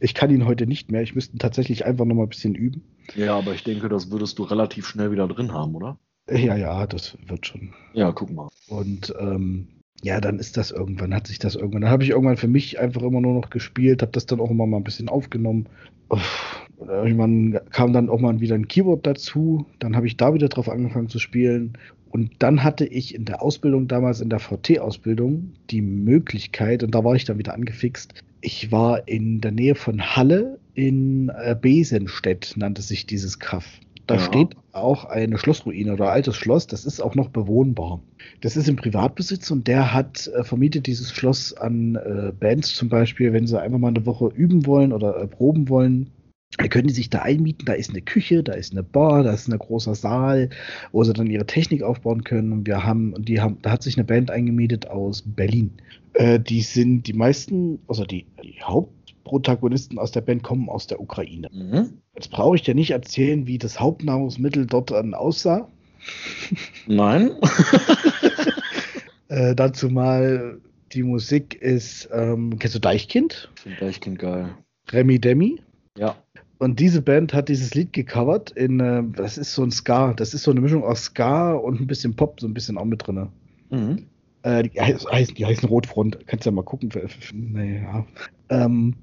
ich kann ihn heute nicht mehr. Ich müsste tatsächlich einfach noch mal ein bisschen üben. Ja, aber ich denke, das würdest du relativ schnell wieder drin haben, oder? Ja, ja, das wird schon. Ja, guck mal. Und ähm, ja, dann ist das irgendwann, hat sich das irgendwann. Dann habe ich irgendwann für mich einfach immer nur noch gespielt, habe das dann auch immer mal ein bisschen aufgenommen. Und irgendwann kam dann auch mal wieder ein Keyboard dazu. Dann habe ich da wieder drauf angefangen zu spielen. Und dann hatte ich in der Ausbildung damals, in der VT-Ausbildung, die Möglichkeit, und da war ich dann wieder angefixt, ich war in der Nähe von Halle in äh, Besenstedt, nannte sich dieses Kaff. Da Ja. steht auch eine Schlossruine oder altes Schloss, das ist auch noch bewohnbar. Das ist im Privatbesitz und der hat äh, vermietet dieses Schloss an äh, Bands zum Beispiel, wenn sie einfach mal eine Woche üben wollen oder äh, proben wollen. Dann können die sich da einmieten, da ist eine Küche, da ist eine Bar, da ist ein großer Saal, wo sie dann ihre Technik aufbauen können. Und wir haben, und die haben, da hat sich eine Band eingemietet aus Berlin. Äh, die sind die meisten, also die, die Hauptprotagonisten aus der Band kommen aus der Ukraine. Mhm. Jetzt brauche ich dir nicht erzählen, wie das Hauptnahrungsmittel dort dann aussah. Nein? Äh, dazu mal, die Musik ist, ähm, kennst du Deichkind? Ich finde Deichkind geil. Remy Demi. Ja. Und diese Band hat dieses Lied gecovert in, äh, das ist so ein Ska, das ist so eine Mischung aus Ska und ein bisschen Pop, so ein bisschen auch mit drin. Mhm. Äh, die, heißen, die heißen Rotfront, kannst ja mal gucken. Naja. Ähm,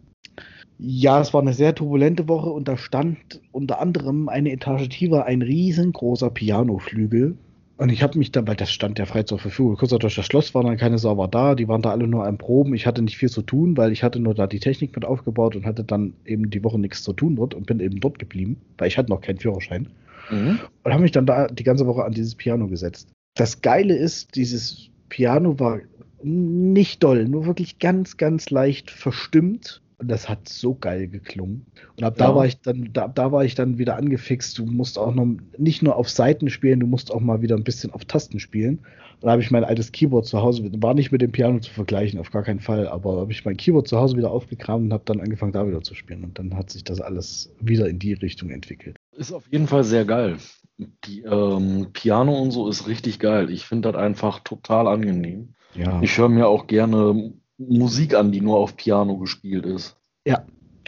ja, es war eine sehr turbulente Woche und da stand unter anderem eine Etage tiefer ein riesengroßer Pianoflügel. Und ich habe mich dann, weil das stand ja frei zur Verfügung, kurz durch das Schloss war dann keine Sau war da, die waren da alle nur am Proben. Ich hatte nicht viel zu tun, weil ich hatte nur da die Technik mit aufgebaut und hatte dann eben die Woche nichts zu tun dort und bin eben dort geblieben, weil ich hatte noch keinen Führerschein. Mhm. Und habe mich dann da die ganze Woche an dieses Piano gesetzt. Das Geile ist, dieses Piano war nicht doll, nur wirklich ganz, ganz leicht verstimmt. Und das hat so geil geklungen. Und ab da Ja. war ich dann, da, da war ich dann wieder angefixt. Du musst auch noch nicht nur auf Seiten spielen, du musst auch mal wieder ein bisschen auf Tasten spielen. Und da habe ich mein altes Keyboard zu Hause, war nicht mit dem Piano zu vergleichen, auf gar keinen Fall, aber habe ich mein Keyboard zu Hause wieder aufgekramt und habe dann angefangen, da wieder zu spielen. Und dann hat sich das alles wieder in die Richtung entwickelt. Ist auf jeden Fall sehr geil. Die ähm, Piano und so ist richtig geil. Ich finde das einfach total angenehm. Ja. Ich höre mir auch gerne Musik an, die nur auf Piano gespielt ist.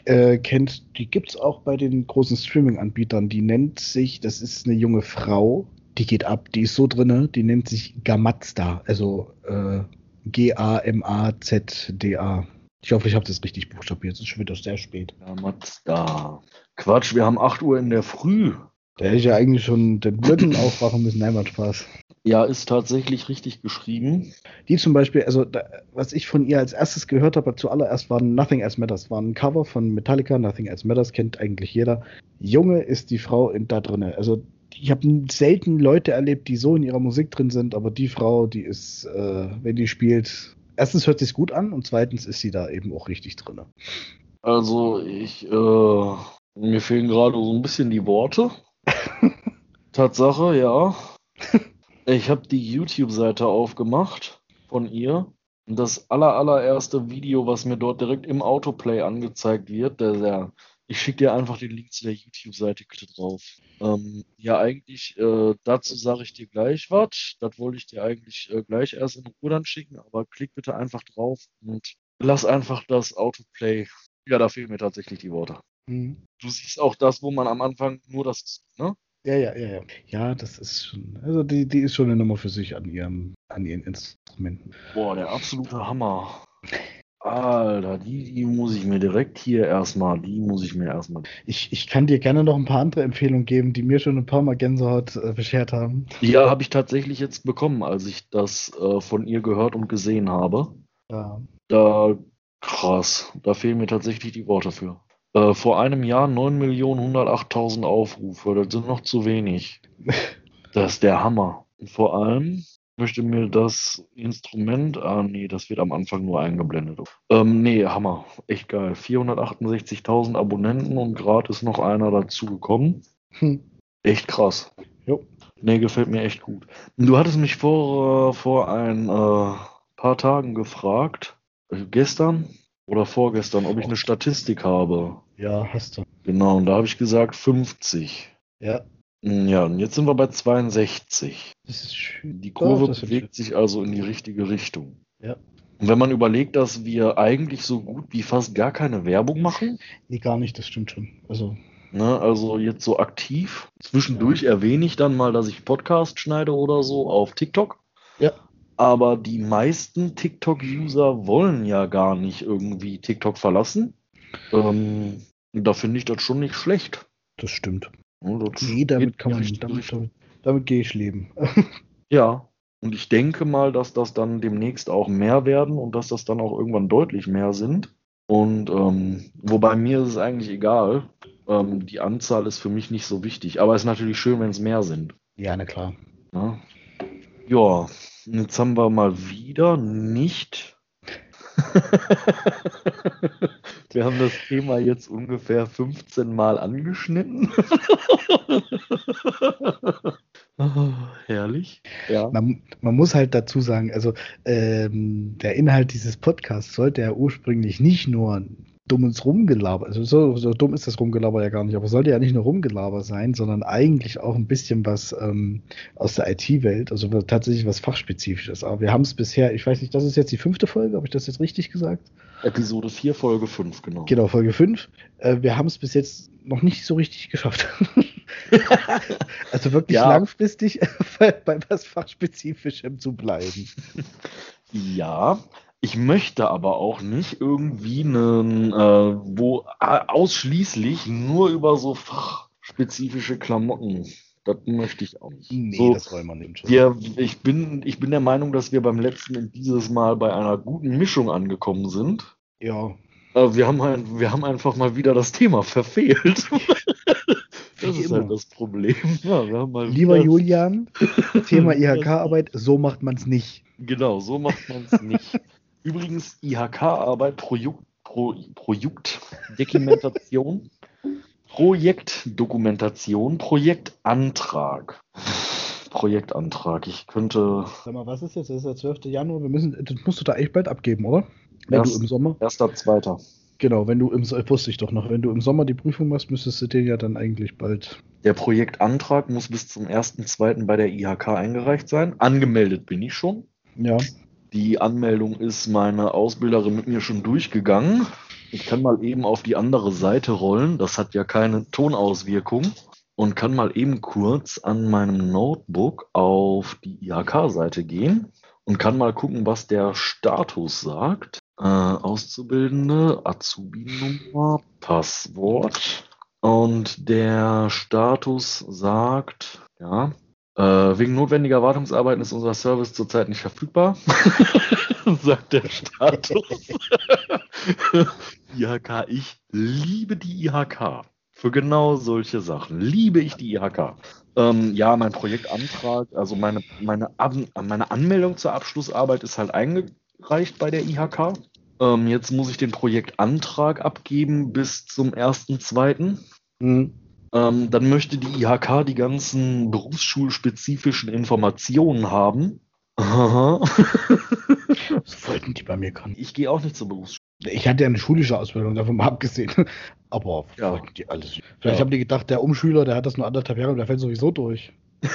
äh, kennt, die gibt es auch bei den großen Streaming-Anbietern. Die nennt sich, das ist eine junge Frau, die geht ab, die ist so drinne, die nennt sich Gamazda, also äh, G-A-M-A-Z-D-A. Ich hoffe, ich habe das richtig buchstabiert, es ist schon wieder sehr spät. Ja, Mazda. Quatsch, wir haben 8 Uhr in der Früh. Da hätte ich ja eigentlich schon den Blöden aufwachen müssen, nein, macht Spaß. Ja, ist tatsächlich richtig geschrieben. Die zum Beispiel, also da, was ich von ihr als erstes gehört habe, zuallererst war Nothing Else Matters, war ein Cover von Metallica, Nothing Else Matters, kennt eigentlich jeder. Junge ist die Frau in, da drinne. Also ich habe selten Leute erlebt, die so in ihrer Musik drin sind, aber die Frau, die ist, äh, wenn die spielt, erstens hört sich's gut an und zweitens ist sie da eben auch richtig drinne. Also ich, äh, mir fehlen gerade so ein bisschen die Worte. Tatsache, ja. Ich habe die YouTube-Seite aufgemacht von ihr. Und das aller, allererste Video, was mir dort direkt im Autoplay angezeigt wird, der, der ich schicke dir einfach den Link zu der YouTube-Seite bitte drauf. Ähm, ja, eigentlich, äh, dazu sage ich dir gleich was. Das wollte ich dir eigentlich äh, gleich erst in Ruhe dann schicken, aber klick bitte einfach drauf und lass einfach das Autoplay. Ja, da fehlen mir tatsächlich die Worte. Mhm. Du siehst auch das, wo man am Anfang nur das, ne? Ja, ja, ja, ja. Ja, das ist schon, also die, die ist schon eine Nummer für sich an ihrem, an ihren Instrumenten. Boah, der absolute Hammer. Alter, die, die muss ich mir direkt hier erstmal, die muss ich mir erstmal. Ich, ich kann dir gerne noch ein paar andere Empfehlungen geben, die mir schon ein paar Mal Gänsehaut äh, beschert haben. Ja, habe ich tatsächlich jetzt bekommen, als ich das äh, von ihr gehört und gesehen habe. Ja. Da, krass, da fehlen mir tatsächlich die Worte für. Äh, vor einem Jahr 9.108.000 Aufrufe, das sind noch zu wenig. Das ist der Hammer. Und vor allem möchte mir das Instrument, ah nee, das wird am Anfang nur eingeblendet. Ähm, nee, Hammer, echt geil. 468.000 Abonnenten und gerade ist noch einer dazu gekommen. Hm. Echt krass. Jo. Nee, gefällt mir echt gut. Du hattest mich vor, äh, vor ein äh, paar Tagen gefragt, äh, gestern oder vorgestern, ob ich eine Statistik habe. Ja, hast du. Genau, und da habe ich gesagt 50. Ja, Hm, Ja, und jetzt sind wir bei 62. das ist schön. Die Kurve ist bewegt sich also in die richtige Richtung. Ja. Und wenn man überlegt, dass wir eigentlich so gut wie fast gar keine Werbung machen, Nee, gar nicht, das stimmt schon. Also, ne, also jetzt so aktiv, zwischendurch erwähne ich dann mal, dass ich Podcast schneide oder so auf TikTok. ja, Aber die meisten TikTok-User wollen ja gar nicht irgendwie TikTok verlassen. Ähm, da finde ich das schon nicht schlecht. das stimmt. Ja, das Nee, damit kann man, damit, damit, damit gehe ich leben. Ja, und ich denke mal, dass das dann demnächst auch mehr werden und dass das dann auch irgendwann deutlich mehr sind. Und ähm, wobei mir ist es eigentlich egal. Ähm, die Anzahl ist für mich nicht so wichtig. Aber es ist natürlich schön, wenn es mehr sind. Ja, na klar. Ja, jetzt haben wir mal wieder nicht. Wir haben das Thema jetzt ungefähr 15 Mal angeschnitten. Ah, Herrlich. Ja. Man, man muss halt dazu sagen, also ähm, der Inhalt dieses Podcasts sollte ja ursprünglich nicht nur dummes Rumgelaber, also so, so dumm ist das Rumgelaber ja gar nicht, aber es sollte ja nicht nur Rumgelaber sein, sondern eigentlich auch ein bisschen was ähm, aus der IT-Welt, also tatsächlich was Fachspezifisches. Aber wir haben es bisher, ich weiß nicht, das ist jetzt die fünfte Folge, habe ich das jetzt richtig gesagt? Episode 4, Folge 5, genau. Genau, Folge 5. Äh, wir haben es bis jetzt noch nicht so richtig geschafft. also wirklich Ja. langfristig bei, bei was Fachspezifischem zu bleiben. Ja, ich möchte aber auch nicht irgendwie einen, äh, wo äh, ausschließlich nur über so fachspezifische Klamotten. Das möchte ich auch nicht. so, das wollen wir nicht. wir, ich, bin, ich bin der Meinung, dass wir beim letzten und dieses Mal bei einer guten Mischung angekommen sind. Ja, Äh, wir, haben ein, wir haben einfach mal wieder das Thema verfehlt. das Wie ist immer. halt das Problem. Ja, lieber wieder- Julian, Thema IHK-Arbeit, so macht man es nicht. Genau, so macht man es nicht. Übrigens, IHK-Arbeit, Projekt, Pro, Projektdokumentation, Projektdokumentation, Projektantrag. Projektantrag. Ich könnte Sag mal, was ist jetzt? Das ist der 12. Januar. Wir müssen, das musst du da echt bald abgeben, oder? Wenn Erst- du im Sommer. erster, zweiter. Genau, wenn du im wusste ich doch noch, wenn du im Sommer die Prüfung machst, müsstest du den ja dann eigentlich bald. Der Projektantrag muss bis zum 1.2. bei der IHK eingereicht sein. Angemeldet bin ich schon. Ja. Die Anmeldung ist meine Ausbilderin mit mir schon durchgegangen. Ich kann mal eben auf die andere Seite rollen. Das hat ja keine Tonauswirkung. Und kann mal eben kurz an meinem Notebook auf die IHK-Seite gehen und kann mal gucken, was der Status sagt. Äh, Auszubildende, Azubi-Nummer, Passwort. Und der Status sagt, ja, äh, wegen notwendiger Wartungsarbeiten ist unser Service zurzeit nicht verfügbar, sagt der Status. IHK, ich liebe die IHK. Für genau solche Sachen liebe ich die IHK. Ähm, ja, mein Projektantrag, also meine, meine, Ab meine Anmeldung zur Abschlussarbeit ist halt eingereicht bei der IHK. Ähm, jetzt muss ich den Projektantrag abgeben bis zum 1.2. Mhm. Ähm, dann möchte die IHK die ganzen berufsschulspezifischen Informationen haben. Aha. Das wollten die bei mir kann. Ich gehe auch nicht zur Berufsschule. Ich hatte ja eine schulische Ausbildung, davon mal abgesehen. Aber Ja. die alles. Vielleicht Ja. haben die gedacht, der Umschüler, der hat das nur anderthalb Jahre und der fällt sowieso durch.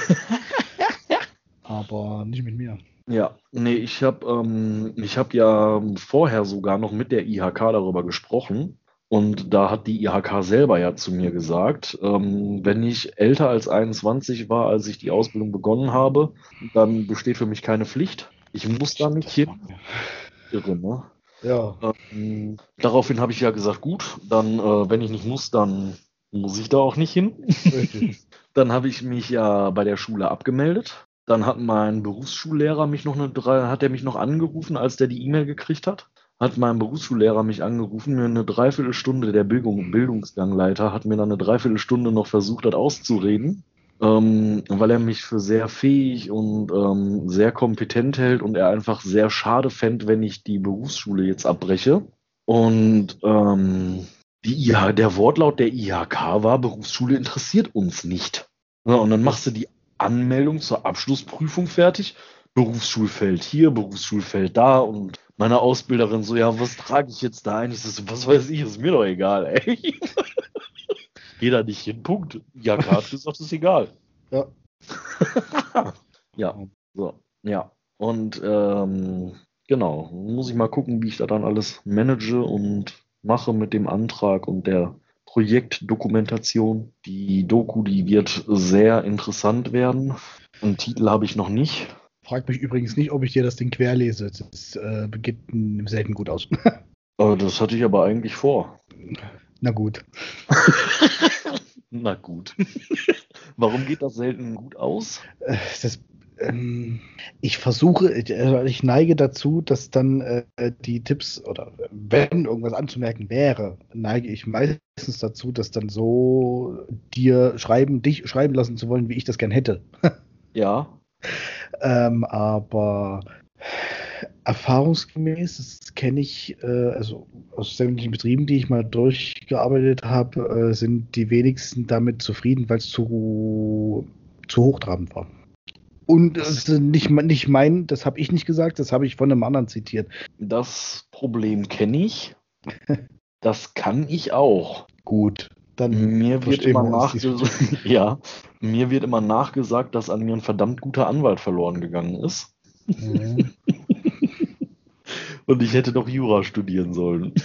Aber nicht mit mir. Ja, nee, ich habe ähm, ich hab ja vorher sogar noch mit der IHK darüber gesprochen. Und da hat die IHK selber ja zu mir gesagt, ähm, wenn ich älter als 21 war, als ich die Ausbildung begonnen habe, dann besteht für mich keine Pflicht. Ich muss da nicht hin. Irre, ne? Ja. Ähm, daraufhin habe ich ja gesagt, gut, dann, äh, wenn ich nicht muss, dann muss ich da auch nicht hin. Dann habe ich mich ja bei der Schule abgemeldet. Dann hat mein Berufsschullehrer mich noch eine hat er mich noch angerufen, als der die E-Mail gekriegt hat. Hat mein Berufsschullehrer mich angerufen, mir eine Dreiviertelstunde, der Bildung, Bildungsgangleiter hat mir dann eine Dreiviertelstunde noch versucht, das auszureden, ähm, weil er mich für sehr fähig und ähm, sehr kompetent hält und er einfach sehr schade fände, wenn ich die Berufsschule jetzt abbreche. Und ähm, die IH, der Wortlaut der IHK war, Berufsschule interessiert uns nicht. Ja, und dann machst du die Anmeldung zur Abschlussprüfung fertig. Berufsschulfeld hier, Berufsschulfeld da und meine Ausbilderin so, ja, was trage ich jetzt da ein? Ich so, was weiß ich, ist mir doch egal, ey. Geh da nicht hin, Punkt. Ja, gerade gesagt, ist egal. Ja. ja, so, ja. Und ähm, genau, muss ich mal gucken, wie ich da dann alles manage und mache mit dem Antrag und der Projektdokumentation. Die Doku, die wird sehr interessant werden. Einen Titel habe ich noch nicht. Frag mich übrigens nicht, ob ich dir das Ding querlese. Das äh, geht selten gut aus. das hatte ich aber eigentlich vor. Na gut. Na gut. Warum geht das selten gut aus? Äh, das ähm, ich versuche, äh, ich neige dazu, dass dann äh, die Tipps oder wenn irgendwas anzumerken wäre, neige ich meistens dazu, dass dann so dir schreiben, dich schreiben lassen zu wollen, wie ich das gern hätte. ja. Ähm, aber erfahrungsgemäß, das kenne ich, äh, also aus sämtlichen Betrieben, die ich mal durchgearbeitet habe, äh, sind die wenigsten damit zufrieden, weil es zu, zu hochtrabend war. Und das ist nicht, nicht mein, das habe ich nicht gesagt, das habe ich von einem anderen zitiert. Das Problem kenne ich. Das kann ich auch. Gut. Dann mir wird immer nachgesagt, ja, mir wird immer nachgesagt, dass an mir ein verdammt guter Anwalt verloren gegangen ist. Mhm. Und ich hätte doch Jura studieren sollen.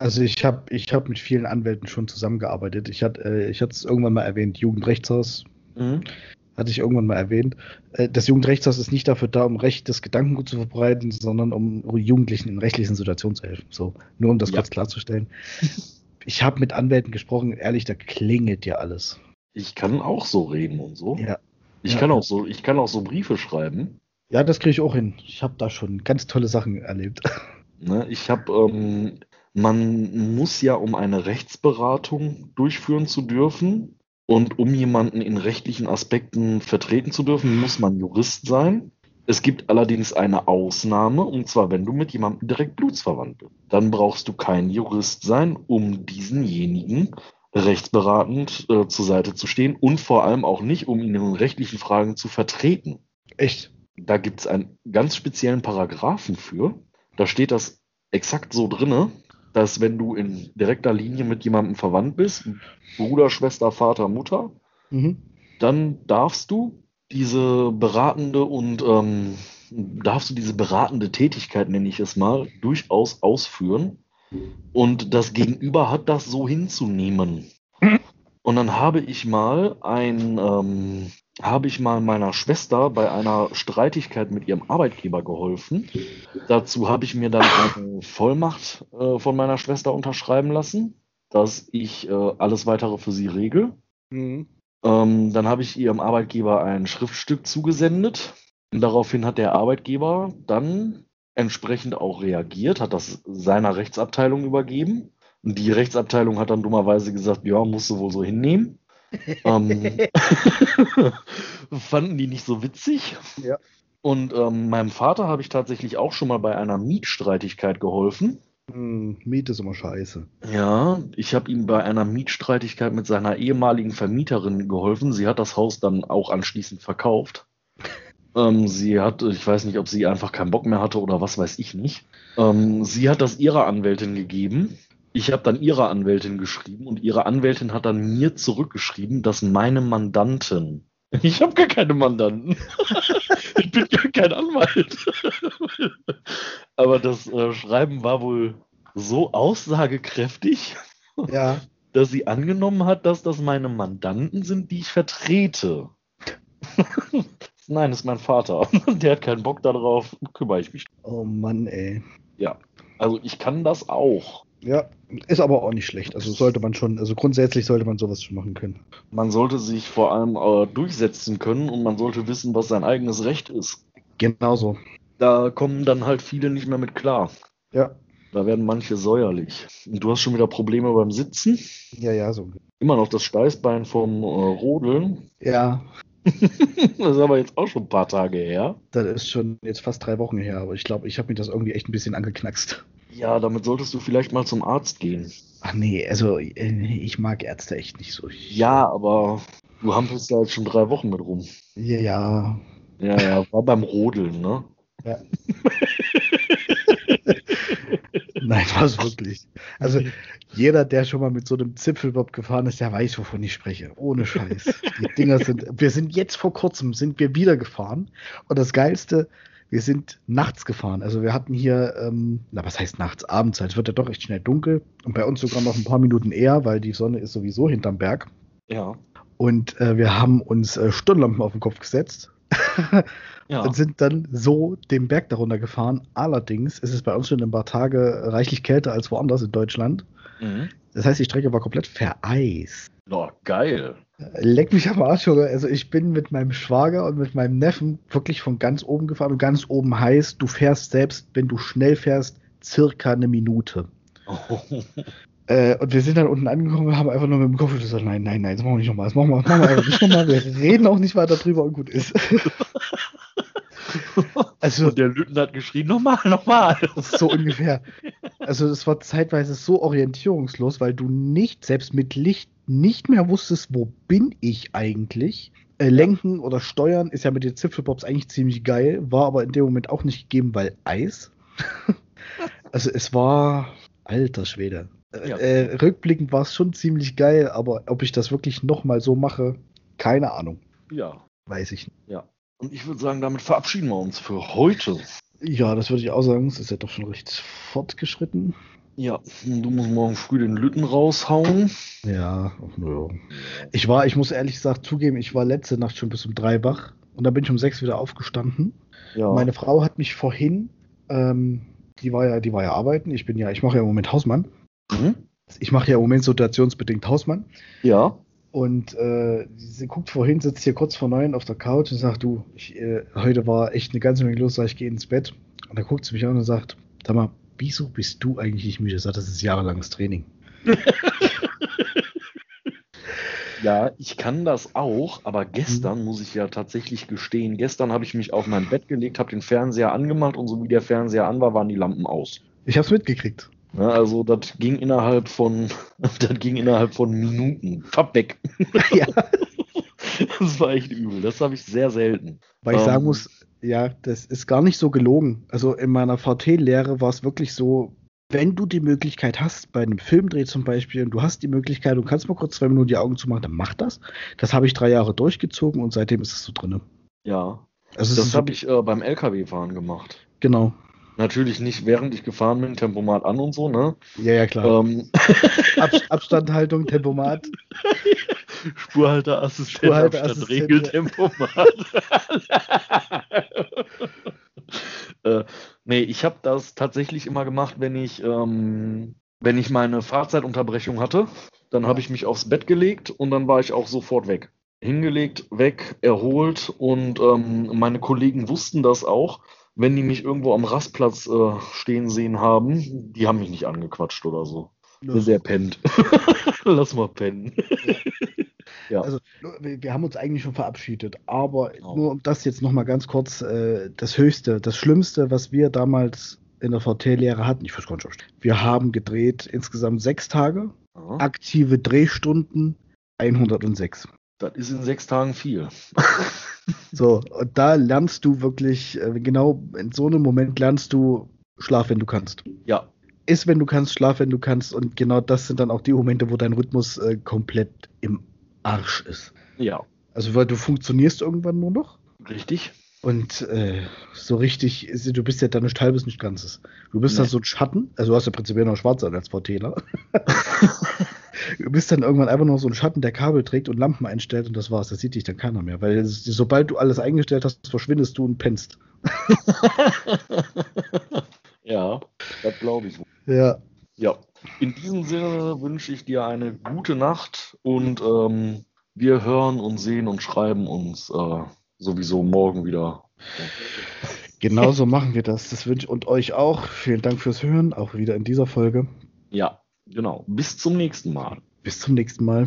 Also ich habe ich hab mit vielen Anwälten schon zusammengearbeitet. Ich hatte äh, ich es irgendwann mal erwähnt, Jugendrechtshaus. Mhm hatte ich irgendwann mal erwähnt. Äh, das Jugendrechtshaus ist nicht dafür da, um rechtes Gedankengut zu verbreiten, sondern um Jugendlichen in rechtlichen Situationen zu helfen. So, nur um das ja. kurz klarzustellen. Ich habe mit Anwälten gesprochen, ehrlich, da klingelt ja alles. Ich kann auch so reden und so. Ja. Ich ja. kann auch so, ich kann auch so Briefe schreiben. Ja, das kriege ich auch hin. Ich habe da schon ganz tolle Sachen erlebt. Ne, ich habe, ähm, man muss ja, um eine Rechtsberatung durchführen zu dürfen, und um jemanden in rechtlichen Aspekten vertreten zu dürfen, muss man Jurist sein. Es gibt allerdings eine Ausnahme, und zwar wenn du mit jemandem direkt blutsverwandt bist. Dann brauchst du kein Jurist sein, um diesenjenigen rechtsberatend äh, zur Seite zu stehen und vor allem auch nicht, um ihn in rechtlichen Fragen zu vertreten. Echt? Da gibt es einen ganz speziellen Paragraphen für. Da steht das exakt so drinne dass wenn du in direkter Linie mit jemandem verwandt bist, Bruder, Schwester, Vater, Mutter, mhm. dann darfst du diese beratende und ähm, darfst du diese beratende Tätigkeit, nenne ich es mal, durchaus ausführen. Und das Gegenüber hat das so hinzunehmen. Und dann habe ich mal ein, ähm, habe ich mal meiner Schwester bei einer Streitigkeit mit ihrem Arbeitgeber geholfen. Dazu habe ich mir dann eine Vollmacht äh, von meiner Schwester unterschreiben lassen, dass ich äh, alles weitere für sie regel. Mhm. Ähm, dann habe ich ihrem Arbeitgeber ein Schriftstück zugesendet. Und daraufhin hat der Arbeitgeber dann entsprechend auch reagiert, hat das seiner Rechtsabteilung übergeben. Und die Rechtsabteilung hat dann dummerweise gesagt, ja, musst du wohl so hinnehmen ähm, fanden die nicht so witzig. Ja. Und ähm, meinem Vater habe ich tatsächlich auch schon mal bei einer Mietstreitigkeit geholfen. Hm, Miet ist immer scheiße. Ja, ich habe ihm bei einer Mietstreitigkeit mit seiner ehemaligen Vermieterin geholfen. Sie hat das Haus dann auch anschließend verkauft. ähm, sie hat, ich weiß nicht, ob sie einfach keinen Bock mehr hatte oder was weiß ich nicht. Ähm, sie hat das ihrer Anwältin gegeben ich habe dann ihrer Anwältin geschrieben und ihre Anwältin hat dann mir zurückgeschrieben, dass meine Mandanten. Ich habe gar keine Mandanten. ich bin gar kein Anwalt. Aber das äh, Schreiben war wohl so aussagekräftig, ja. dass sie angenommen hat, dass das meine Mandanten sind, die ich vertrete. Nein, das ist mein Vater. Der hat keinen Bock darauf, kümmere ich mich. Oh Mann, ey. Ja, also ich kann das auch. Ja, ist aber auch nicht schlecht. Also sollte man schon, also grundsätzlich sollte man sowas schon machen können. Man sollte sich vor allem äh, durchsetzen können und man sollte wissen, was sein eigenes Recht ist. Genauso. Da kommen dann halt viele nicht mehr mit klar. Ja. Da werden manche säuerlich. Und du hast schon wieder Probleme beim Sitzen. Ja, ja, so. Immer noch das Steißbein vom äh, Rodeln. Ja. das ist aber jetzt auch schon ein paar Tage her. Das ist schon jetzt fast drei Wochen her, aber ich glaube, ich habe mir das irgendwie echt ein bisschen angeknackst. Ja, damit solltest du vielleicht mal zum Arzt gehen. Ach nee, also äh, ich mag Ärzte echt nicht so. Ja, aber du hampelst da jetzt schon drei Wochen mit rum. Ja, ja. Ja, ja, war beim Rodeln, ne? ja. Nein, war es wirklich. Also jeder, der schon mal mit so einem Zipfelbob gefahren ist, der weiß, wovon ich spreche. Ohne Scheiß. Die Dinger sind. Wir sind jetzt vor kurzem sind wir wieder gefahren und das Geilste, wir sind nachts gefahren. Also wir hatten hier, ähm, na was heißt nachts, abends, halt. es wird ja doch echt schnell dunkel und bei uns sogar noch ein paar Minuten eher, weil die Sonne ist sowieso hinterm Berg. Ja. Und äh, wir haben uns äh, Stirnlampen auf den Kopf gesetzt Ja. und sind dann so den Berg darunter gefahren. Allerdings ist es bei uns schon ein paar Tage reichlich kälter als woanders in Deutschland. Mhm. Das heißt, die Strecke war komplett vereist. Ja, geil. Leck mich am Arsch, Junge. Also ich bin mit meinem Schwager und mit meinem Neffen wirklich von ganz oben gefahren. Und ganz oben heißt, du fährst selbst, wenn du schnell fährst, circa eine Minute. Äh, und wir sind dann unten angekommen und haben einfach nur mit dem Kopf gesagt, nein, nein, nein, das machen wir nicht nochmal, das machen wir, das machen wir einfach nicht nochmal. Wir reden auch nicht weiter drüber und gut ist. also Und der Lütten hat geschrien, nochmal, nochmal. so ungefähr. Also es war zeitweise so orientierungslos, weil du nicht, selbst mit Licht, nicht mehr wusstest, wo bin ich eigentlich. Äh, Lenken oder Steuern ist ja mit den Zipfelbobs eigentlich ziemlich geil, war aber in dem Moment auch nicht gegeben, weil Eis. also es war alter Schwede. Äh, Ja. äh, rückblickend war es schon ziemlich geil, aber ob ich das wirklich nochmal so mache, keine Ahnung. Ja. Weiß ich nicht. Und ich würde sagen, damit verabschieden wir uns für heute. Ja, das würde ich auch sagen. Es ist ja doch schon recht fortgeschritten. Ja, du musst morgen früh den Lütten raushauen. Ja. Ich war, ich muss ehrlich gesagt zugeben, ich war letzte Nacht schon bis um drei wach und dann bin ich um sechs wieder aufgestanden. Ja. Meine Frau hat mich vorhin, ähm, die war ja, die war ja arbeiten. Ich bin ja, ich mache ja im Moment Hausmann. Mhm. Ich mache ja im Moment situationsbedingt Hausmann. Ja. Und äh, sie guckt vorhin, sitzt hier kurz vor neun auf der Couch und sagt, du, ich, äh, heute war echt eine ganze Menge los, sag ich gehe ins Bett. Und da guckt sie mich an und sagt, sag mal, wieso bist du eigentlich nicht müde? Sagt, das ist jahrelanges Training. Ja, ich kann das auch, aber gestern muss ich ja tatsächlich gestehen, gestern habe ich mich auf mein Bett gelegt, habe den Fernseher angemacht und so wie der Fernseher an war, waren die Lampen aus. Ich hab's mitgekriegt. Ja, also das ging innerhalb von, das ging innerhalb von Minuten. Fapp weg. ja. Das war echt übel. Das habe ich sehr selten. Weil ich Ähm. sagen muss, ja, das ist gar nicht so gelogen. Also in meiner VT-Lehre war es wirklich so, wenn du die Möglichkeit hast, bei einem Filmdreh zum Beispiel, und du hast die Möglichkeit, du kannst mal kurz zwei Minuten die Augen zumachen, dann mach das. Das habe ich drei Jahre durchgezogen und seitdem ist es so drin. Ja, Also das habe ich äh, beim LKW-Fahren gemacht. Genau. Natürlich nicht, während ich gefahren bin, Tempomat an und so, ne? Ja, ja, klar. Ähm, Ab Abstandhaltung, Tempomat. Spurhalteassistent, Spurhalteassistent, Abstand, Regeltempomat. äh, nee, ich habe das tatsächlich immer gemacht, wenn ich, ähm, wenn ich meine Fahrzeitunterbrechung hatte. Dann habe ich mich aufs Bett gelegt und dann war ich auch sofort weg. Hingelegt, weg, erholt und ähm, meine Kollegen wussten das auch. Wenn die mich irgendwo am Rastplatz äh, stehen sehen haben, die haben mich nicht angequatscht oder so. Der pennt. Lass mal pennen. Ja. Also, wir haben uns eigentlich schon verabschiedet, aber Genau. nur um das jetzt nochmal ganz kurz, äh, das Höchste, das Schlimmste, was wir damals in der VT-Lehre hatten, ich weiß gar nicht, wir haben gedreht insgesamt sechs Tage, Ja. aktive Drehstunden 106. Das ist in sechs Tagen viel. So, und da lernst du wirklich, äh, genau in so einem Moment lernst du Schlaf, wenn du kannst. Ja, Ist, wenn du kannst, schlaf, wenn du kannst. Und genau das sind dann auch die Momente, wo dein Rhythmus äh, komplett im Arsch ist. ja, Also, weil du funktionierst irgendwann nur noch. richtig. Und äh, so richtig, ist- du bist ja dann nicht halbes, nicht ganzes. Du bist Nee. dann so ein Schatten, also du hast ja prinzipiell noch schwarz an als VTler. du bist dann irgendwann einfach nur so ein Schatten, der Kabel trägt und Lampen einstellt und das war's. Das sieht dich dann keiner mehr. Weil es- sobald du alles eingestellt hast, verschwindest du und pennst. ja, das glaube ich. Ja. Ja, in diesem Sinne wünsche ich dir eine gute Nacht und ähm, wir hören und sehen und schreiben uns äh, sowieso morgen wieder. Genau so machen wir das. Das wünsche ich und euch auch. Vielen Dank fürs Hören, auch wieder in dieser Folge. Ja, genau. Bis zum nächsten Mal. Bis zum nächsten Mal.